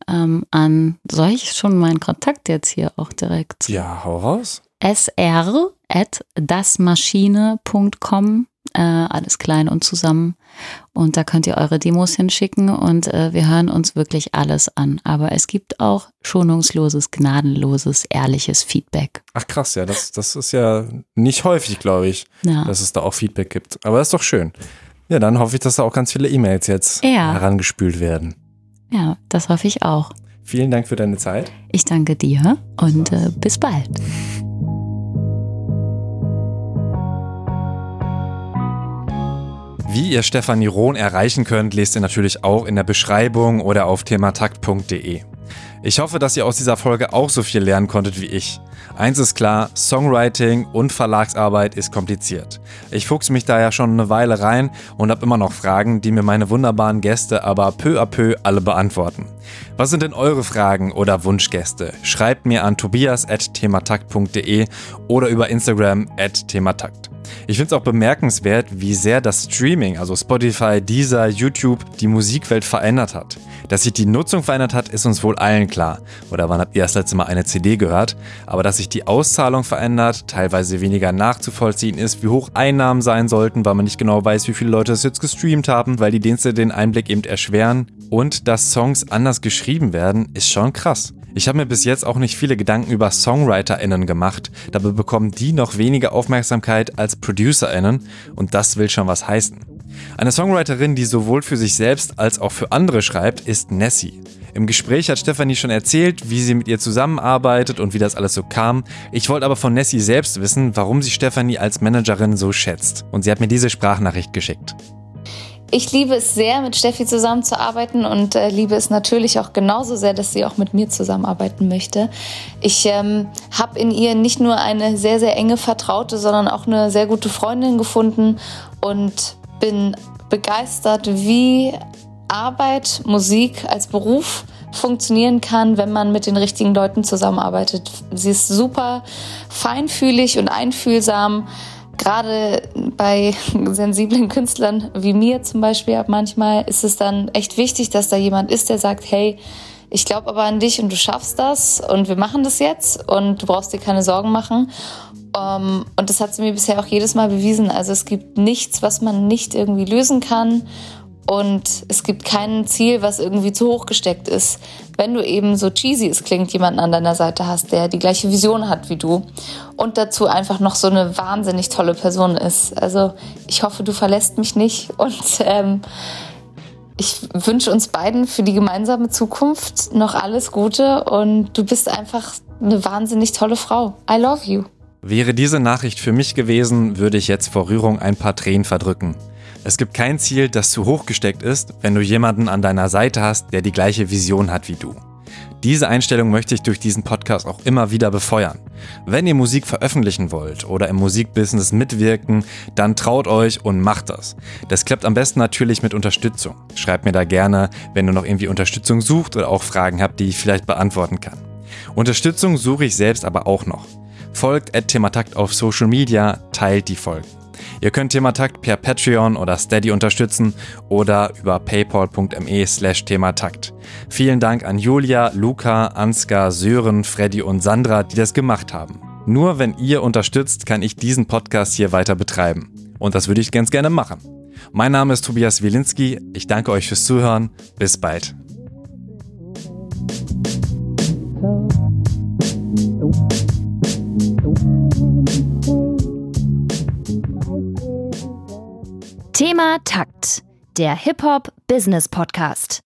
ähm, an. Soll ich schon meinen Kontakt jetzt hier auch direkt? Ja, hau raus sr.dasmaschine.com äh, alles klein und zusammen. Und da könnt ihr eure Demos hinschicken und äh, wir hören uns wirklich alles an. Aber es gibt auch schonungsloses, gnadenloses, ehrliches Feedback. Ach krass, ja, das, das ist ja nicht häufig, glaube ich, ja. dass es da auch Feedback gibt. Aber das ist doch schön. Ja, dann hoffe ich, dass da auch ganz viele E-Mails jetzt ja. herangespült werden. Ja, das hoffe ich auch. Vielen Dank für deine Zeit. Ich danke dir und äh, bis bald. Wie ihr Stefanie Rohn erreichen könnt, lest ihr natürlich auch in der Beschreibung oder auf thematakt.de. Ich hoffe, dass ihr aus dieser Folge auch so viel lernen konntet wie ich. Eins ist klar, Songwriting und Verlagsarbeit ist kompliziert. Ich fuchse mich da ja schon eine Weile rein und habe immer noch Fragen, die mir meine wunderbaren Gäste aber peu à peu alle beantworten. Was sind denn eure Fragen oder Wunschgäste? Schreibt mir an tobias.thematakt.de oder über Instagram at thematakt. Ich finde es auch bemerkenswert, wie sehr das Streaming, also Spotify, Deezer, YouTube, die Musikwelt verändert hat. Dass sich die Nutzung verändert hat, ist uns wohl allen klar. Oder wann habt ihr das letzte Mal eine CD gehört? Aber dass sich die Auszahlung verändert, teilweise weniger nachzuvollziehen ist, wie hoch Einnahmen sein sollten, weil man nicht genau weiß, wie viele Leute es jetzt gestreamt haben, weil die Dienste den Einblick eben erschweren. Und dass Songs anders geschrieben werden, ist schon krass. Ich habe mir bis jetzt auch nicht viele Gedanken über SongwriterInnen gemacht, dabei bekommen die noch weniger Aufmerksamkeit als ProducerInnen und das will schon was heißen. Eine Songwriterin, die sowohl für sich selbst als auch für andere schreibt, ist Nessie. Im Gespräch hat Stefanie schon erzählt, wie sie mit ihr zusammenarbeitet und wie das alles so kam. Ich wollte aber von Nessie selbst wissen, warum sie Stefanie als Managerin so schätzt. Und sie hat mir diese Sprachnachricht geschickt. Ich liebe es sehr, mit Steffi zusammenzuarbeiten und äh, liebe es natürlich auch genauso sehr, dass sie auch mit mir zusammenarbeiten möchte. Ich ähm, habe in ihr nicht nur eine sehr, sehr enge Vertraute, sondern auch eine sehr gute Freundin gefunden und bin begeistert, wie Arbeit, Musik als Beruf funktionieren kann, wenn man mit den richtigen Leuten zusammenarbeitet. Sie ist super feinfühlig und einfühlsam. Gerade bei sensiblen Künstlern wie mir zum Beispiel manchmal ist es dann echt wichtig, dass da jemand ist, der sagt, hey, ich glaube aber an dich und du schaffst das und wir machen das jetzt und du brauchst dir keine Sorgen machen. Um, ähm, und das hat sie mir bisher auch jedes Mal bewiesen. Also es gibt nichts, was man nicht irgendwie lösen kann. Und es gibt kein Ziel, was irgendwie zu hoch gesteckt ist. Wenn du eben so cheesy es klingt, jemanden an deiner Seite hast, der die gleiche Vision hat wie du und dazu einfach noch so eine wahnsinnig tolle Person ist. Also ich hoffe, du verlässt mich nicht und ähm, ich wünsche uns beiden für die gemeinsame Zukunft noch alles Gute und du bist einfach eine wahnsinnig tolle Frau. I love you. Wäre diese Nachricht für mich gewesen, würde ich jetzt vor Rührung ein paar Tränen verdrücken. Es gibt kein Ziel, das zu hoch gesteckt ist, wenn du jemanden an deiner Seite hast, der die gleiche Vision hat wie du. Diese Einstellung möchte ich durch diesen Podcast auch immer wieder befeuern. Wenn ihr Musik veröffentlichen wollt oder im Musikbusiness mitwirken, dann traut euch und macht das. Das klappt am besten natürlich mit Unterstützung. Schreibt mir da gerne, wenn du noch irgendwie Unterstützung sucht oder auch Fragen habt, die ich vielleicht beantworten kann. Unterstützung suche ich selbst aber auch noch. Folgt Thematakt auf Social Media, teilt die Folgen. Ihr könnt Thematakt per Patreon oder Steady unterstützen oder über paypal.me slash thematakt. Vielen Dank an Julia, Luca, Ansgar, Sören, Freddy und Sandra, die das gemacht haben. Nur wenn ihr unterstützt, kann ich diesen Podcast hier weiter betreiben. Und das würde ich ganz gerne machen. Mein Name ist Tobias Wilinski. Ich danke euch fürs Zuhören. Bis bald. Thema Takt, der Hip-Hop-Business-Podcast.